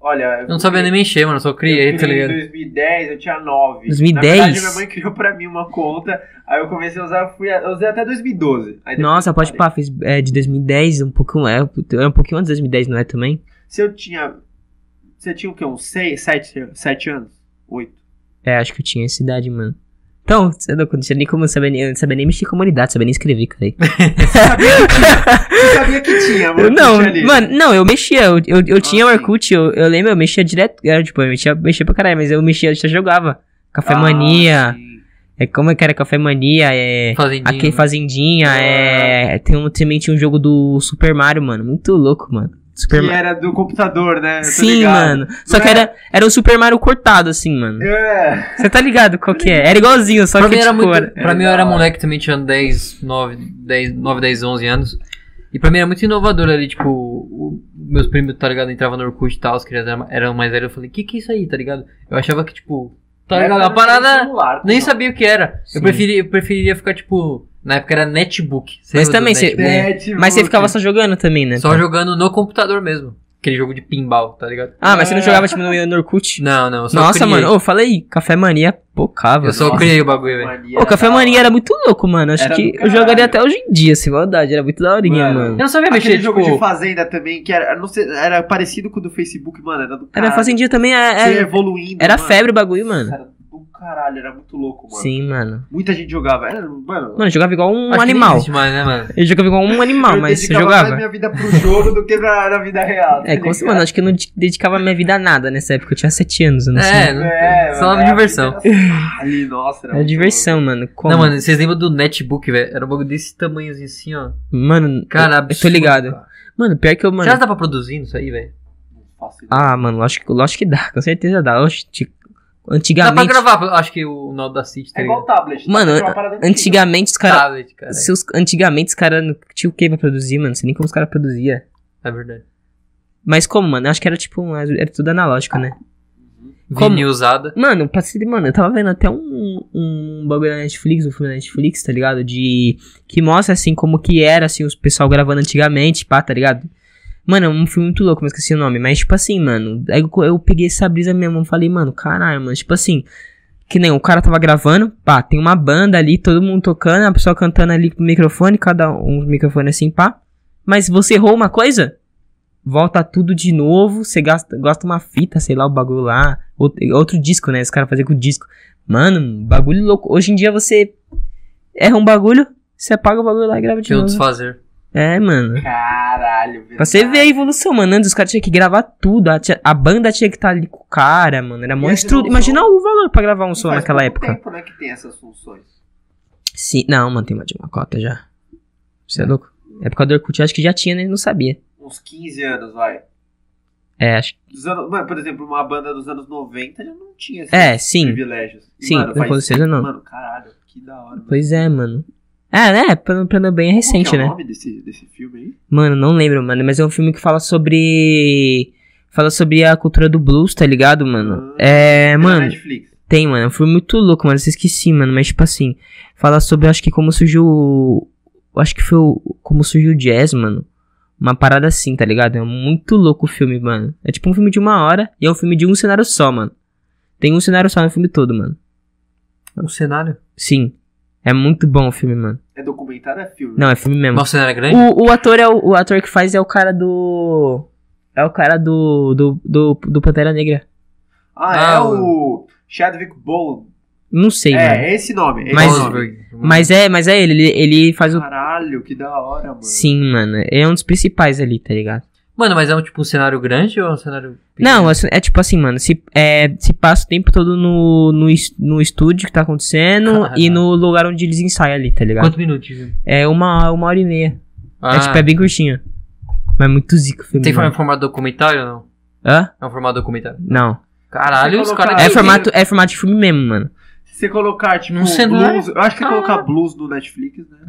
Olha, Eu não sabia nem mexer, mano. Só criei, eu tá criei em ligado? 2010, eu tinha 9. 2010? Na verdade, minha mãe criou pra mim uma conta, aí eu comecei a usar, eu, fui, eu usei até 2012. Aí depois Nossa, pode parei. pá, fez é, de 2010, um pouco, é, é um pouquinho antes de 2010, não é também? Se eu tinha. Você tinha o quê? Uns 6, 7, 7 anos? 8. É, acho que eu tinha essa idade, mano. Então, você não tinha nem como saber, nem- eu não sabia nem mexer em comunidade, sabia nem escrever, cara. [laughs] Você sabia que tinha, Eu mano? não, ali. mano, não, eu mexia, eu, eu, eu tinha o. Orkut, eu, eu lembro, eu mexia direto, era, tipo, eu mexia, mexia pra caralho, mas eu mexia, eu já jogava. Café Ah, Mania, sim. é como é que era Café Mania, é... Fazendinha. Aqui Fazendinha, Ah. é... Tem um, também tinha um jogo do Super Mario, mano, muito louco, mano. Super Que era do computador, né? Sim, mano. Só Não que é? era, era o Super Mario cortado, assim, mano. É. Você tá ligado qual que é? Era igualzinho, só pra que mim era tipo, muito. era- Pra mim eu era moleque também, tinha 10, 9, 10, 9, 10, 11 anos. E pra mim era muito inovador ali, tipo, o- meus primos, tá ligado, entravam no Orkut e tal, as crianças eram, eram mais velhas, eu falei, que que é isso aí, tá ligado? Eu achava que, tipo, tá ligado, a parada, celular, nem não. sabia o que era. Sim. Eu preferiria, eu preferiria ficar, tipo, na época era netbook. Mas também, você- netbook? Netbook. Mas você ficava só jogando também, né? Só jogando no computador mesmo. Aquele jogo de pinball, tá ligado? Ah, mas você não É. jogava, tipo, no, Orkut? Não, não, eu só Nossa, criei. mano, ô, fala aí, Café Mania pocava. Eu só Nossa, criei o bagulho, velho. Ô, Café Mania hora. era muito louco, mano. Acho Era que eu jogaria até hoje em dia, sem maldade. Era muito daorinha, Mano. mano. Eu não sabia Aquele mexer, jogo tipo... de fazenda também, que era, não sei, era parecido com o do Facebook, mano. Era do Era cara. Fazendinha também, é, Você é- evoluindo. era mano. febre o bagulho, mano. Era caralho, era muito louco, mano. Sim, mano. Muita gente jogava. Era, mano, Mano, eu jogava igual um Acho que animal. existe mais, né, mano? Eu jogava igual um animal, eu mas você dedicava mais jogava. minha vida pro jogo do que pra, na vida real. tá É, como se, mano, acho que eu não de- dedicava minha vida a nada nessa época. Eu tinha 7 anos, eu não sei. É, não- É, só mano, uma a diversão. Ali, nossa, era Era muito diversão, mano. Como? Não, mano, vocês lembram do netbook, velho? Era um bagulho desse tamanhozinho assim, ó. Mano, Cara, eu, eu tô absurdo, ligado. cara. Mano, pior que eu, mano. Já dá pra produzir isso aí, velho? louco. Não faço ideia. Ah, mano, lógico, lógico que dá, com certeza dá. Oxe, tipo, Dá pra antigamente. gravar, acho que o nó da City, tá É igual tablet. Mano. Antigamente os caras. Tablet, cara. Seus, antigamente os caras não tinham o que pra produzir, mano. Não sei nem como os caras produziam. É verdade. Mas como, mano? Acho que era tipo. um- Era tudo analógico, né? Uhum. Como? Vinil usada. Mano, pra ser, mano, eu tava vendo até um, um bagulho na Netflix, um filme na Netflix, tá ligado? De. Que mostra assim como que era, assim, os pessoal gravando antigamente, pá, tá ligado? Mano, é um filme muito louco, mas esqueci o nome. Mas, tipo assim, mano, aí eu, eu peguei essa brisa mesmo, falei, mano, caralho, mano, tipo assim. Que nem o cara tava gravando, pá, tem uma banda ali, todo mundo tocando, a pessoa cantando ali com o microfone, cada um microfone assim, pá. Mas você errou uma coisa, volta tudo de novo, você gasta, gosta uma fita, sei lá, o bagulho lá, outro, outro disco, né? Os caras faziam com disco. Mano, bagulho louco. Hoje em dia você erra um bagulho, você apaga o bagulho lá e grava de um novo. desfazer. É, mano. Caralho, Pra você ver a evolução, mano. Antes os caras tinham que gravar tudo. A, tia- a banda tinha que estar ali com o cara, mano. Era essa Imagina o valor pra gravar um som naquela época. tempo, né, que tem essas funções. Sim, não, mano, tem uma de uma cota já. Você é louco? Época do Orkut, eu acho que já tinha, né? Não sabia. Uns 15 anos, vai. É, acho Dos anos, mano, por exemplo, uma banda dos anos 90 já não tinha esses É, sim. privilégios. E, Sim, mano, com faz- certeza não. Mano, caralho, que da hora. mano. Pois é, mano. É, né? Plano, plano bem é recente, Qual é né? o nome desse, desse filme aí? Mano, não lembro, mano. Mas é um filme que fala sobre. Fala sobre a cultura do blues, tá ligado, mano? Ah, É, na mano. Netflix. Tem, mano. É um filme muito louco, mano. Eu esqueci, mano. Mas, tipo assim. Fala sobre, acho que como surgiu. o- Acho que foi o, como surgiu o jazz, mano. Uma parada assim, tá ligado? É muito louco o filme, mano. É tipo um filme de uma hora e é um filme de um cenário só, mano. Tem um cenário só no filme todo, mano. Um cenário. Sim. É muito bom o filme, mano. É documentário ou é filme? Não, é filme mesmo. Nossa, é grande? O, o ator é o, o ator que faz é o cara do. É o cara do. do, do, do Pantera Negra. Ah, é Ah, o Chadwick Boseman. Não sei, É, mano. é esse nome. é esse Mas- nome. Mas é, mas é ele, ele, ele faz o. Caralho, que da hora, mano. Sim, mano. É um dos principais ali, tá ligado? Mano, mas é um tipo um cenário grande ou é um cenário. pequeno? Não, assim, é tipo assim, mano. Se, é, se passa o tempo todo no, no, no estúdio que tá acontecendo Caralho. e no lugar onde eles ensaiam ali, tá ligado? Quantos minutos? viu? É uma, uma hora e meia. Ah, É tipo, é bem curtinho. Mas é muito zico o filme. Tem mano. formato documentário ou não? Hã? É um formato documentário. Não. Caralho, os caras. É formato, é formato de filme mesmo, mano. Se você colocar, tipo, Num cenário? blues. Eu acho que você colocar blues no Netflix, né?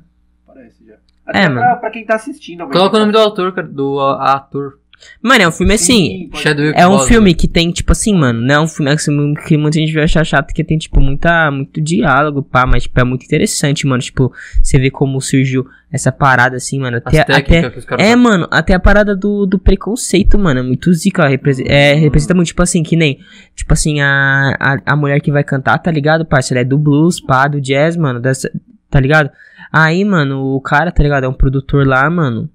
Já. Até É, pra, mano. pra quem tá assistindo. Coloca o nome do autor, cara, do ator. Mano, é um filme assim. Sim, Chadwick É um filme que tem, tipo assim, mano, não é um filme assim, que muita gente vai achar chato, que tem, tipo, muita, muito diálogo, pá, mas, tipo, é muito interessante, mano, tipo, você vê como surgiu essa parada, assim, mano, até, até, é, mano, até a parada do, do preconceito, mano, é muito zica, é, representa muito, tipo assim, que nem, tipo assim, a, a, a mulher que vai cantar, tá ligado, parceiro, ela é do blues, pá, do jazz, mano, dessa, tá ligado? Aí, mano, o cara, tá ligado, é um produtor lá, mano,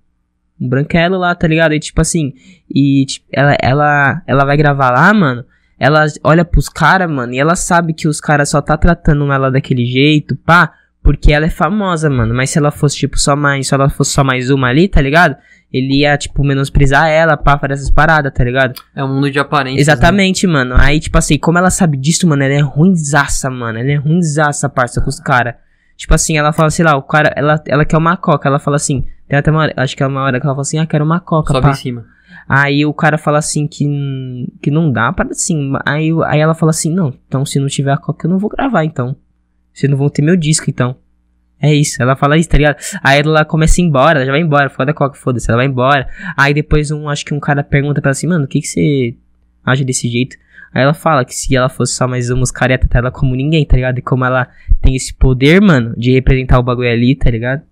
um branquelo lá, tá ligado? E tipo assim, e tipo, ela, ela, ela vai gravar lá, mano. Ela olha pros caras, mano, e ela sabe que os caras só tá tratando ela daquele jeito, pá, porque ela é famosa, mano. Mas se ela fosse, tipo, só mais. Se ela fosse só mais uma ali, tá ligado? Ele ia, tipo, menosprezar ela, pá, fazer essas paradas, tá ligado? É um mundo de aparências. Exatamente, mano. Aí, tipo assim, como ela sabe disso, mano, ela é ruinzaça, mano. Ela é ruinzaça, parça, com os caras. Tipo assim, ela fala, sei lá, o cara, ela, ela quer uma coca. Ela fala assim, tem até uma hora, acho que é uma hora que ela fala assim, ah, quero uma coca, Sobe pá. em cima. Aí o cara fala assim que, que não dá para assim. Aí, aí ela fala assim, não, então se não tiver a coca eu não vou gravar, então. Vocês não vão ter meu disco, então. É isso, ela fala isso, tá ligado? Aí ela começa a ir embora, ela já vai embora, foda a coca, foda-se, ela vai embora. Aí depois um, acho que um cara pergunta pra ela assim, mano, o que que você age desse jeito? Aí ela fala que se ela fosse só mais uma, os caras iam ela como ninguém, tá ligado? E como ela tem esse poder, mano, de representar o bagulho ali, tá ligado?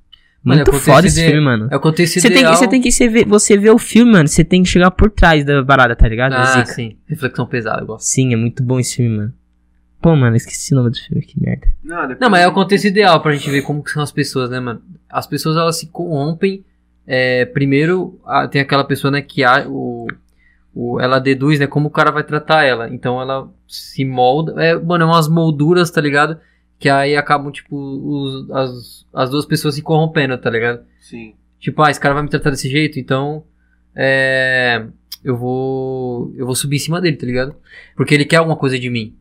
Mano, Muito acontece foda esse de- filme, mano. É o contexto Você tem, ideal. que, você tem que se ver, você vê o filme, mano, você tem que chegar por trás da parada, tá ligado? Ah, Zica. sim. Reflexão pesada, gosto. Sim, é muito bom esse filme, mano. Pô, mano, esqueci o nome do filme, que merda. Não, depois- Não, mas é o contexto ideal pra gente ver como que são as pessoas, né, mano? As pessoas, elas se corrompem. é, primeiro, a- tem aquela pessoa, né, que a, o, o, ela deduz, né, como o cara vai tratar ela. Então ela se molda. É, mano, é umas molduras, tá ligado? Que aí acabam, tipo, os- as, as duas pessoas se corrompendo, tá ligado? Sim. Tipo, ah, esse cara vai me tratar desse jeito, então. É. Eu vou. Eu vou subir em cima dele, tá ligado? Porque ele quer alguma coisa de mim.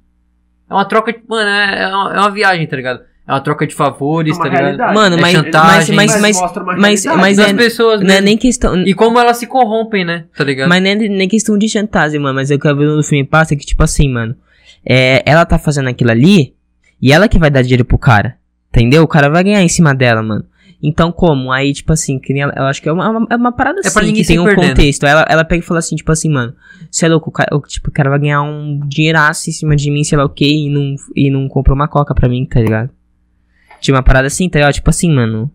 É uma troca de. Mano, é, é uma, é uma viagem, tá ligado? É uma troca de favores, É tá ligado? realidade. Mano, É mas, chantagem, mas, mas, mas, mostra uma mas, mas Das é, pessoas não é mesmo. nem questão. E como elas se corrompem, né? Tá ligado? Mas não é nem questão de chantagem, mano. Mas é o que eu vi no filme passa que, tipo assim, mano. É, ela tá fazendo aquilo ali e ela que vai dar dinheiro pro cara. Entendeu? O cara vai ganhar em cima dela, mano. Então, como? Aí, tipo assim, que nem ela, eu acho que é uma, uma- é uma parada É pra assim, que tem um perdendo. contexto. Ela, ela pega e fala assim, tipo assim, mano, você é louco, o cara, o- tipo, o cara vai ganhar um dinheiraço em cima de mim, sei lá o que, e não, e não comprou uma coca pra mim, tá ligado? Tinha uma parada assim, tá ligado? Tipo assim, mano.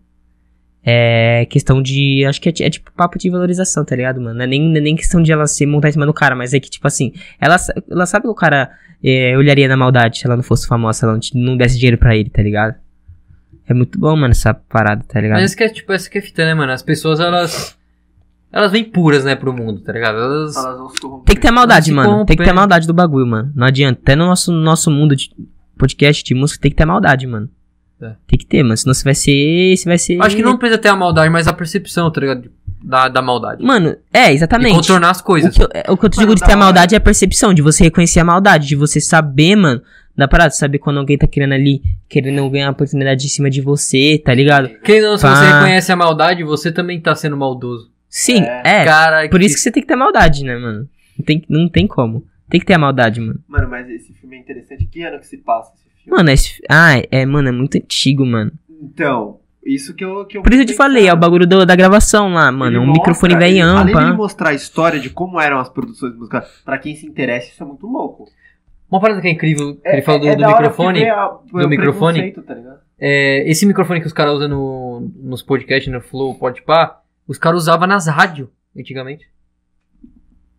É questão de. Acho que é, é tipo papo de valorização, tá ligado, mano? Não é nem, não é nem questão de ela se montar em cima do cara, mas é que, tipo assim, ela, ela sabe que o cara é, olharia na maldade se ela não fosse famosa, se ela não, não desse dinheiro pra ele, tá ligado? É muito bom, mano, essa parada, tá ligado? Mas esse que é, tipo, essa que é fita, né, mano? As pessoas, elas. Elas vêm puras, né, pro mundo, tá ligado? Elas. Elas vão se corromper. Tem que ter a maldade, mano. Tem que ter maldade do bagulho, mano. Não adianta. Até no nosso, nosso mundo de podcast de música tem que ter maldade, mano. É. Tem que ter, mano. Senão você vai ser. Você vai ser. Acho que não precisa ter a maldade, mas a percepção, tá ligado? Da, da maldade. Mano, é, E exatamente. contornar as O coisas. que, eu, é, o que eu te digo de ter a maldade é a percepção, de você reconhecer a maldade, de você saber, mano, da parada, saber quando alguém tá querendo ali, querendo ganhar uma oportunidade em cima de você, tá ligado? Quem não, se Pá. você reconhece a maldade, você também tá sendo maldoso. Sim, É. é. Cara, por isso que você tem que ter maldade, né, mano? Não tem, não tem como. Tem que ter a maldade, mano. Mano, mas esse filme é interessante. Que ano que se passa esse filme? Mano, esse. Ah, é, mano, é muito antigo, mano. Então, isso que eu. Que eu Por isso eu te falei, é o bagulho do- da gravação lá, mano. Ele um mostra- microfone velhão, Além de mostrar a história de como eram as produções musicais, pra quem se interessa, isso é muito louco. Uma parada que é incrível, que ele falou do, é do da hora microfone. vê a- do microfone. Tá ligado? É, esse microfone que os caras usam no, nos podcasts, no Flow, Podpah, os caras usavam nas rádios, antigamente.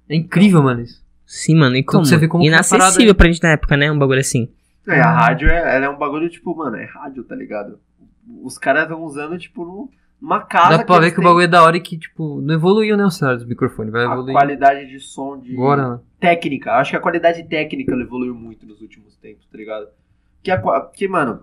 É incrível, mano, isso. Sim, mano, e como? você vê como é Inacessível parada- pra gente na época, né? Um bagulho assim. É, a rádio é, é um bagulho, tipo, mano, é rádio, tá ligado? Os caras estão usando, tipo, numa casa. Dá pra ver que o bagulho é da hora e que, tipo, não evoluiu, né, o cenário do microfone. Vai A evoluir qualidade de som, de agora, né? técnica. Acho que a qualidade técnica evoluiu muito nos últimos tempos, tá ligado? Que, a, que, mano,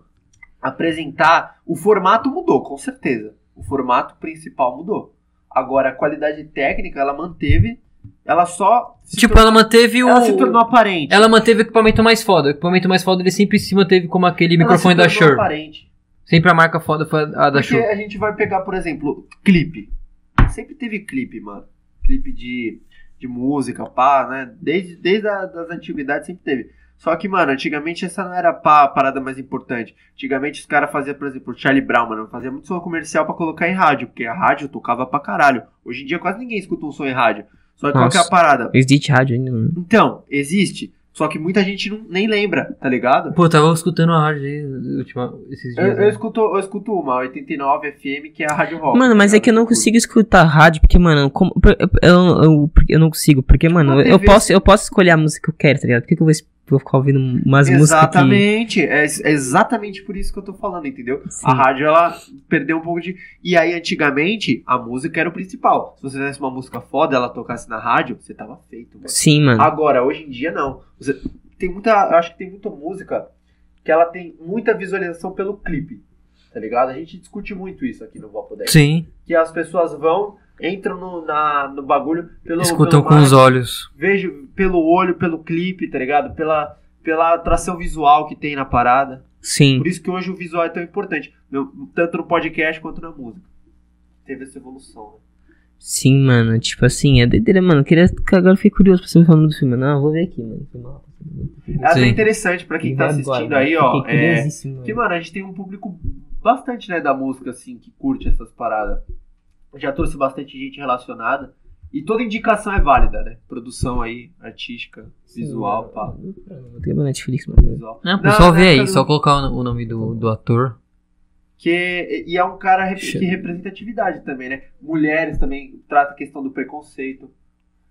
apresentar. O formato mudou, com certeza. O formato principal mudou. Agora, a qualidade técnica, ela manteve. Ela só. se Tipo, tor- ela manteve o. ela se tornou aparente. Ela manteve o equipamento mais foda. O equipamento mais foda ele sempre se manteve como aquele Ela microfone se da tornou Shure. aparente. Sempre a marca foda foi a da Porque Shure. a gente vai pegar, por exemplo, clipe. Sempre teve clipe, mano. Clipe de, de música, pá, né? Desde, desde a, das antiguidades sempre teve. Só que, mano, antigamente essa não era pá, a parada mais importante. Antigamente os caras faziam, por exemplo, Charlie Brown, mano, fazia muito som comercial pra colocar em rádio, porque a rádio tocava pra caralho. Hoje em dia quase ninguém escuta um som em rádio. Só que qual que é a Nossa. parada? Existe rádio ainda, mano. Então, existe. Só que muita gente não, nem lembra, tá ligado? Pô, eu tava escutando a rádio aí última, esses Eu, dias. eu né? escuto, eu escuto uma, 89 FM, que é a Rádio Rock. Mano, mas tá é que eu não consigo escutar rádio, porque, mano, como, eu, eu, eu, eu não consigo, porque, mano, Uma eu posso, eu posso escolher a música que eu quero, tá ligado? Por que, que eu vou, vou ficar ouvindo umas músicas que... Exatamente, é, é exatamente por isso que eu tô falando, entendeu? Sim. A rádio, ela perdeu um pouco de. E aí, antigamente, a música era o principal. Se você tivesse uma música foda, ela tocasse na rádio, você tava feito, velho. Sim, mano. Agora, hoje em dia, não. Você- tem muita. Eu acho que tem muita música que ela tem muita visualização pelo clipe. Tá ligado? A gente discute muito isso aqui no Vapo 10. Sim, Que as pessoas vão, entram no, na, no bagulho pelo. escutam pelo com os olhos. Vejo pelo olho, pelo clipe, tá ligado? Pela, pela atração visual que tem na parada. Sim. Por isso que hoje o visual é tão importante. Tanto no podcast quanto na música. Teve essa evolução, né? Sim, mano. Tipo assim, é doideira, mano. Eu queria, agora eu fiquei curioso pra você me falando do filme. Não, eu vou ver aqui, mano. É até Sim. interessante pra quem tá Agora, assistindo mano. aí, ó. É, que, mano, a gente tem um público bastante, né, da música, assim, que curte essas paradas. Já trouxe bastante gente relacionada. E toda indicação é válida, né? Produção aí, artística, visual, pá. Vou ter meu Netflix, mano. Visual. Não, Não, na vê aí, época só do- colocar o nome do, do ator. Que, e é um cara rep- que representatividade também, né? Mulheres também trata a questão do preconceito.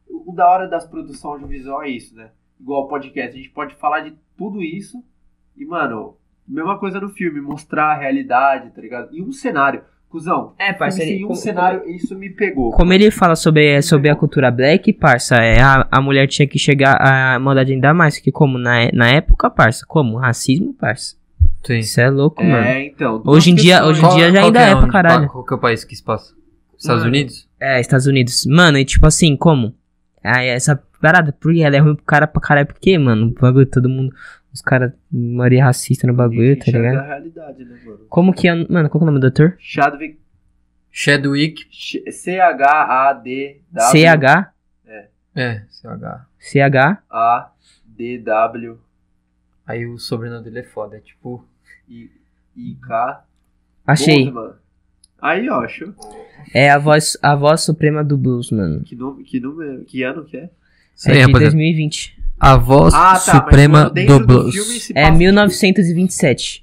O, o da hora das produções audiovisual é isso, né? Igual o podcast, a gente pode falar de tudo isso e, mano, mesma coisa no filme, mostrar a realidade, tá ligado? E um cenário. Cusão, É, parça, ele- um como- cenário, isso me pegou. Como ele fala sobre, sobre a cultura black, parça, é, a, a mulher tinha que chegar a maldade ainda mais, que como na, na época, parça, como racismo, parça. Sim. Isso é louco, mano. É, então. duas Hoje em dia- hoje em dia já ainda que é pra caralho. Qual que é o país que se passa? Estados Mano. Unidos? É, Estados Unidos. Mano, e tipo assim, como? Essa parada, porque ela é ruim pro cara pra caralho, porque, mano, o bagulho, todo mundo, os caras, maioria racista no bagulho, tá ligado? a realidade, né, mano? Como que é, mano, qual que é o nome do doutor? Chadwick, Chadwick. Ch- C-H-A-D-W. C-H, É, CH. C-H, A-D-W Aí o sobrenome dele é foda, é tipo. I I K achei. Boseman. Aí, ó, achou? É a voz, a voz suprema do blues, mano. Que, nome, que número, que ano que é? Isso É aí, de rapaziada. 2020. A voz Ah, tá, suprema do do blues. filme se É passa- 1927.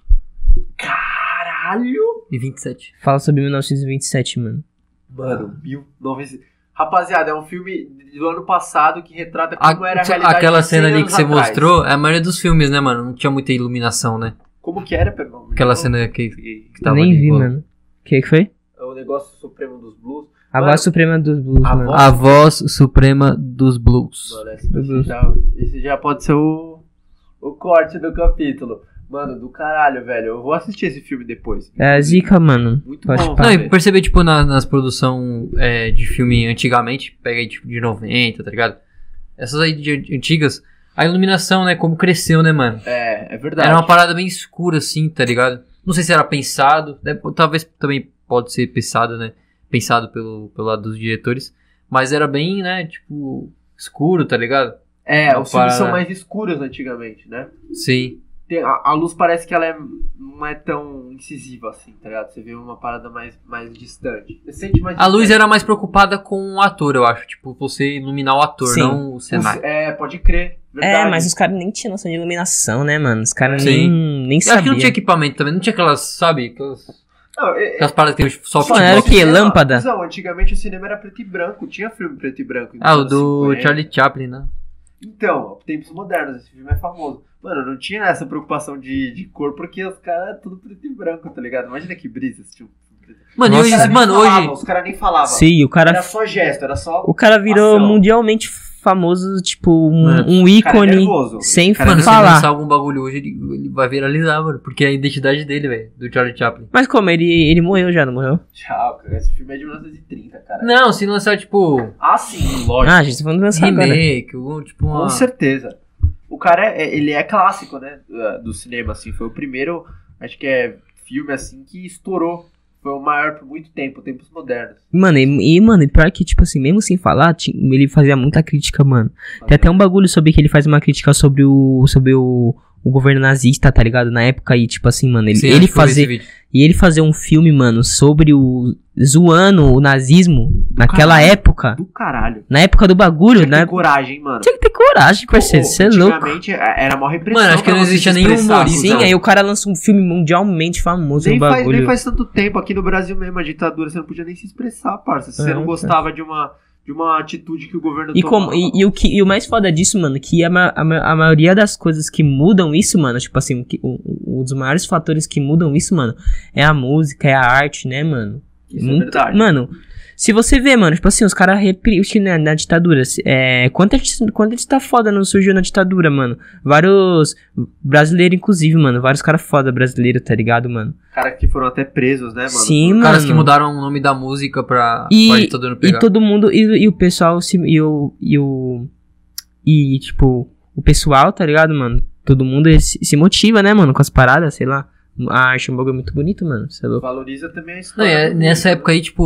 Caralho! E 27. Fala sobre 1927, mano. Mano, 1900. Rapaziada, é um filme do ano passado que retrata A- como era a realidade aquela de 100 cena ali que você atrás. mostrou, é a maioria dos filmes, né, mano? Não tinha muita iluminação, né? Como que era, perdão? Aquela cena que, que tava Nem ali, vi, pô. mano. O que que foi? É o negócio supremo dos blues. A Mano, voz suprema dos blues, a mano. voz- A voz suprema dos blues. Mano, esse, esse blues. já, esse já pode ser o, o corte do capítulo. Mano, do caralho, velho. Eu vou assistir esse filme depois. É a zica, mano. Muito Pode bom. Não, e perceber, tipo, na- nas produções é, de filme antigamente, pega aí, tipo, de 90, tá ligado? Essas aí de antigas, a iluminação, né, como cresceu, né, mano? É, é verdade. Era uma parada bem escura, assim, tá ligado? Não sei se era pensado, né, talvez também pode ser pensado, né? Pensado pelo, pelo lado dos diretores, mas era bem, né, tipo, escuro, tá ligado? É, Uma os filmes são mais escuros antigamente, né? Sim. Tem- a, a luz parece que ela é, não é tão incisiva assim, tá ligado? Você vê uma parada mais, mais distante. Você sente mais A luz distante. era mais preocupada com o ator, eu acho. Tipo, você iluminar o ator, Sim. não o cenário. É, pode crer. Verdade. É, mas os caras nem tinham noção de iluminação, né, mano? Os caras nem, nem Eu acho que sabiam. não tinha equipamento também, não tinha aquelas, sabe, aquelas, Não, é- é- aquelas paradas que tem o soft Mano, era o quê? Lâmpada? Não, antigamente o cinema era preto e branco. Tinha filme preto e branco. nos Ah, o do 50. Charlie Chaplin, né? Então, tempos modernos, esse filme é famoso. Mano, não tinha essa preocupação de, de cor, porque os caras é tudo preto e branco, tá ligado? Imagina que brisa esse filme. Mano, Nossa, e hoje, mano, falavam, hoje. Os caras nem falavam. Sim, o cara, Era só gesto, era só. o cara virou ação. mundialmente famoso, tipo, um, Mano, um é ícone nervoso. sem Cara, Mano, se ele falar. lançar algum bagulho hoje, ele, ele vai viralizar, mano. Porque é a identidade dele, velho, do Charlie Chaplin. Mas como? Ele, ele morreu já, não morreu? Tchau, cara. Esse filme é de 1930, cara. Não, se lançar, tipo, Ah, sim, lógico. Ah, a gente tá falando lançar agora. remake, ou, tipo, uma... Com certeza. O cara, é, ele é clássico, né? Do cinema, assim. Foi o primeiro, acho que é filme, assim, que estourou. Foi o maior por muito tempo, tempos modernos. Mano, e, e, mano, e pior que, tipo assim, mesmo sem falar, ele fazia muita crítica, mano. Tem até um bagulho sobre que ele faz uma crítica sobre o. sobre o, o governo nazista, tá ligado? Na época aí, tipo assim, mano, ele, Sim, ele fazer. E ele fazer um filme, mano, sobre o. zoando o nazismo naquela caralho. época. Do caralho. Na época do bagulho, Tinha que né? ter coragem, mano. Tinha que ter coragem, parceiro. Você é louco. Antigamente é, era mó repressão. Mano, acho que não existia nenhum humorista. Sim, aí o cara lança um filme mundialmente famoso Nem no faz, bagulho. nem faz tanto tempo aqui no Brasil mesmo, a ditadura, você não podia nem se expressar, parça. Se É, você não tá. gostava de uma, de uma atitude que o governo E, como, e, e o que, e o mais foda disso, mano, que a, a, a maioria das coisas que mudam isso, mano, tipo assim, que, um, dos maiores fatores que mudam isso, mano, é a música, é a arte, né, mano? Isso é verdade. Mano, se você vê, mano, tipo assim, os caras reprimiram na, na ditadura. se- É, quanta, gente- quanta gente tá foda não surgiu na ditadura, mano? Vários brasileiros, inclusive, mano. Vários caras foda brasileiros, tá ligado, mano? Caras que foram até presos, né, mano? Sim, mano. Caras que mudaram o nome da música pra, E- pra ditadura não E pegar. todo mundo, e, e o pessoal, se, e o, e o, e tipo, o pessoal, tá ligado, mano? Todo mundo se, se motiva, né, mano, com as paradas, sei lá. A arte é um bagulho muito bonito, mano, você é louco. Valoriza também a Não, história. e é- do nessa mundo, época aí, tipo,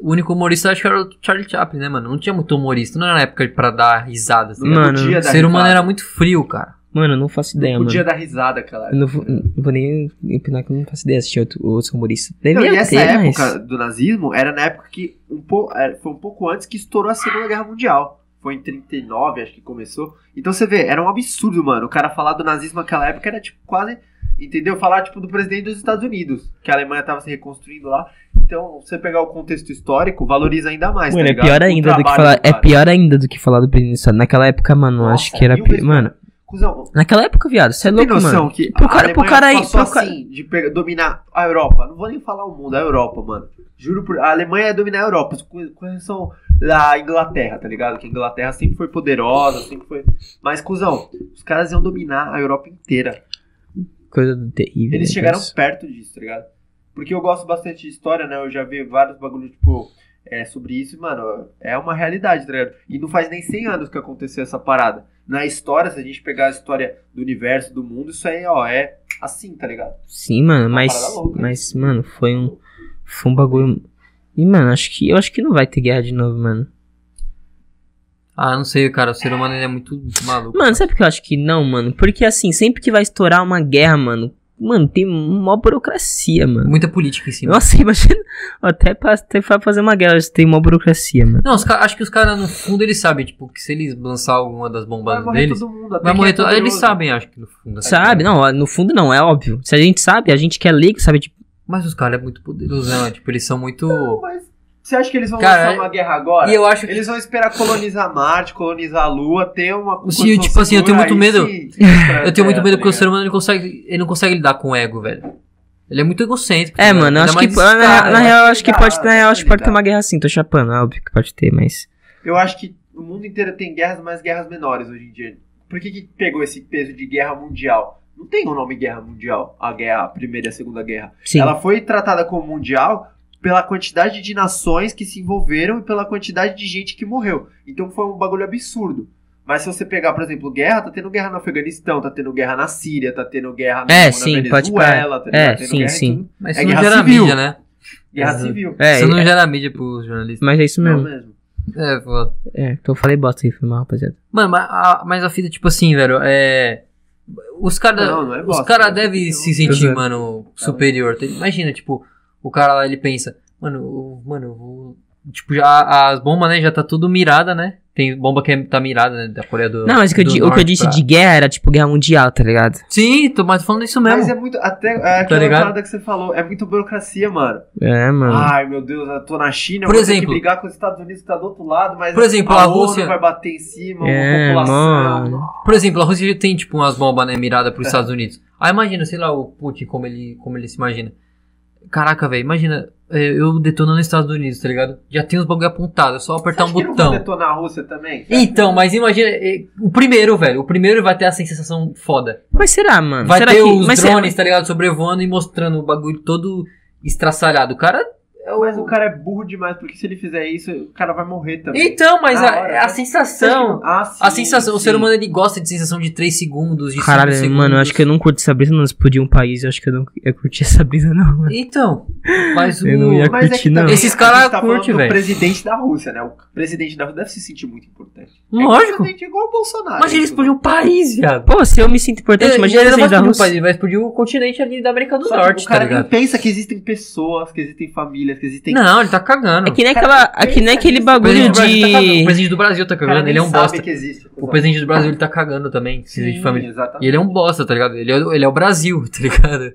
o único humorista acho que era o Charlie Chaplin, né, mano? Não tinha muito humorista, não era na época pra dar risada. Assim. Não Mano, podia O dar ser humano risada. era muito frio, cara. Mano, eu não faço ideia, Não mano. podia dar risada, cara. Eu não vou, não vou nem opinar que eu não faço ideia de assistir outro, outros humoristas. Não, e essa ter, época mas... do nazismo era na época que um pouco, foi um pouco antes que estourou a Segunda Guerra Mundial. Foi em 39, acho que começou. Então você vê, era um absurdo, mano. O cara falar do nazismo naquela época era tipo quase, entendeu? Falar tipo do presidente dos Estados Unidos, que a Alemanha tava se reconstruindo lá. Então, você pegar o contexto histórico, valoriza ainda mais, Mano, tá é pior ainda do que falar. do É pior ainda do que falar do presidente. Naquela época, mano, Nossa, acho que era. vezes Mano, Cusão, Naquela época, viado, você é louco, mano. que Pro a cara- pro cara aí- pro cara- assim, de pegar- dominar a Europa. Não vou nem falar o mundo, a Europa, mano. Juro por... A Alemanha é dominar a Europa, com exceção da Inglaterra, tá ligado? Que a Inglaterra sempre foi poderosa, sempre foi... Mas, cuzão, os caras iam dominar a Europa inteira. Coisa terrível. Eles né, chegaram perto disso, tá ligado? Porque eu gosto bastante de história, né? Eu já vi vários bagulhos, tipo, é, sobre isso, e, mano, é uma realidade, tá ligado? E não faz nem 100 anos que aconteceu essa parada. Na história, se a gente pegar a história do universo, do mundo, isso aí, ó, é assim, tá ligado? Sim, mano, mas. parada louca. Mas, mano, foi um. Foi um bagulho. E, mano, acho que. Eu acho que não vai ter guerra de novo, mano. Ah, não sei, cara. O ser humano ele é muito maluco. Mano, sabe por que eu acho que não, mano? Porque assim, sempre que vai estourar uma guerra, mano. Mano, tem uma burocracia, mano. Muita política em cima. Nossa, [laughs] imagina. Até pra, até pra fazer uma guerra, tem uma burocracia, mano. Não, acho que os caras, no fundo, eles sabem, tipo, que se eles lançar alguma das Vai bombas morrer deles, todo mundo, até vai morrer é todo Eles sabem, acho que no fundo. Sabe? Não, no fundo não, é óbvio. Se a gente sabe, a gente que é leigo, sabe? Tipo, Mas os caras é muito poderosos, né? Tipo, eles são muito. Não, mas você acha que eles vão Cara, lançar uma guerra agora? E eu acho que. Eles vão esperar colonizar Marte, colonizar a Lua, ter uma Sim, tipo assim, eu tenho [laughs] muito medo. sim, Eu tenho muito medo tá porque o ser ligado? humano ele, consegue, ele não consegue lidar com o ego, velho. Ele é muito egocêntrico. é, tá ligado? mano, acho que. mais Na, na né? real, eu acho que Dá, pode. Na real, acho que pode ter uma guerra assim, tô chapando. É óbvio que pode ter, mas. Eu acho que o mundo inteiro tem guerras, mas guerras menores hoje em dia. Por que, que pegou esse peso de guerra mundial? Não tem o nome guerra mundial, a guerra, a primeira e a segunda guerra. Sim. Ela foi tratada como mundial pela quantidade de nações que se envolveram e pela quantidade de gente que morreu. Então foi um bagulho absurdo. Mas se você pegar, por exemplo, guerra, tá tendo guerra no Afeganistão, tá tendo guerra na Síria, tá tendo guerra no- É, na sim, Venezuela, tá É, ligado? Tendo sim, guerra sim. tudo. Mas É isso não guerra gera civil. mídia, né? Guerra Exato. civil. É, Isso não é, gera mídia pros jornalistas. mas é isso Não mesmo. mesmo. É, foda. É, então eu falei bosta aí, foi mal, rapaziada. Mano, mas a, mas a fita, tipo assim, velho, é. Os caras Não, não é os bosta, cara é devem se sentir, mano, superior. Tem- Imagina, tipo, o cara lá, ele pensa, mano, eu- mano, eu vou. Tipo, já as bombas, né, já tá tudo mirada, né? Tem bomba que é- tá mirada, né, da Coreia do Não, mas o que eu, do o que eu disse pra- de guerra era tipo guerra mundial, tá ligado? Sim, tô mais falando isso mesmo. Mas é muito. Até é aquela ligado? parada que você falou, é muito burocracia, mano. É, mano. Ai, meu Deus, eu tô na China, Por eu vou ter exemplo- que brigar com os Estados Unidos que tá do outro lado, mas Por exemplo, a, a Rússia- vai bater em cima, É, uma população. mano. Por exemplo, a Rússia já tem, tipo, umas bombas, né, miradas pros É. [laughs] Estados Unidos. Aí imagina, sei lá, o Putin, como ele, como ele se imagina. Caraca, velho, imagina é, eu detonando nos Estados Unidos, tá ligado? Já tem os bagulho apontado, é só apertar um Você acha que botão. vão detonar a Rússia também? Então, mas imagina, é, o primeiro, velho, o primeiro vai ter a sensação foda. Mas será, mano? Vai será ter que... os mas drones, tá ligado, sobrevoando e mostrando o bagulho todo estraçalhado. O cara é o... Mas o cara é burro demais, porque se ele fizer isso, o cara vai morrer também. Então, mas a, hora, a né? sensação... Ah, sim, A sensação, o sim. ser humano ele gosta de sensação de 3 segundos, de 5 Caralho, segundos. mano, eu acho que eu não curto essa brisa, não explodir um país, eu acho que eu não ia curtir essa brisa, não, mano. Então, mas o... [laughs] Eu não ia- Mas é curti, que não. Esses a cara gente tá curte, falando do velho. presidente da Rússia, né? O presidente da Rússia deve se sentir muito importante. Lógico. É um presidente igual o Bolsonaro. Imagina ele isso. explodir um país, viado. Pô, se eu me sinto importante, Ele, imagina ele não vai explodir um Rússia. país, ele vai explodir o continente ali da América do Só Norte, o cara tá ligado? nem pensa que existem pessoas, que existem famílias, que existem... Não, ele tá cagando. É que nem, Cara, aquela, é que nem aquele bagulho do Brasil tá o de... presidente do Brasil tá cara cagando, nem ele é um bosta. que existe. O presidente do Brasil ele tá cagando também, esse de Sim, família. exatamente. E ele é um bosta, tá ligado? Ele é, ele é o Brasil, [laughs] tá ligado?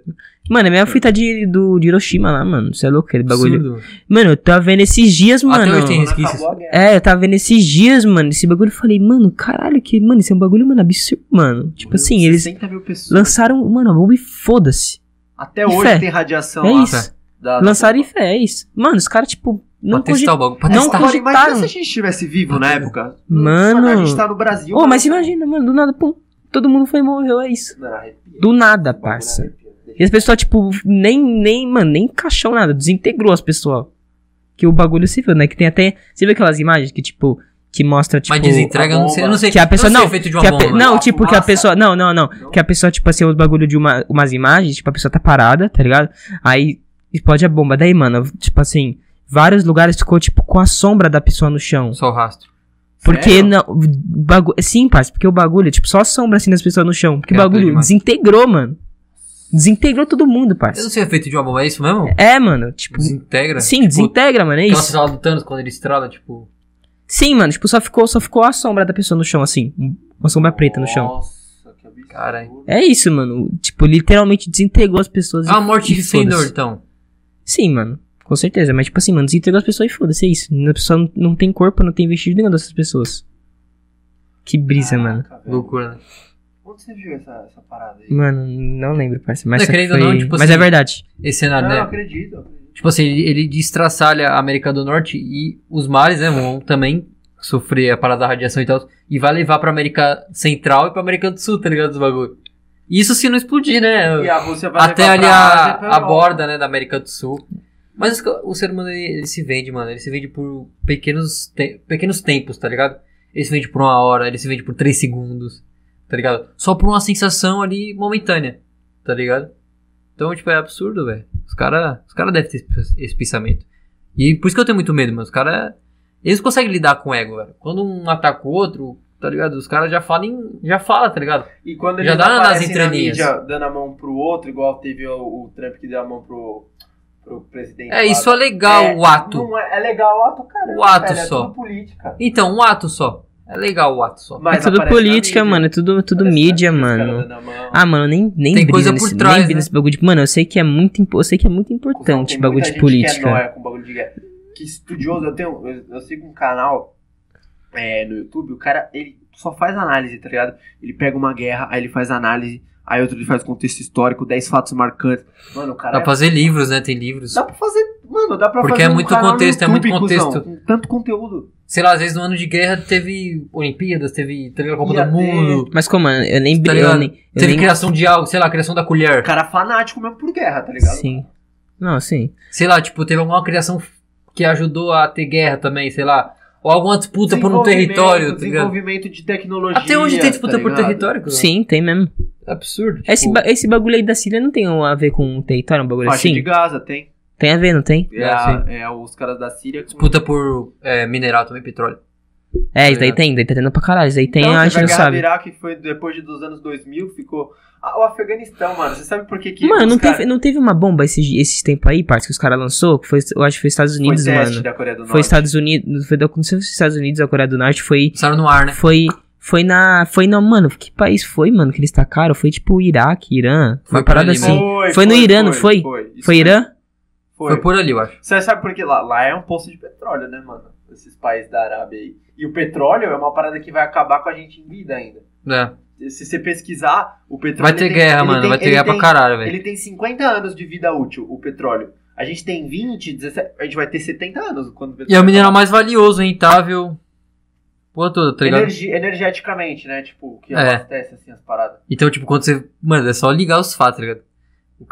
Mano, é a mesma fita de, do, de Hiroshima lá, mano. Você é louco, aquele bagulho. Absurdo. Mano, eu tava vendo esses dias, Até mano. hoje tem resquícios. É, eu tava vendo esses dias, mano, esse bagulho. Eu falei, mano, caralho, que, mano, isso é um bagulho, mano, absurdo, mano. Tipo assim, eles 60 mil pessoas. lançaram, mano, a bomba e foda-se. Até E hoje fé. tem radiação É lá. isso. Da- da- Lançaram e fé, é isso. Mano, os caras, tipo, não pra testar o bagulho. Pra não testar. Agora, imagina se a gente estivesse vivo na época. Mano. A gente tá no Brasil. Ô, mas imagina, mano, do nada, pum, todo mundo foi e morreu, é isso. Do nada, Bagulho parça. E as pessoas, tipo, nem, nem, mano, nem caixão nada, desintegrou as pessoas. Que o bagulho se viu, né? Que tem até. Você viu aquelas imagens que, tipo, que mostra, tipo. Mas desentrega, eu não sei, eu não sei. Que a pessoa não sei não, o efeito de que uma a pe- bomba. não, tipo, que a pessoa. Não, não, não. Que a pessoa, tipo assim, os bagulho de uma, umas imagens, tipo, a pessoa tá parada, tá ligado? Aí explode a bomba. Daí, mano, tipo assim, vários lugares ficou, tipo, com a sombra da pessoa no chão. Só o rastro. Porque Sério? não. Bagu... Sim, parça, porque o bagulho, tipo, só a sombra assim das pessoas no chão. Porque o bagulho desintegrou, mano. Desintegrou todo mundo, Eu parça. não sei o efeito de uma bomba, é isso mesmo? É, mano, tipo. Desintegra? Sim, Tipo, desintegra, mano, é Aquela isso. sala do Thanos, quando ele estrala, tipo... Sim, mano, tipo, só ficou, só ficou a sombra da pessoa no chão, assim. Uma sombra preta no chão. Nossa, que absurdo. Caralho. É isso, mano. Tipo, literalmente desintegrou as pessoas. E- morte e sem dor, foda-se. então. Sim, mano. Com certeza. Mas, tipo assim, mano, desintegrou as pessoas e foda-se, é isso. A pessoa não, tem corpo, não tem vestido nenhum dessas pessoas. Que brisa, mano. Caraca, velho. Loucura, né? Onde você viu essa, essa parada aí? Mano, não lembro, parceiro. Mas, Não, foi... não, tipo mas assim, é verdade. Esse cenário, não, né? eu acredito. eu acredito. Tipo assim, ele, ele destraçalha a América do Norte e os mares, né, vão também sofrer a parada da radiação e tal. E vai levar pra América Central e pra América do Sul, tá ligado? Os bagulho. Isso se não explodir, né? E a Rússia vai Até ali a, a borda, né, da América do Sul. Mas o ser humano, ele, ele se vende, mano. Ele se vende por pequenos, te- pequenos tempos, tá ligado? Ele se vende por uma hora, ele se vende por três segundos, tá ligado? Só por uma sensação ali momentânea, tá ligado? Então, tipo, é absurdo, velho. Os caras os cara devem ter esse- esse pensamento. E por isso que eu tenho muito medo, mano. Os caras. Eles conseguem lidar com o ego, velho. Quando um ataca o outro, tá ligado? Os caras já falam, já fala, tá ligado? E quando Já eles dá nas aparecem na entrelinhas. mídia dando a mão pro outro, igual teve o, o Trump que deu a mão pro, pro presidente. É, isso é legal, É, o ato. Não é, é legal o ato, cara. O ato velho, só. É tudo política. Então, um ato só. É legal o ato só. Mas é tudo política, mano. É tudo, tudo Aparece mídia, mano. Ah, mano, nem, nem Tem coisa nesse, por trás, nem né? nesse bagulho de. Mano, eu sei que é muito, impo- eu sei que é muito importante tem bagulho de gente política. Que é nóia com bagulho de guerra. Que estudioso, eu tenho. Eu, eu sigo um canal é, no YouTube, o cara, ele só faz análise, tá ligado? Ele pega uma guerra, aí ele faz análise, aí outro ele faz contexto histórico, 10 fatos marcantes. Mano, o cara. Dá é pra fazer livros, né? Tem livros. Dá pra fazer. Mano, dá pra Porque fazer. é um muito canal no contexto, é muito YouTube, cuzão, contexto. com tanto conteúdo. Sei lá, às vezes no ano de guerra teve Olimpíadas, teve tá ligado, Copa do Mundo, Mas como, mano, eu nem. Tá eu nem, eu teve nem criação de algo, sei lá, criação da O colher. cara é fanático mesmo por guerra, tá ligado? Sim. Não, sim. Sei lá, tipo, teve alguma criação que ajudou a ter guerra também, sei lá. Ou alguma disputa por um território, tá ligado? Desenvolvimento de tecnologia. Até hoje tem disputa tá por território, cara. Sim, tem mesmo. É absurdo. Esse, tipo, ba- esse bagulho aí da Síria não tem a ver com território, um bagulho Faixa de assim? Gaza tem. Tem a ver, não tem? É, É, a- é os caras da Síria. Disputa por é, mineral também, petróleo. É, isso daí ligado? tem, daí tá tendo pra caralho. Isso daí tem, então, a gente não guerra do sabe. Iraque foi depois de, dos anos 2000, ficou... Ah, o Afeganistão, mano, você sabe por que que Mano, não cara- teve, não teve uma bomba esses, esses tempos aí, parça, que os caras lançou? Que foi, eu acho que foi Estados foi Unidos, teste mano. da Coreia do Norte? Foi Estados Unidos. Foi da, não sei se foi Estados Unidos ou Coreia do Norte. Foi. Passaram no ar, né? Foi. Foi na. Foi na. Mano, que país foi, mano, que eles tacaram? Foi tipo Iraque, Irã. Foi uma parada ali assim. mesmo. Foi no Irã, não foi? Foi, Isso Foi Irã? Foi. Foi por ali, eu acho. Você sabe por que lá? Lá é um poço de petróleo, né, mano? Esses países da Arábia aí. E o petróleo é uma parada que vai acabar com a gente em vida ainda. É. Se você pesquisar, o petróleo... Vai ter tem- guerra, mano. tem- Vai ter guerra pra tem- caralho, velho. Ele tem 50 anos de vida útil, o petróleo. A gente tem 20, 17, a gente vai ter 70 anos quando o E é o petróleo mineral mais valioso, rentável. Porra toda, tá ligado? Energi- energeticamente, né? Tipo, que É. abastece assim as paradas. Então, tipo, quando você. Mano, é só ligar os fatos, tá ligado?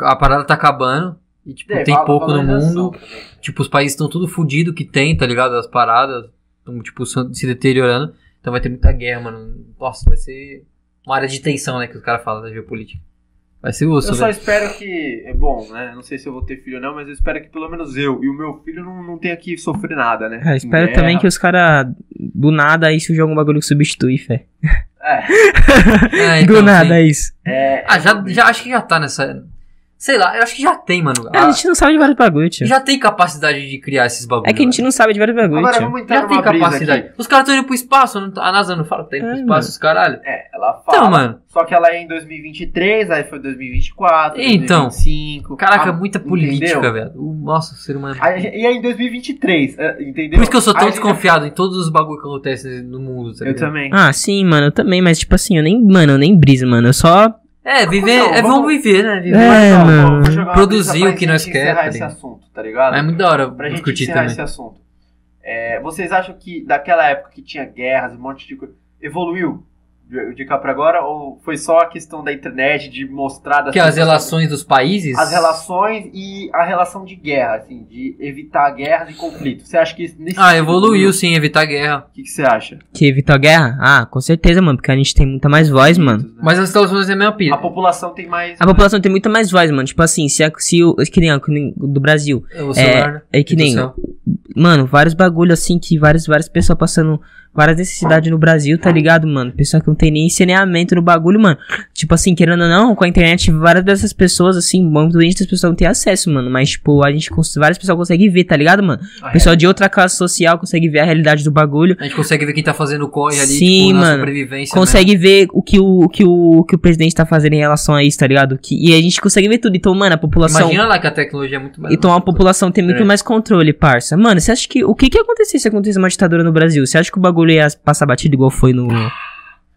A parada tá acabando. E, tipo, É, tem pouco no mundo. também. Tipo, os países estão tudo fudido que tem, tá ligado? As paradas. Estão, tipo, se deteriorando. Então vai ter muita guerra, mano. Nossa, vai ser uma área de tensão, né? Que os caras falam da geopolítica. Vai ser osso, Eu só velho. espero que. É bom, né? Não sei se eu vou ter filho ou não, mas eu espero que pelo menos eu e o meu filho não, não tenha que sofrer nada, né? É, espero Guerra. também que os caras. Do nada aí surja algum bagulho que substitui, fé. É, [laughs] É, então, do nada, sim. é isso. é, Ah, já, já acho que já tá nessa. Sei lá, eu acho que já tem, mano. É, a Ah, gente não sabe de vários bagulhos, tio. já tem capacidade de criar esses bagulhos. É que a gente não sabe de vários bagulhos, Agora vamos entrar Já tem brisa capacidade. aqui. Os caras estão indo pro espaço, não tá- a NASA não fala que tá indo pro É, espaço, os caralho. É, ela fala. Então, mano. Só que ela é em 2023, aí foi 2024, Então. 2025. Caraca, Ah, muita política, entendeu? velho. O- Nossa, o ser humano. E aí em 2023, é, entendeu? Por isso que eu sou tão a gente- desconfiado em todos os bagulhos que acontecem no mundo, tá Eu também. Ah, sim, mano, eu também, mas tipo assim, eu nem, mano, eu nem briso, mano. Eu só. É, viver. Não, é, vamos vamos- viver, né? Viver. É, mano. Produzir o que nós gente quer, encerrar tá esse assunto, tá ligado? É muito da hora Pra gente discutir encerrar também. esse assunto. É, vocês acham que daquela época que tinha guerras, um monte de coisa, evoluiu de, de cá pra agora? Ou foi só a questão da internet, de mostrar das Que as relações dos países. As relações e a relação de guerra, assim, de evitar guerras e conflitos. Você acha que nesse Ah, evoluiu sim, evitar guerra. O que, que você acha? Que evitou a guerra? Ah, com certeza, mano, porque a gente tem muita mais voz, mano. Mas as relações é a mesma pira. A população tem mais. A população tem muita mais voz, mano. Tipo assim, se, a, se o. Que nem, que nem do Brasil. O celular, né? É que nem. Mano, vários bagulho assim que várias, várias pessoas passando várias necessidades no Brasil, tá ligado, mano? Pessoa que não tem nem saneamento no bagulho, mano. Tipo assim, querendo ou não, com a internet, várias dessas pessoas, assim, muitas pessoas não têm acesso, mano. Mas, tipo, a gente, várias pessoas conseguem ver, tá ligado, mano? a Pessoal de outra classe social consegue ver a realidade do bagulho. A gente consegue ver quem tá fazendo corre ali, Sim, tipo, mano. sobrevivência. né? Consegue ver o que o, o que o, o que o presidente tá fazendo em relação a isso, tá ligado? Que, e a gente consegue ver tudo. Então, mano, a população. Imagina lá que a tecnologia é muito mais. Então a população tem muito É. mais controle, parça. Mano, você acha que. O que que ia acontecer se acontecesse uma ditadura no Brasil? Você acha que o bagulho ia passar batido igual foi no.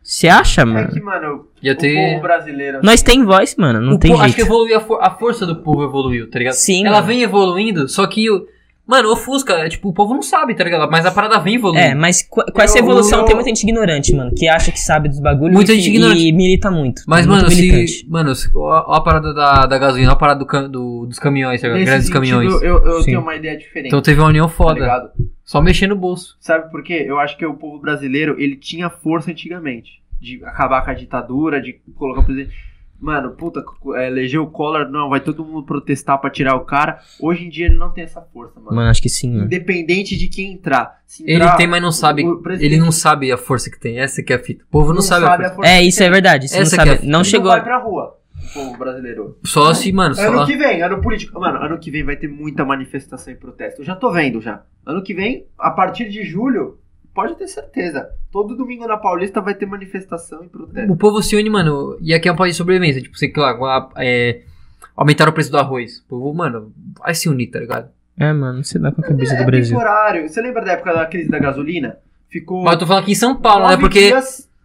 Você acha, É mano? que, mano, Ia o ter- povo brasileiro. Nós tem voz, mano. Não O tem po- Acho que jeito. evoluiu a, for- a força do povo evoluiu, tá ligado? Sim, Ela mano. vem evoluindo, só que o. Mano, ofusca, é, tipo, o povo não sabe, tá ligado? Mas a parada vem evoluindo. É, mas com, essa evolução eu- tem muita gente ignorante, mano. Que acha que sabe dos bagulhos Muita e, gente ignorante. e milita muito. Mas, muito mano, se. militante. Mano, se, ó, ó a parada da, da gasolina, ó a parada do, do- dos caminhões, tá ligado? Nesse Grandes sentido, caminhões. Eu, eu Sim. tenho uma ideia diferente. Então teve uma união tá foda. ligado? só mexer no bolso. Sabe por quê? Eu acho que o povo brasileiro, ele tinha força antigamente. De acabar com a ditadura, de colocar o presidente. Mano, puta, é, elegeu o Collor, não, vai todo mundo protestar pra tirar o cara. Hoje em dia ele não tem essa força, mano. Mano, acho que sim, mano. Independente de quem entrar. Se Ele entrar, tem, mas não sabe. Ele não sabe a força que tem. Essa que é a fita. O povo não, sabe, a força. É, isso é verdade. Isso não Essa sabe. que é a- Não Ele chegou. Não vai pra rua, o povo brasileiro. Só se, mano, Ano só. que vem, ano político. Mano, ano que vem vai ter muita manifestação e protesto. Eu já tô vendo já. Ano que vem, a partir de julho, pode ter certeza. Todo domingo na Paulista vai ter manifestação e protesto. O povo se une, mano. E aqui é um país de sobrevivência. Tipo, sei lá, a- é, aumentaram o preço do arroz. O povo, mano, vai se unir, tá ligado? É, mano, sei lá com a cabeça é do Brasil. temporário. Você lembra da época da crise da gasolina? Ficou. Mas eu tô falando aqui em São Paulo, né? Porque,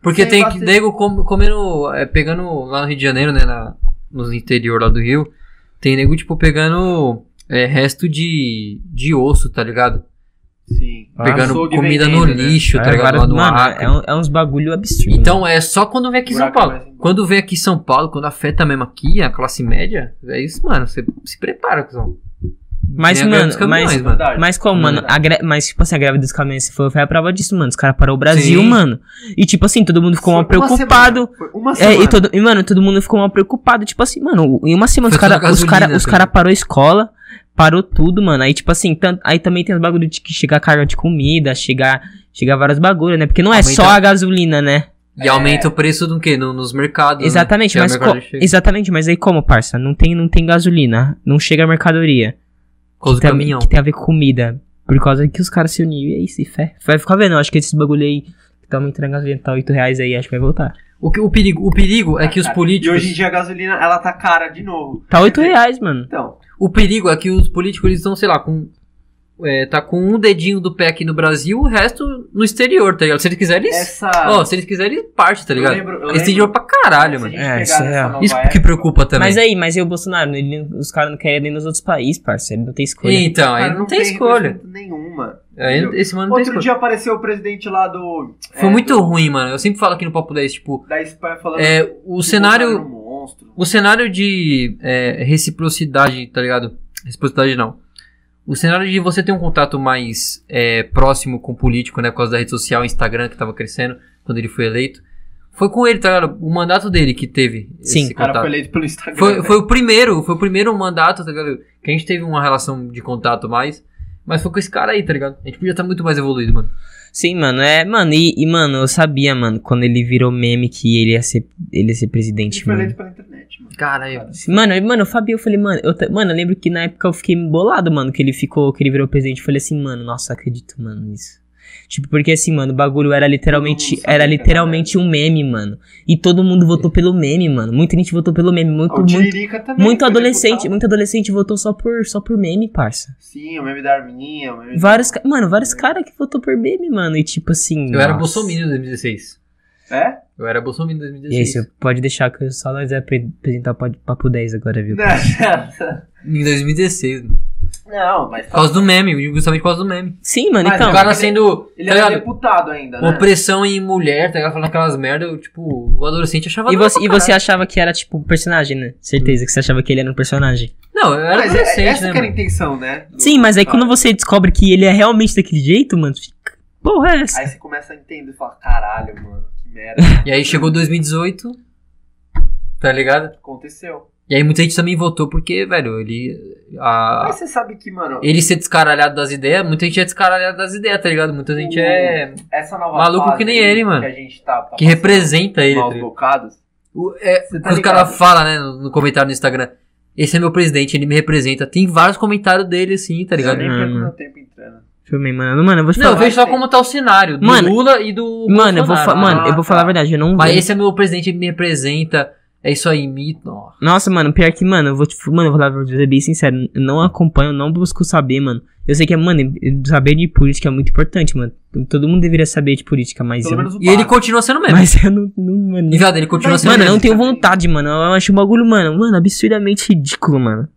porque tem. Nego com- comendo. é, pegando lá no Rio de Janeiro, né? Na, no interior lá do Rio. Tem nego, tipo, pegando é, resto de, de osso, tá ligado? Sim. Pegando Açougue comida vendendo, no né? lixo, tá É, ligado? várias- Lá no mano, Acre. é, um- é uns bagulho absurdo. Então é só quando vem aqui em São Paulo. Quando vem aqui em São Paulo, quando afeta mesmo aqui, a classe média, é isso, mano. Você se prepara, cuzão. Mas, mano, caminhões, mas- mano. Mas como, mano, Verdade. a gre... mas tipo assim, a greve dos caminhões se foi, foi a prova disso, mano. Os caras pararam o Brasil, Sim. mano. E tipo assim, todo mundo ficou mal Foi uma preocupado. semana. Uma É, semana. e, todo, e, mano, todo mundo ficou mal preocupado. Tipo assim, mano, em uma semana os Foi caras toda os cara, os cara parou a escola, parou tudo, mano. Aí, tipo assim, tanto, aí também tem os bagulho de que chegar carga de comida, chegar, chegar vários bagulho, né? Porque não é Aumenta- só a gasolina, né? E aumenta o preço do quê? No- nos mercados. Exatamente, né? Mas é mercado exatamente, mas aí como, parça? Não tem, não tem gasolina, não chega a mercadoria. Do caminhão. que tem a ver com comida. Por causa que os caras se uniram. E aí, se fé. Vai ficar vendo. eu Acho que esses bagulho aí que tá aumentando a gasolina, tá 8 reais aí, acho que vai voltar. O, que- o perigo, o perigo é que os políticos. E hoje em dia a gasolina, ela tá cara de novo. Tá 8 reais, mano. Então, O perigo é que os políticos eles estão, sei lá, com. É, tá com um dedinho do pé aqui no Brasil, o resto no exterior, tá ligado? Se eles quiserem, eles. essa... Ó, se eles quiserem, eles partem, tá Eu ligado? lembro- eu lembro- dinheiro pra caralho, mano. É, isso é Isso que época- preocupa também. Mas aí, mas e o Bolsonaro? Ele, os caras não querem nem nos outros países, parceiro. Ele não tem escolha. Então, aí Cara, não, tem escolha. reconhecimento Nenhuma. Aí, esse mano não tem Outro escolha. dia apareceu o presidente lá do... Foi é, muito do- ruim, mano. Eu sempre falo aqui no Papo 10, tipo, Da Espanha falando... é, o que cenário. um. O cenário de é, reciprocidade, tá ligado? Reciprocidade não. O cenário de você ter um contato mais é, próximo com o político, né? Por causa da rede social, Instagram, que tava crescendo quando ele foi eleito. Foi com ele, tá ligado? O mandato dele que teve Sim. esse O cara contato. foi eleito pelo Instagram. Foi, né? foi o primeiro, foi o primeiro mandato, tá ligado? Que a gente teve uma relação de contato mais. Mas foi com esse cara aí, tá ligado? A gente podia estar muito mais evoluído, mano. Sim, mano, é. Mano, e, e, mano, eu sabia, mano, quando ele virou meme que ele ia ser, ele ia ser Ele presidente, foi mano. eleito pela internet, mano. Caralho. Mano, e, mano, o Fabio, eu falei, mano, eu, mano, eu lembro que na época eu fiquei bolado, mano, que ele ficou, que ele virou presidente. Eu falei assim, mano, nossa, acredito, mano, nisso. Tipo, porque assim, mano, o bagulho era literalmente, era era literalmente um meme, mano. E todo mundo votou pelo meme, mano. Muita gente votou pelo meme, muito, O muito, também muito foi adolescente, deputado. muito adolescente votou só por, só por meme, parça. Sim, o meme da Arminha, o meme Vários, da... mano, vários caras que votou por meme, mano. E tipo assim. Eu era nossa. Bolsonaro em 2016. É? Eu era Bolsonaro em E aí, 2016. você pode deixar que só nós apresentar o Papo 10 agora, viu? [laughs] Em 2016, mano. Não, mas... Por causa do meme, justamente por causa do meme. Sim, mano, Mas então. o cara sendo. Ele tá era ligado? deputado ainda, né? Opressão em mulher, tá ligado? Falando aquelas merda, eu, tipo, o adolescente achava E da hora você, pra e você caralho. achava que era, tipo, um personagem, né? Certeza que você achava que ele era um personagem. Não, eu era Mas é- adolescente, essa né? que era a mano? intenção, né? do- Sim, mas aí do quando cara. você descobre que ele é realmente daquele jeito, mano, fica. Porra, é essa? Aí você começa a entender e fala, caralho, mano, que merda. [laughs] E aí chegou 2018, tá ligado? Aconteceu. E aí muita gente também votou porque, velho, ele. A, Mas você sabe que, mano, ele ser descaralhado das ideias, muita gente é descaralhado das ideias, tá ligado? Muita gente é. essa nova Maluco fase que nem ele, mano. Que a gente tá, tá que representa ele. tá ligado? bocados. O- É, tá que os caras falam, né, no, no comentário no Instagram. Esse é meu presidente, ele me representa. Tem vários comentários dele, assim, tá Eu ligado? nem Mano. perco meu tempo entrando. Eu mano. Mano, eu vou te Não, eu falar. vejo só como tá o cenário do Mano, Lula e do Mano, eu vou, fa- Bolsonaro. mano, eu vou Ah, falar a tá. verdade, eu não Mas vejo. esse é meu presidente, ele me representa. É isso aí, mito. Nossa, mano, pior que, mano, eu vou te. Mano, eu vou falar pra você bem sincero. Eu não acompanho, não busco saber, mano. Eu sei que, mano, saber de política é muito importante, mano. Todo mundo deveria saber de política, mas Pelo eu. menos o E ele continua sendo mesmo. Mas eu não. não mano, E, viado, ele continua Mas, sendo Mano, eu mesmo. não tenho vontade, mano. Eu acho um bagulho, mano, mano, absurdamente ridículo, mano.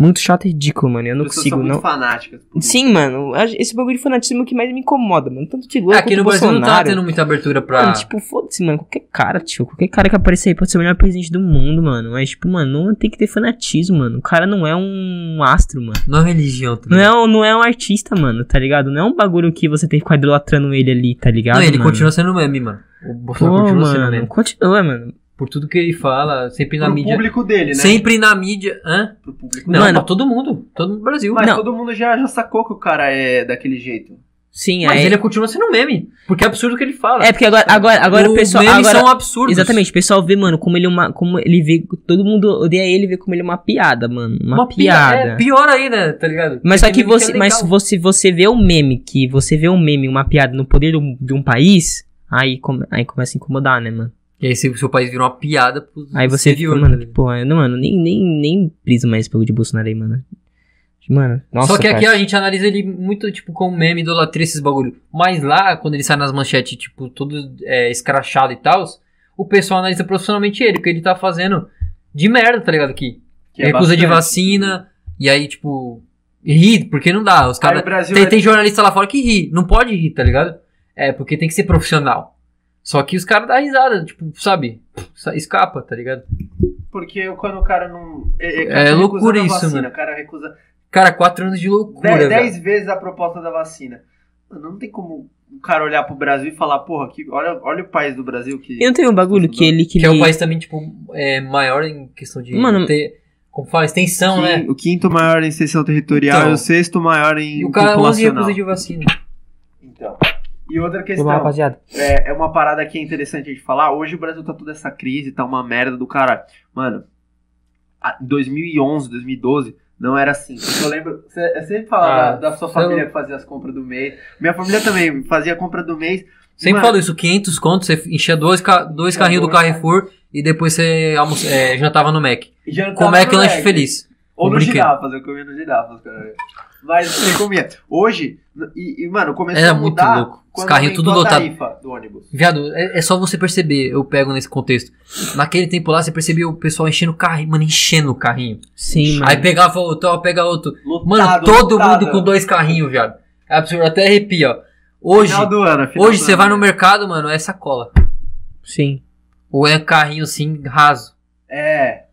Muito chato e ridículo, mano. Eu não consigo, são não. fanáticas. Sim, mano. Esse bagulho de fanatismo é o que mais me incomoda, mano. Tanto de louco É, aqui no Brasil não tá Bolsonaro. tendo muita abertura pra. Mano, tipo, foda-se, mano. Qualquer cara, tio. Qualquer cara que aparecer aí pode ser o melhor presidente do mundo, mano. Mas, tipo, mano, não tem que ter fanatismo, mano. O cara não é um astro, mano. Não é religião também. Não é, um- não é um artista, mano, tá ligado? Não é um bagulho que você tem que ficar idolatrando ele ali, tá ligado? Não, ele mano? continua sendo meme, mano. O Bolsonaro Pô, continua sendo mano, meme. continua, mano. Por tudo que ele fala, sempre na Pro mídia. público dele, né? Sempre na mídia. Hã? Pro público Não, Mano. pra todo mundo. Todo mundo do Brasil. Mas Não. todo mundo já, já sacou que o cara é daquele jeito. Sim, Mas aí... ele continua sendo meme. Porque é absurdo o que ele fala. É, porque agora, agora, agora o pessoal... memes Agora... são absurdos. Exatamente, o pessoal vê, mano, como ele é uma... Como ele vê... Todo mundo odeia ele e vê como ele é uma piada, mano. Uma, Uma piada. piada. É pior ainda, tá ligado? Mas só que meme você, é mas você, você vê um meme, que você vê um meme, uma piada no poder de um, de um país, aí, come- aí começa a incomodar, né, mano? E aí se o seu país vira uma piada pros Aí você exterior, mano, tipo, eu não, mano, nem, nem, nem briso mais pelo de Bolsonaro aí, mano. Mano, nossa, Só que aqui cara. a gente analisa ele muito, tipo, como meme, idolatria, esses bagulho. Mas lá, quando ele sai nas manchetes, tipo, todo é, escrachado e tal, o pessoal analisa profissionalmente ele, porque ele tá fazendo de merda, tá ligado? Aqui. Que é Recusa de bastante. vacina, e aí, tipo, ri, porque não dá. Os Aí caras. Tem, é- tem jornalista lá fora que ri, não pode rir, tá ligado? É, porque tem que ser profissional. Só que os caras dão risada, tipo, sabe? Escapa, tá ligado? Porque quando o cara não. É, É tá loucura isso, vacina, mano. O cara recusa Cara, quatro anos de loucura, dez, dez vezes a proposta da vacina. Mano, não tem como o cara olhar pro Brasil e falar, porra, que, olha, olha o país do Brasil que. E não tem um bagulho que ele... Que, Que é um ele- país também, tipo, é, maior em questão de Mano- ter, como fala, extensão, né? O quinto maior em extensão territorial Então. e o sexto maior em E o cara 11 populacional. recusa de vacina. Então. E outra questão, rapaziada. é, é uma parada que é interessante a gente falar. Hoje o Brasil tá toda essa crise, tá uma merda do cara. Mano, a- 2011, 2012, não era assim. Eu lembro, você sempre fala Ah, da, da sua eu- família que fazia as compras do mês. Minha família também fazia a compra do mês. Sempre falo isso, 500 contos, você enchia dois, dois É, carrinhos do Carrefour e depois você almoço, é, jantava no Mac. jantava Como é que lanche feliz? Ou Um no brinquedo. girafas, eu comia no girafas, cara. Mas você comia. Hoje, e, e, mano, começou Era a muito mudar louco. Os carrinhos tudo a lotado. tarifa do ônibus. Viado, é, é só você perceber, eu pego nesse contexto. Naquele tempo lá, você percebia o pessoal enchendo o carrinho, mano, enchendo o carrinho. Sim, mano. Aí pegava outro, ó, pega outro. Lotado, Mano, todo lotado. mundo com dois carrinhos, viado. É absurdo, até arrepia, ó. Hoje, Final do ano, final hoje do você ano. vai no mercado, mano, é sacola. Sim. Ou é carrinho assim, raso. É,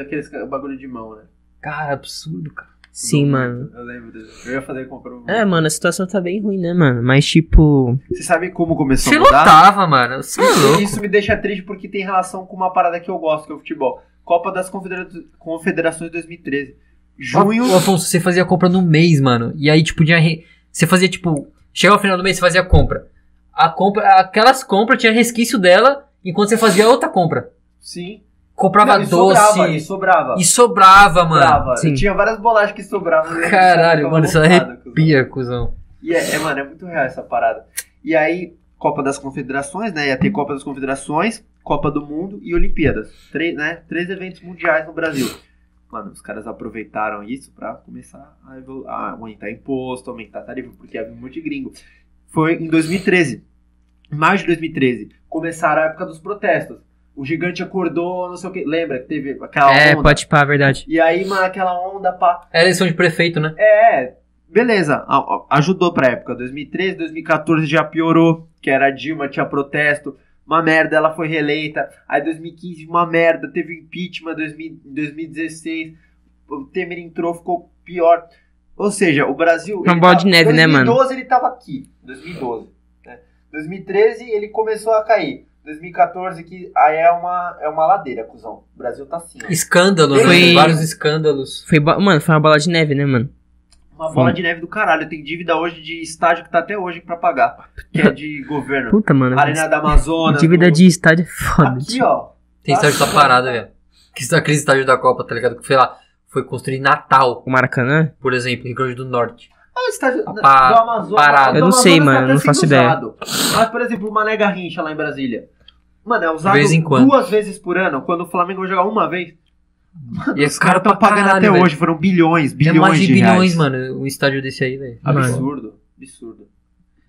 aqueles bagulho de mão, né? Cara, absurdo, cara. Sim, mano. Eu lembro disso. Eu ia fazer compra. no- É, mano, a situação tá bem ruim, né, mano? Mas, tipo... Você sabe como começou Você a mudar? lotava, mano. Você é Isso, louco. isso me deixa triste porque tem relação com uma parada que eu gosto, que é o futebol. Copa das Confedera- Confederações 2013. Junho. Ô, Afonso, você fazia compra no mês, mano. E aí, tipo, tinha. re- Você fazia, tipo. Chegava ao final do mês, você fazia compra. A compra. Aquelas compras tinha resquício dela enquanto você fazia outra compra. Sim. Comprava Não, e doce. sobrava, e sobrava. E sobrava, mano. sobrava. Sim. Tinha várias bolachas que sobravam. né? Caralho, mano, isso arrepia, cuzão. E é, é, mano, é muito real essa parada. E aí, Copa das Confederações, né? Ia ter Copa das Confederações, Copa do Mundo e Olimpíadas. Três, né? Três eventos mundiais no Brasil. Mano, os caras aproveitaram isso pra começar a, a aumentar imposto, aumentar tarifa, porque havia um monte de gringo. Foi em 2013. Em maio de 2013. Começaram a época dos protestos. O gigante acordou, não sei o que. Lembra que teve aquela É, onda? pode pá, verdade. E aí, mano, aquela onda, pá. Era eleição de prefeito, né? É, beleza, a- a- ajudou pra época. 2013, 2014 já piorou, que era a Dilma, tinha protesto, uma merda, ela foi reeleita. Aí 2015, uma merda, teve impeachment, 2000 em 2016, o Temer entrou, ficou pior. Ou seja, o Brasil. Ele bola de neve, né, mano? 2012 ele tava aqui, 2012. né? 2013 ele começou a cair. 2014 que aí é uma, é uma ladeira, cuzão. O Brasil tá assim, ó. Escândalo, né? Foi- Vários escândalos. Foi, mano, foi uma bola de neve, né, mano? Uma bola de neve do caralho. Tem dívida hoje de estádio que tá até hoje pra pagar. Que é de governo. Puta, mano. Arena da Amazonas. Dívida do- de estádio é foda. Aqui, ó. Tem estádio que tá parado, velho. Que está aquele estádio da Copa, tá ligado? Que, sei lá, foi construído em Natal, O Maracanã? por exemplo, Rio Grande do Norte. Ah, o estádio Tá do Amazonas. parado. do Eu não sei, mano, tá não faço ideia. Mas, por exemplo, o Mané Garrincha lá em Brasília. Mano, é usado vez duas vezes por ano, quando o Flamengo vai jogar uma vez. E Os caras estão pra pagando caralho, até hoje, foram bilhões, É bilhões mais de de bilhões, reais. mano, um estádio desse aí, velho. Absurdo, absurdo.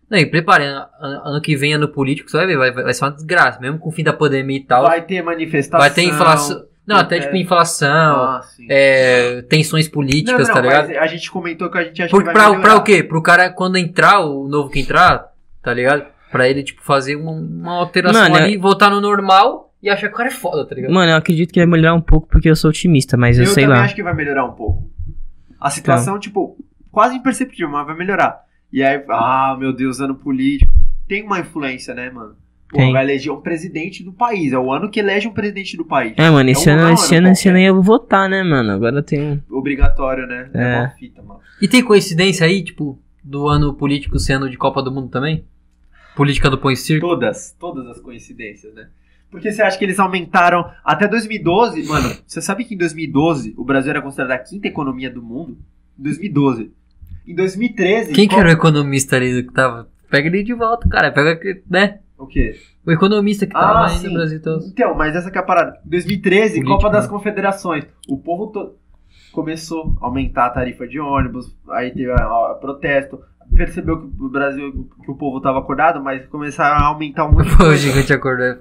Não, e prepare, ano, ano que vem ano político, você vai ver, vai, vai ser uma desgraça, mesmo com o fim da pandemia e tal. Vai ter manifestação. Vai ter inflação. Não, até é. tipo inflação, Ah, é, tensões políticas, não, tá não, ligado? mas a gente comentou que a gente acha Por, que vai pra, melhorar. pra o quê? Pro cara, quando entrar, o novo que entrar, tá ligado? Pra ele, tipo, fazer uma, uma alteração Mano, ali, voltar no normal e achar que o cara é foda, tá ligado? Mano, eu acredito que vai melhorar um pouco porque eu sou otimista, mas eu, Eu sei também lá. acho que vai melhorar um pouco. A situação, tipo, quase imperceptível, mas vai melhorar. E aí, ah, meu Deus, ano político. Tem uma influência, né, mano? Pô, vai eleger um presidente do país. É o ano que elege um presidente do país. É, mano, esse É um- ano, não, esse é ano, esse ano eu ia votar, né, mano? Agora tem um. Obrigatório, né? É, É. uma fita, mano. E tem coincidência aí, tipo, do ano político sendo de Copa do Mundo também? Política do Põe Circo? Todas, todas as coincidências, né? Porque você acha que eles aumentaram até 2012? Mano, você sabe que em 2012 o Brasil era considerado a quinta economia do mundo? Em 2012. Em 2013. Quem que era o economista ali que tava? Pega ele de volta, cara. Pega, né? O quê? O economista que tava Ah, aí sim. no Brasil. Então... Então, mas essa que é a parada. 2013, Política, Copa das né? Confederações. O povo todo começou a aumentar a tarifa de ônibus, aí teve a, a- protesto. Percebeu que o Brasil, que o povo tava acordado, mas começaram a aumentar um monte de Pô, [laughs] o coisa. gigante acordou.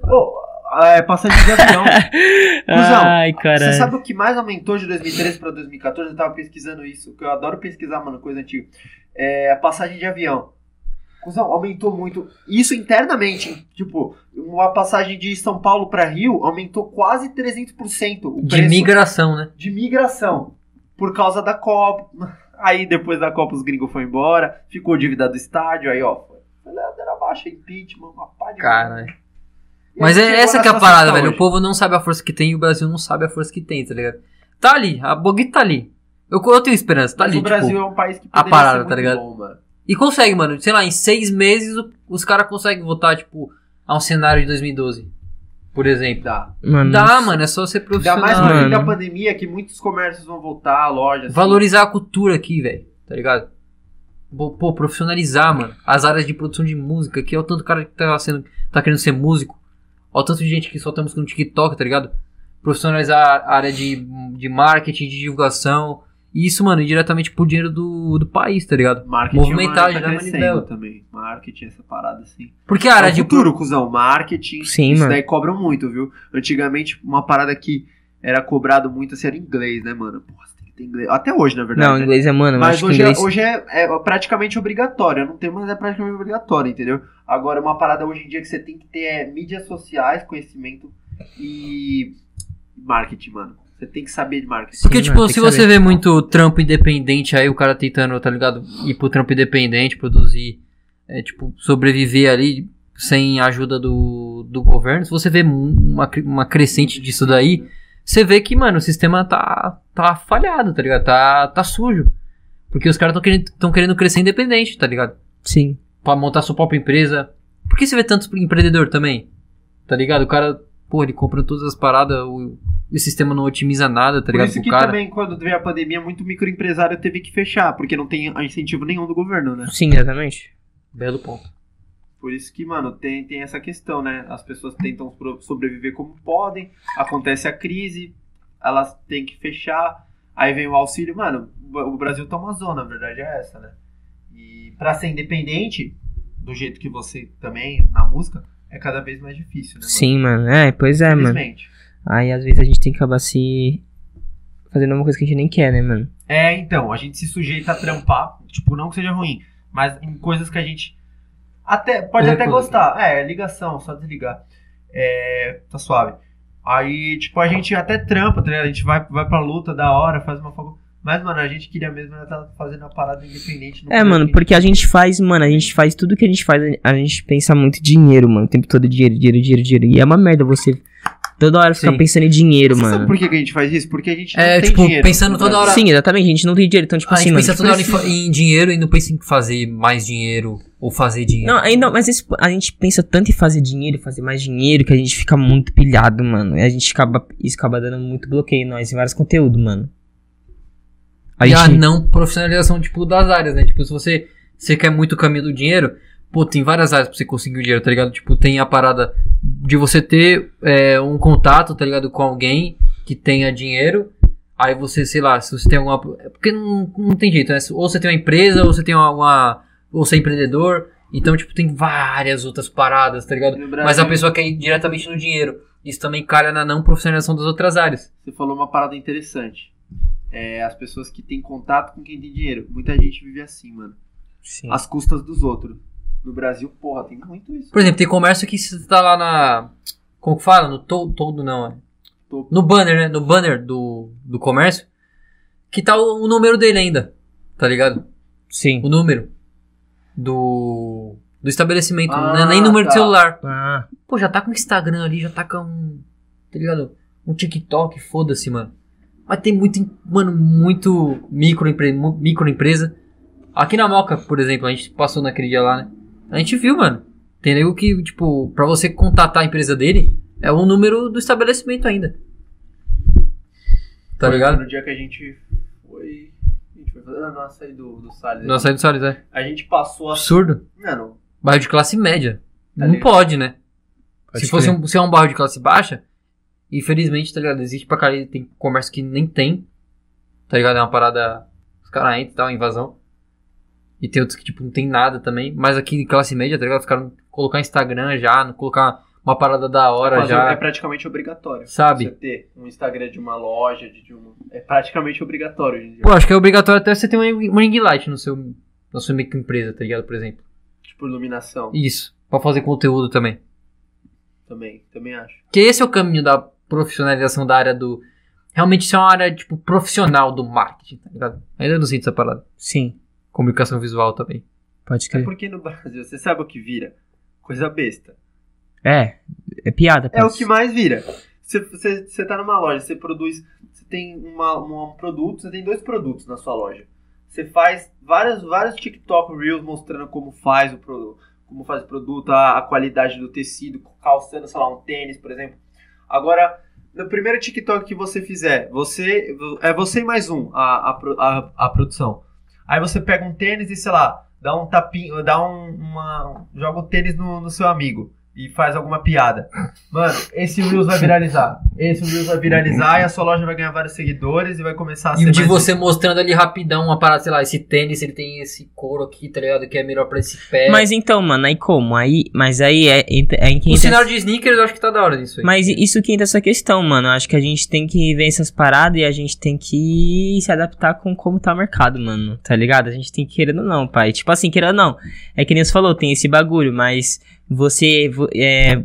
É, passagem de avião. [laughs] Cusão, Ai, Você cara. sabe o que mais aumentou de 2013 pra 2014? Eu tava pesquisando isso, que eu adoro pesquisar, mano, coisa antiga. É a passagem de avião. Cusão, aumentou muito. Isso internamente. Tipo, uma passagem de São Paulo pra Rio aumentou quase 300% o De preço migração, né? de migração. Por causa da Copa. [laughs] Aí depois da Copa os gringos foram embora. Ficou dívida do estádio. Aí, ó. Ladeira baixa, impeachment, uma pá de. Caralho. Mas é essa que é a parada, velho. hoje. O povo não sabe a força que tem e o Brasil não sabe a força que tem, tá ligado? Tá ali, a Bogui tá ali. Eu, eu tenho esperança, tá Mas ali, o Brasil tipo. é um país que a parada, tá ligado? bom. E consegue, mano. Sei lá, em seis meses o- os caras conseguem voltar, tipo, a um cenário de 2012. Por exemplo. Dá. Mano, Dá, mano, é só ser Ainda profissional. mais no da pandemia que muitos comércios vão voltar, lojas. Valorizar a cultura aqui, velho. Tá ligado? Pô, profissionalizar, mano. As áreas de produção de música, que é o tanto cara que tá, sendo, tá querendo ser músico. Olha o tanto de gente que solta música no TikTok, tá ligado? Profissionalizar a área de, de marketing, de divulgação. E isso, mano, diretamente pro dinheiro do, do país, tá ligado? Marketing Movimentar, é gerar tá manivela. crescendo também. Marketing, essa parada assim. Porque a área é o de futuro, cuzão. Marketing. Sim, isso mano. daí cobram muito, viu? Antigamente, uma parada que era cobrado muito assim era inglês, né, mano? Porra, você tem que ter inglês. Até hoje, na verdade. Não, né? inglês é, mano, Mas acho que hoje, inglês. é, hoje é, é praticamente obrigatório. Eu não tenho, mas é praticamente obrigatório, entendeu? Agora, uma parada hoje em dia que você tem que ter é mídias sociais, conhecimento e marketing, mano. Você tem que saber de marketing. Porque, Sim, tipo, se você saber. vê muito trampo independente, aí o cara tentando, tá ligado? Ir pro trampo independente, produzir, é, tipo, sobreviver ali sem a ajuda do, do governo. Se você vê uma, uma crescente disso daí, você vê que, mano, o sistema tá, tá falhado, tá ligado? Tá, tá sujo. Porque os caras tão querendo, tão querendo crescer independente, tá ligado? Sim. Pra montar sua própria empresa. Por que você vê tantos empreendedor também? Tá ligado? O cara, pô, ele compra todas as paradas, o, o sistema não otimiza nada, tá Por ligado? isso pro que cara. também, quando veio a pandemia, muito microempresário teve que fechar, porque não tem incentivo nenhum do governo, né? Sim, exatamente. Belo ponto. Por isso que, mano, tem, tem essa questão, né? As pessoas tentam sobreviver como podem, acontece a crise, elas têm que fechar, aí vem o auxílio. Mano, o Brasil tá uma zona, a verdade é essa, né? E pra ser independente, do jeito que você também, na música, é cada vez mais difícil, né? mano? Sim, mano. É, pois é, mano. Aí às vezes a gente tem que acabar se. fazendo uma coisa que a gente nem quer, né, mano? É, então, a gente se sujeita a trampar, tipo, não que seja ruim, mas em coisas que a gente até pode É, até pô. gostar. É, ligação, só desligar. É, tá suave. Aí, tipo, a gente até trampa, tá ligado? A gente vai, vai pra luta da hora, faz uma fogo. Mas, mano, a gente queria mesmo estar tá fazendo a parada independente. no É, mano, que porque a gente faz, mano, a gente faz tudo que a gente faz, a gente pensa muito em dinheiro, mano. O tempo todo dinheiro, dinheiro, dinheiro, dinheiro. E é uma merda você toda hora ficar Sim. pensando em dinheiro, Você sabe mano. por que, a gente faz isso? Porque a gente não É, tem tipo, dinheiro. pensando toda hora- Sim, exatamente, a gente não tem dinheiro, então, tipo a assim, gente mano. pensa toda hora em, precisa- fa- em dinheiro e não pensa em fazer mais dinheiro ou fazer dinheiro. Não, ainda, mas esse- a gente pensa tanto em fazer dinheiro, fazer mais dinheiro, que a gente fica muito pilhado, mano. E a gente acaba, isso acaba dando muito bloqueio em nós, em vários conteúdos, mano. A e a não profissionalização, tipo, das áreas, né? Tipo, se você, você quer muito o caminho do dinheiro, pô, tem várias áreas pra você conseguir o dinheiro, tá ligado? Tipo, tem a parada de você ter é, um contato, tá ligado, com alguém que tenha dinheiro. Aí você, sei lá, se você tem alguma. é Porque não, não tem jeito, né? Ou você tem uma empresa, ou você tem uma. uma- ou você é empreendedor. Então, tipo, tem várias outras paradas, tá ligado? Mas a pessoa quer ir diretamente no dinheiro. Isso também calha na não profissionalização das outras áreas. Você falou uma parada interessante. É, as pessoas que têm contato com quem tem dinheiro. Muita gente vive assim, mano. Sim. Às custas dos outros. No Brasil, porra, tem muito isso. Por exemplo, tem comércio que você tá lá na. Como que fala? No to- todo, não, é. Topo. No banner, né? No banner do, do comércio. Que tá o, o número dele ainda. Tá ligado? Sim. O número. Do. Do estabelecimento. Ah, não é nem número de tá. celular. Ah, Pô, já tá com Instagram ali, já tá com um. Tá ligado? Um TikTok, foda-se, mano. Mas tem muito, mano, muito microempre, mu- microempresa. Aqui na Moca, por exemplo, a gente passou naquele dia lá, né? A gente viu, mano. Tem nego que, tipo, pra você contatar a empresa dele, é o número do estabelecimento ainda. Tá Foi ligado? No dia que a gente foi. A gente foi fazer a nossa aí do, do Salles. Nossa, aí do Salles, é. A gente passou a. Absurdo. Mano, Bairro de classe média. Tá não ligado? pode, né? Pode se fosse um, se é um bairro de classe baixa, infelizmente, tá ligado? Existe pra caralho, tem comércio que nem tem, tá ligado? É uma parada, os caras entram e tal, invasão. E tem outros que, tipo, não tem nada também. Mas aqui em classe média, tá ligado? Os caras colocar Instagram já, não colocar uma parada da hora quase- já, é praticamente obrigatório. sabe? Você ter um Instagram de uma loja, de, de uma. É praticamente obrigatório hoje em dia. Pô, acho que é obrigatório até você ter um, um ring light no seu, na sua microempresa, tá ligado? Por exemplo. Tipo, iluminação. Isso, pra fazer conteúdo também. Também, também acho. Que esse é o caminho da profissionalização da área do... Realmente isso é uma área, tipo, profissional do marketing, tá ligado? Ainda não sinto essa parada. Sim. Comunicação visual também. Pode É crer. porque no Brasil, você sabe o que vira? Coisa besta. É, é piada. É o que mais vira. Você, você, você tá numa loja, você produz. Você tem uma, uma- um produto, você tem dois produtos na sua loja. Você faz vários, vários TikTok Reels mostrando como faz o produto, como faz o produto, a, a qualidade do tecido, calçando, sei lá, um tênis, por exemplo. Agora, no primeiro TikTok que você fizer, você é você mais um a, a, a, produção. Aí você pega um tênis e, sei lá, dá um tapinho, dá um, uma. joga o tênis no, no seu amigo e faz alguma piada. Mano, esse Reels vai viralizar. Esse Reels vai viralizar e a sua loja vai ganhar vários seguidores e vai começar a E ser o de mais- você mostrando ali rapidão uma parada, sei lá, esse tênis, ele tem esse couro aqui, tá ligado? Que é melhor pra esse pé. Mas então, mano, aí como? Aí, mas aí é, é, é o cenário de sneakers eu acho que tá da hora disso aí. Mas isso que entra essa questão, mano. Eu acho que a gente tem que ver essas paradas e a gente tem que se adaptar com como tá o mercado, mano. Tá ligado? A gente tem que querer ou não, pai. Tipo assim, querer ou não. É que nem você falou, tem esse bagulho, mas você. vo- É,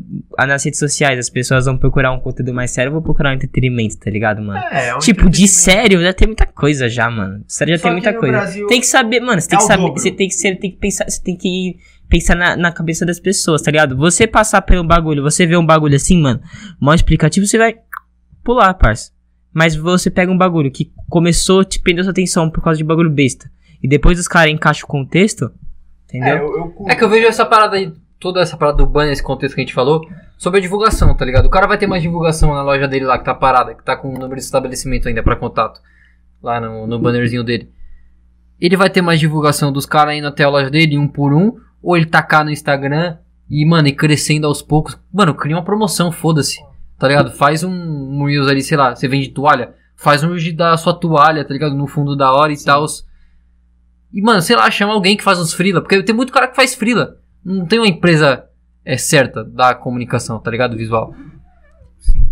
nas redes sociais, as pessoas vão procurar um conteúdo mais sério ou vão procurar um entretenimento, tá ligado, mano? É, é um tipo, de sério, já tem muita coisa já, mano. Sério, já Só tem muita coisa. Brasil Tem que saber, mano, você tem é que saber. dobro. Você tem que, você tem que pensar. Você tem que pensar na, na cabeça das pessoas, tá ligado? Você passar pelo bagulho, você vê um bagulho assim, mano, mó explicativo, você vai pular, parça. Mas você pega um bagulho que começou, te prendeu sua atenção por causa de bagulho besta. E depois os caras encaixam o contexto, entendeu? É, eu, eu. É que eu vejo essa parada aí, toda essa parada do banner, esse contexto que a gente falou, sobre a divulgação, tá ligado? O cara vai ter mais divulgação na loja dele lá, que tá parada, que tá com o número de estabelecimento ainda pra contato. Lá no, no bannerzinho dele. Ele vai ter mais divulgação dos caras indo até a loja dele, um por um, ou ele tacar no Instagram e, mano, e crescendo aos poucos. Mano, cria uma promoção, foda-se. Tá ligado? Faz um, um Reels ali, sei lá, você vende toalha, faz um Reels da sua toalha, tá ligado? No fundo da hora e tal. E, mano, sei lá, chama alguém que faz uns freela, porque tem muito cara que faz freela. Não tem uma empresa é, certa da comunicação, tá ligado? Visual.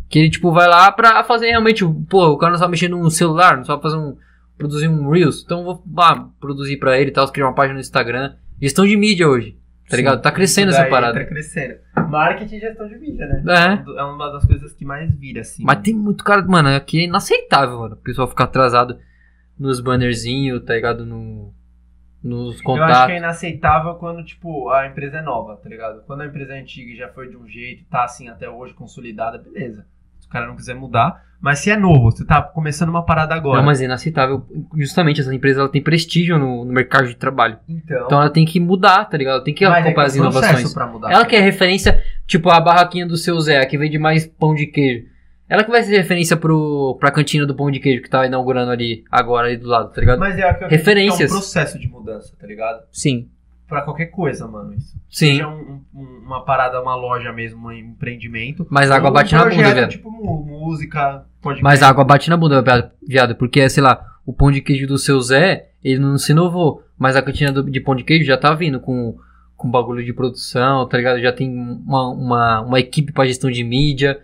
Que ele, tipo, vai lá pra fazer realmente, pô, o cara não sabe mexer no celular, não sabe fazer um, produzir um Reels, então eu vou lá, produzir pra ele e tal, criar uma página no Instagram. Gestão de mídia hoje, tá ligado? Tá crescendo essa daí parada. Tá crescendo. Marketing e gestão de mídia, né? É. É uma das coisas que mais vira, assim. Mas tem muito cara, mano, aqui é inaceitável, mano. O pessoal ficar atrasado nos bannerzinhos, tá ligado? No, nos Eu acho contatos. que é inaceitável quando, tipo, a empresa é nova, tá ligado? Quando a empresa é antiga e já foi de um jeito, tá assim até hoje consolidada, beleza. Se o cara não quiser mudar. Mas se é novo, você tá começando uma parada agora. Não, mas é inaceitável. Justamente, essa empresa ela tem prestígio no, no mercado de trabalho. Então, Então ela tem que mudar, tá ligado? Tem que mas é acompanhar as que é processo inovações. Pra mudar, Ela que é referência, tipo a barraquinha do seu Zé, que vende mais pão de queijo. Ela que vai ser referência pro, pra cantina do pão de queijo que tá inaugurando ali agora, ali do lado, tá ligado? Mas é, que eu acredito que Referências. é um processo de mudança, tá ligado? Sim. pra qualquer coisa, mano. Isso. Sim. Seja um- um- uma parada, uma loja mesmo, um empreendimento. Mas a água Ou bate um na bunda, projeto, velho. Tipo música, podcast. Mas a água bate na bunda, viado- viado, porque, sei lá, o pão de queijo do seu Zé, ele não se inovou, mas a cantina do- de pão de queijo já tá vindo com, com bagulho de produção, tá ligado? Já tem uma, uma, uma equipe pra gestão de mídia,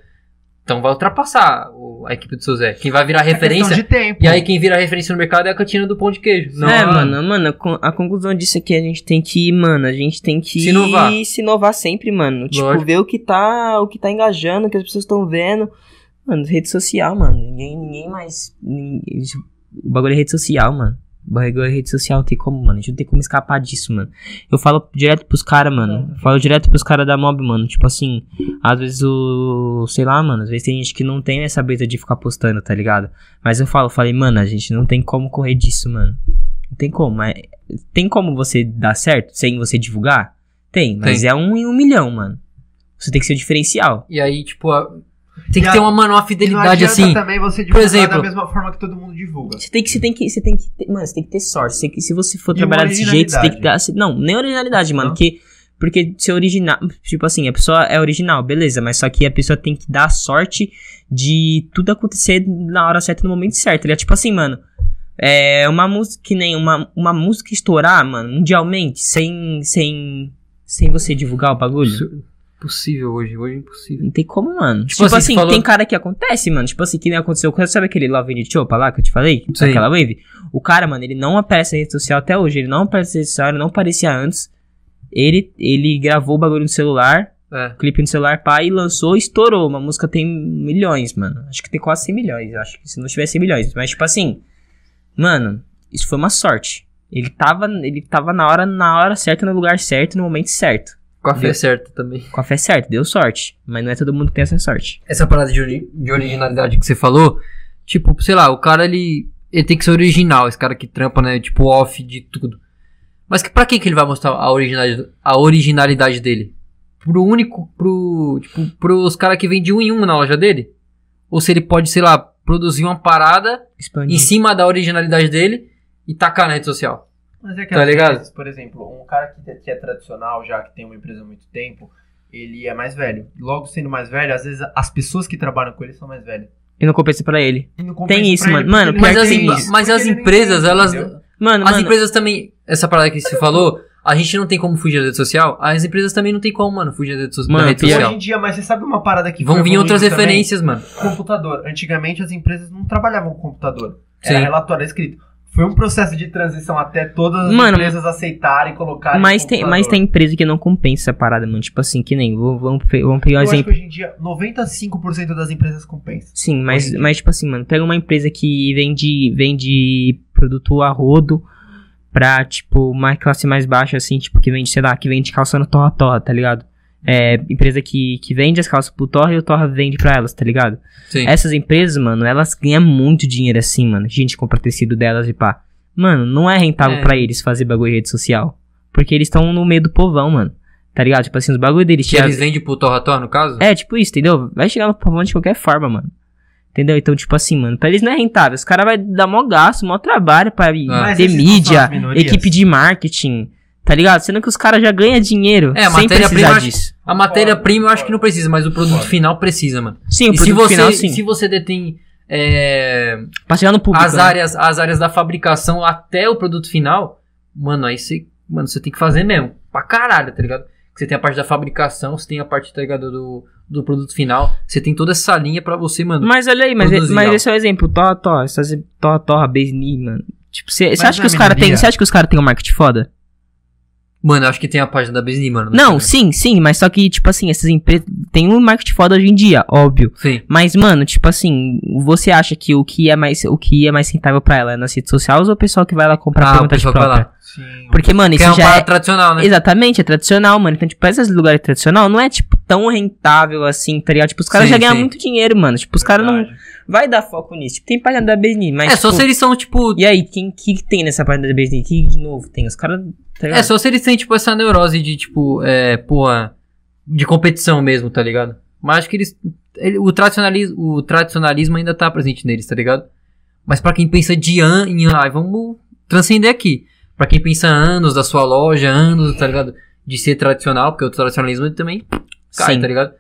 então vai ultrapassar o- a equipe do seu Zé. Quem vai virar É referência, de tempo. e aí quem vira referência no mercado é a cantina do pão de queijo. Não, é, mano, mano, a conclusão disso é que a gente tem que, mano, a gente tem que Se inovar. se inovar sempre, mano. Tipo, Lógico. ver o que tá, o que tá engajando, o que as pessoas estão vendo. Mano, rede social, mano. Ninguém, ninguém mais. ninguém- o bagulho é rede social, mano. Bagulho é rede social, não tem como, mano. A gente não tem como escapar disso, mano. Eu falo direto pros caras, mano. Falo direto pros caras da mob, mano. Tipo assim, às vezes o. Sei lá, mano. Às vezes tem gente que não tem essa brisa de ficar postando, tá ligado? Mas eu falo, falei, mano, a gente não tem como correr disso, mano. Não tem como, mas. Tem como você dar certo sem você divulgar? Tem, mas Tem. é um em um milhão, mano. Você tem que ser o diferencial. E aí, tipo, a- tem que E ter a- uma, uma fidelidade assim. também você divulgar exemplo- da mesma forma que todo mundo divulga. Você tem que, você tem que, você tem que ter, mano, você tem que ter sorte. Você tem que, se você for E trabalhar desse jeito, você tem que dar, não, nem originalidade, mano, Não? porque, porque ser original, tipo assim, a pessoa é original, beleza, mas só que a pessoa tem que dar sorte de tudo acontecer na hora certa, no momento certo, tá? Tipo assim, mano, é uma música, que nem uma, uma música estourar, mano, mundialmente, sem, sem, sem você divulgar o bagulho. Impossível hoje, hoje é impossível. Não tem como, mano. Tipo Tipo, assim, assim, falou- tem cara que acontece, mano. Tipo assim, que nem aconteceu. Sabe aquele Love de Chopa lá que eu te falei? Sim. Aquela wave? O cara, mano, ele não aparece na rede social até hoje. Ele não aparece na rede social, ele não aparecia antes. Ele, ele gravou o bagulho no celular, É. clipe no celular, pá, e lançou e estourou. Uma música tem milhões, mano. Acho que tem quase 100 milhões. Acho que se não tivesse 100 milhões. Mas, tipo assim, mano, isso foi uma sorte. Ele tava, ele tava na hora, na hora certa, no lugar certo, no momento certo. Com a fé Deu. certa também. Com a fé certa, deu sorte. Mas não é todo mundo que tem essa sorte. essa parada de, ori- de originalidade que você falou, tipo, sei lá, o cara ele, ele tem que ser original, esse cara que trampa, né, tipo, off de tudo. Mas que, pra quem que ele vai mostrar a originalidade, a originalidade dele? Pro único, pro, tipo, pros caras que vêm de um em um na loja dele? Ou se ele pode, sei lá, produzir uma parada Expandir. em cima da originalidade dele e tacar na rede social? Mas é que Tá às ligado? vezes, por exemplo, um cara que, que é tradicional, já que tem uma empresa há muito tempo, ele é mais velho. Logo sendo mais velho, às vezes as pessoas que trabalham com ele são mais velhas. E não compensa pra ele. Compensa Tem isso, mano. ele, Mano, Mas as, isso. mas as empresas, entende, elas. entendeu? Mano, As mano. empresas também. Essa parada que você falou, a gente não tem como fugir da rede social. As empresas também não tem como, mano, fugir da rede, so- da Mano, rede pior- social. Hoje em dia, mas você sabe uma parada que Vão vir outras evoluindo também? referências, mano. Computador. Antigamente as empresas não trabalhavam com computador. Era Sim. relatório escrito. Foi um processo de transição até todas as Mano, empresas aceitarem e colocarem Mas tem, mas tem empresa que não compensa a parada, mano. Tipo assim, que nem. Vamos, vamos pegar um Eu acho que exemplo. hoje em dia 95% das empresas compensam. Sim, mas, mas tipo assim, mano, pega uma empresa que vende, vende produto a rodo pra, tipo, uma classe mais baixa, assim, tipo, que vende, sei lá, que vende calça no torra-torra, tá ligado? É, empresa que, que vende as calças pro torra e o torra vende pra elas, tá ligado? Sim. Essas empresas, mano, elas ganham muito dinheiro assim, mano. A gente compra tecido delas e pá. Mano, não é rentável É. pra eles fazer bagulho em rede social. Porque eles estão no meio do povão, mano. Tá ligado? Tipo assim, os bagulho deles Que eles vendem pro Torra Torra, no caso? É, tipo isso, entendeu? Vai chegar no povão de qualquer forma, mano. Entendeu? Então, tipo assim, mano, pra eles não é rentável. Os caras vão dar mó gasto, mó trabalho pra ir Ah. Ter mídia, equipe de marketing, tá ligado? Sendo que os caras já ganham dinheiro É, a sem precisar acho- disso. A matéria-prima eu acho que não precisa, mas o produto final precisa, mano. Sim, o e se produto você, final, sim. se você detém é, Pra chegar no público, as, né? áreas, as áreas da fabricação até o produto final, mano, aí você, mano, você tem que fazer mesmo. Pra caralho, tá ligado? Você tem a parte da fabricação, você tem a parte, tá ligado, do, do produto final. Você tem toda essa linha pra você, mano. Mas olha aí, mas, Produzir mas algo. esse é o exemplo. Torra, torra, essas torra, torra, Besni, mano. Tipo, você acha não que os é caras têm. Você acha que os caras têm um marketing foda? Mano, eu acho que tem a página da Disney, mano. no Não, Instagram. sim, sim, mas só que, tipo assim, essas empresas têm um marketing foda hoje em dia, óbvio. Sim. Mas, mano, tipo assim, você acha que o que é mais, o que é mais rentável pra ela é nas redes sociais ou o pessoal que vai lá comprar Ah, por vontade que vai própria? lá. Sim. Porque, mano, isso é uma já é. tradicional, né? Exatamente, é tradicional, mano. Então, tipo, esses lugares tradicional não é, tipo, tão rentável assim, tá ligado? Tipo, os caras Sim, já ganham sim. muito dinheiro, mano. Tipo, os caras não. Vai dar foco nisso. Tipo, tem página da Besni, mas. é, só tipo, se eles são, tipo. E aí, quem que tem nessa página da Besni? Que de novo tem? Os caras. Tá? É, só se eles têm, tipo, essa neurose de, tipo, é, porra, de competição mesmo, tá ligado? Mas acho que eles. ele- o, tradicionalismo, o tradicionalismo ainda tá presente neles, tá ligado? Mas pra quem pensa de ano em ai, vamos transcender aqui. Pra quem pensa anos da sua loja, anos, tá ligado? De ser tradicional, porque o tradicionalismo também cai, Sim. tá ligado?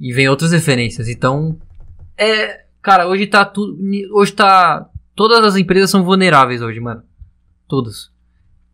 E vem outras referências. Então, é. Cara, hoje tá tudo. Hoje tá. Todas as empresas são vulneráveis hoje, mano. Todas.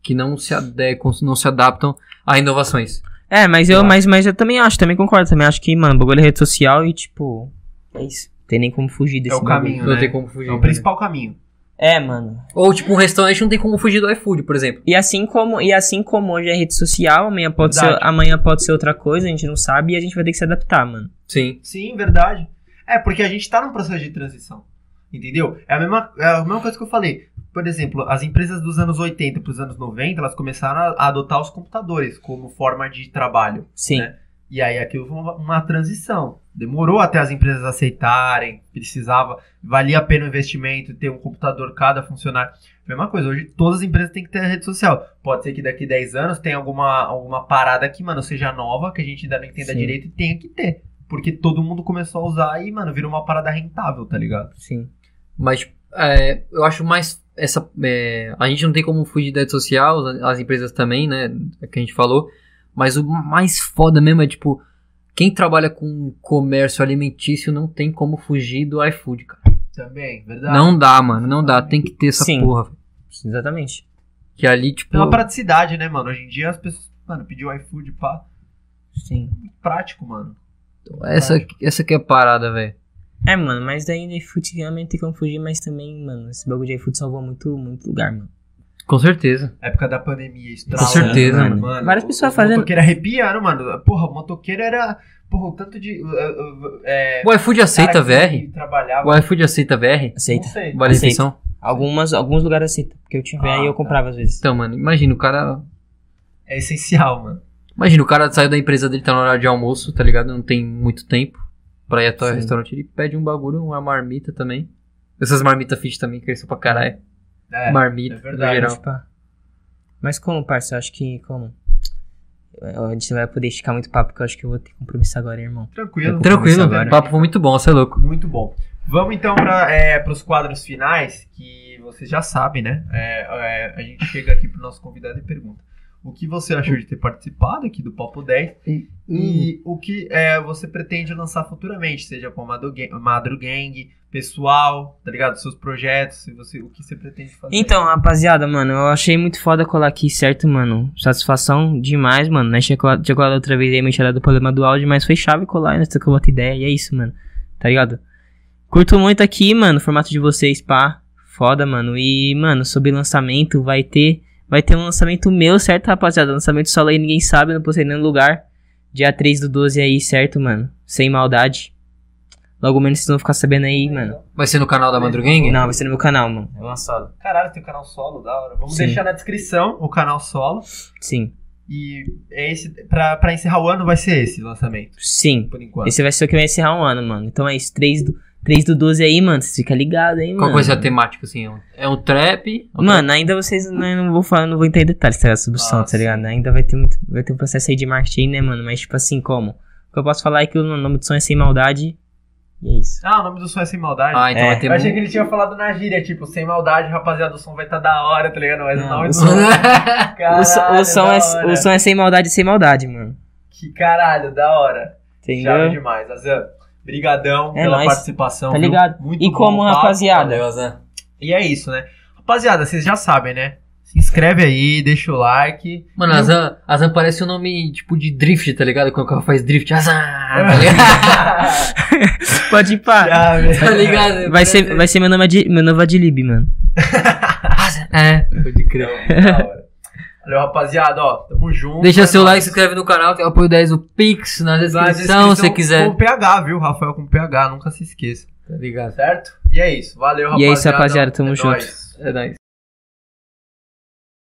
Que não se adequam, não se adaptam a inovações. É, mas eu, mas, mas eu também acho, também concordo. Também acho que, mano, bagulho é rede social e, tipo. É isso. Tem nem como fugir desse É o bagulho. caminho, Não né? tem como fugir. É o né? principal caminho. É, mano. Ou, tipo, um restaurante não tem como fugir do iFood, por exemplo. E assim como, e assim como hoje é rede social, amanhã pode, ser, amanhã pode ser outra coisa, a gente não sabe e a gente vai ter que se adaptar, mano. Sim. Sim, verdade. É, porque a gente tá num processo de transição. Entendeu? É a mesma, é a mesma coisa que eu falei. Por exemplo, as empresas dos anos 80 para os anos 90, elas começaram a, a adotar os computadores como forma de trabalho. Sim. Né? E aí aquilo foi uma, uma transição. Demorou até as empresas aceitarem, precisava, valia a pena o investimento, ter um computador cada funcionário. Mesma coisa, hoje todas as empresas têm que ter a rede social. Pode ser que daqui 10 anos tenha alguma, alguma parada que, mano, seja nova, que a gente ainda não entenda Sim. direito e tenha que ter. Porque todo mundo começou a usar e, mano, virou uma parada rentável, tá ligado? Sim. Mas é, eu acho mais essa. é, a gente não tem como fugir da rede social, as as empresas também, né? é Que a gente falou. Mas o mais foda mesmo é tipo. Quem trabalha com comércio alimentício não tem como fugir do iFood, cara. Também, verdade. Não dá, mano. Não dá. Tem que ter essa Sim. porra. Exatamente. Que ali, tipo. É uma praticidade, né, mano? Hoje em dia as pessoas, mano, pediu iFood, pá. Sim. Prático, mano. Essa, essa que é a parada, velho. É, mano, mas daí no iFood realmente tem como fugir, mas também, mano, esse bagulho de iFood salvou muito, muito lugar, mano. Com certeza. Época da pandemia, isso Com certeza, mano. mano. Várias pessoas fazendo- motoqueiro arrepiando, mano. Porra, o motoqueiro era. Porra, o tanto de. uh, uh, é, O iFood aceita VR? Trabalhava. O iFood aceita VR? Aceita. Vale refeição? Algumas, alguns lugares aceita. Porque eu tive Ah, aí eu tá. comprava às vezes. Então, mano, imagina o cara. É essencial, mano. Imagina, o cara saiu da empresa dele, tá na hora de almoço, tá ligado? Não tem muito tempo pra ir até o Sim. restaurante. Ele pede um bagulho, uma marmita também. Essas marmitas fit também, que são pra caralho. É, marmita, é no verdade. geral. Mas, pá. Mas como, parça? Eu acho que como? A gente não vai poder esticar muito papo, porque eu acho que eu vou ter compromisso agora, irmão. Tranquilo. Tranquilo, agora. o papo foi muito bom, você é louco. Muito bom. Vamos então para os quadros finais, que vocês já sabem, né? É, é, a gente chega aqui pro nosso convidado e pergunta. O que você achou de ter participado aqui do Papo 10 e o que é, você pretende lançar futuramente, seja com a Madru Gang, pessoal, tá ligado? Seus projetos, se você, o que você pretende fazer. Então, rapaziada, mano, eu achei muito foda colar aqui, certo, mano? Satisfação demais, mano. Nós tinha colado, tinha colado outra vez aí, me do problema do áudio, mas foi chave colar, nós trocamos outra ideia, e é isso, mano. Tá ligado? Curto muito aqui, mano, o formato de vocês, pá. Foda, mano. E, mano, sobre lançamento, vai ter. Vai ter um lançamento meu, certo, rapaziada? Lançamento solo aí, ninguém sabe, não postei em nenhum lugar. Dia 3 do 12 aí, certo, mano? Sem maldade. Logo menos vocês vão ficar sabendo aí, mano. Vai ser no canal da Madrugang? Não, vai ser no meu canal, mano. É uma solo. Caralho, tem o canal solo, da hora. Vamos Sim. deixar na descrição o canal solo. Sim. E é esse, pra, pra encerrar o ano vai ser esse lançamento, Sim. por enquanto. Esse vai ser o que vai encerrar um ano, mano. Então é isso. 3 do, 3 do 12 aí, mano. Vocês ficam ligados aí, Qual mano. vai ser a temática, assim? É um- É um trap? Mano, ainda vocês né, não vou falar, não vou entrar em detalhes, tá? Sobre o Ah, som, tá ligado? Ainda vai ter muito. Vai ter um processo aí de marketing, né, mano? Mas tipo assim, como? O que eu posso falar é que o nome do som é sem maldade. E é isso. Ah, o nome do som é Sem Maldade? Ah, então É. vai ter Eu achei que ele tinha falado na gíria, tipo, sem maldade, rapaziada, o som vai estar da hora, tá ligado? Mas o Não, nome o do som- som. [laughs] o, so- Caralho, o som é, o som é sem maldade sem maldade, mano. Que caralho, da hora. Chave Entendeu? demais. Azan, brigadão É pela nóis. participação. Tá viu? ligado? Muito E bom como, o papo. rapaziada? Valeu, Zé. E é isso, né? Rapaziada, vocês já sabem, né? Se inscreve aí, deixa o like. Mano, Azan, Azan parece um nome tipo de drift, tá ligado? Quando o carro faz drift. Azan, tá ligado? [laughs] Pode ir pá. Chave. tá ligado? Vai ser, vai ser meu nome de, meu novo Adlib, mano. [laughs] Azan. É, pode crer. [laughs] Valeu, rapaziada, ó. Tamo junto. Deixa É seu like, se inscreve no canal, tem o apoio 10 o Pix na Na descrição, se você quiser. Com PH, viu? Rafael com PH, nunca se esqueça. Tá ligado? Certo? E é isso. Valeu, E rapaziada. é isso, rapaziada, tamo É junto. nóis. É nóis.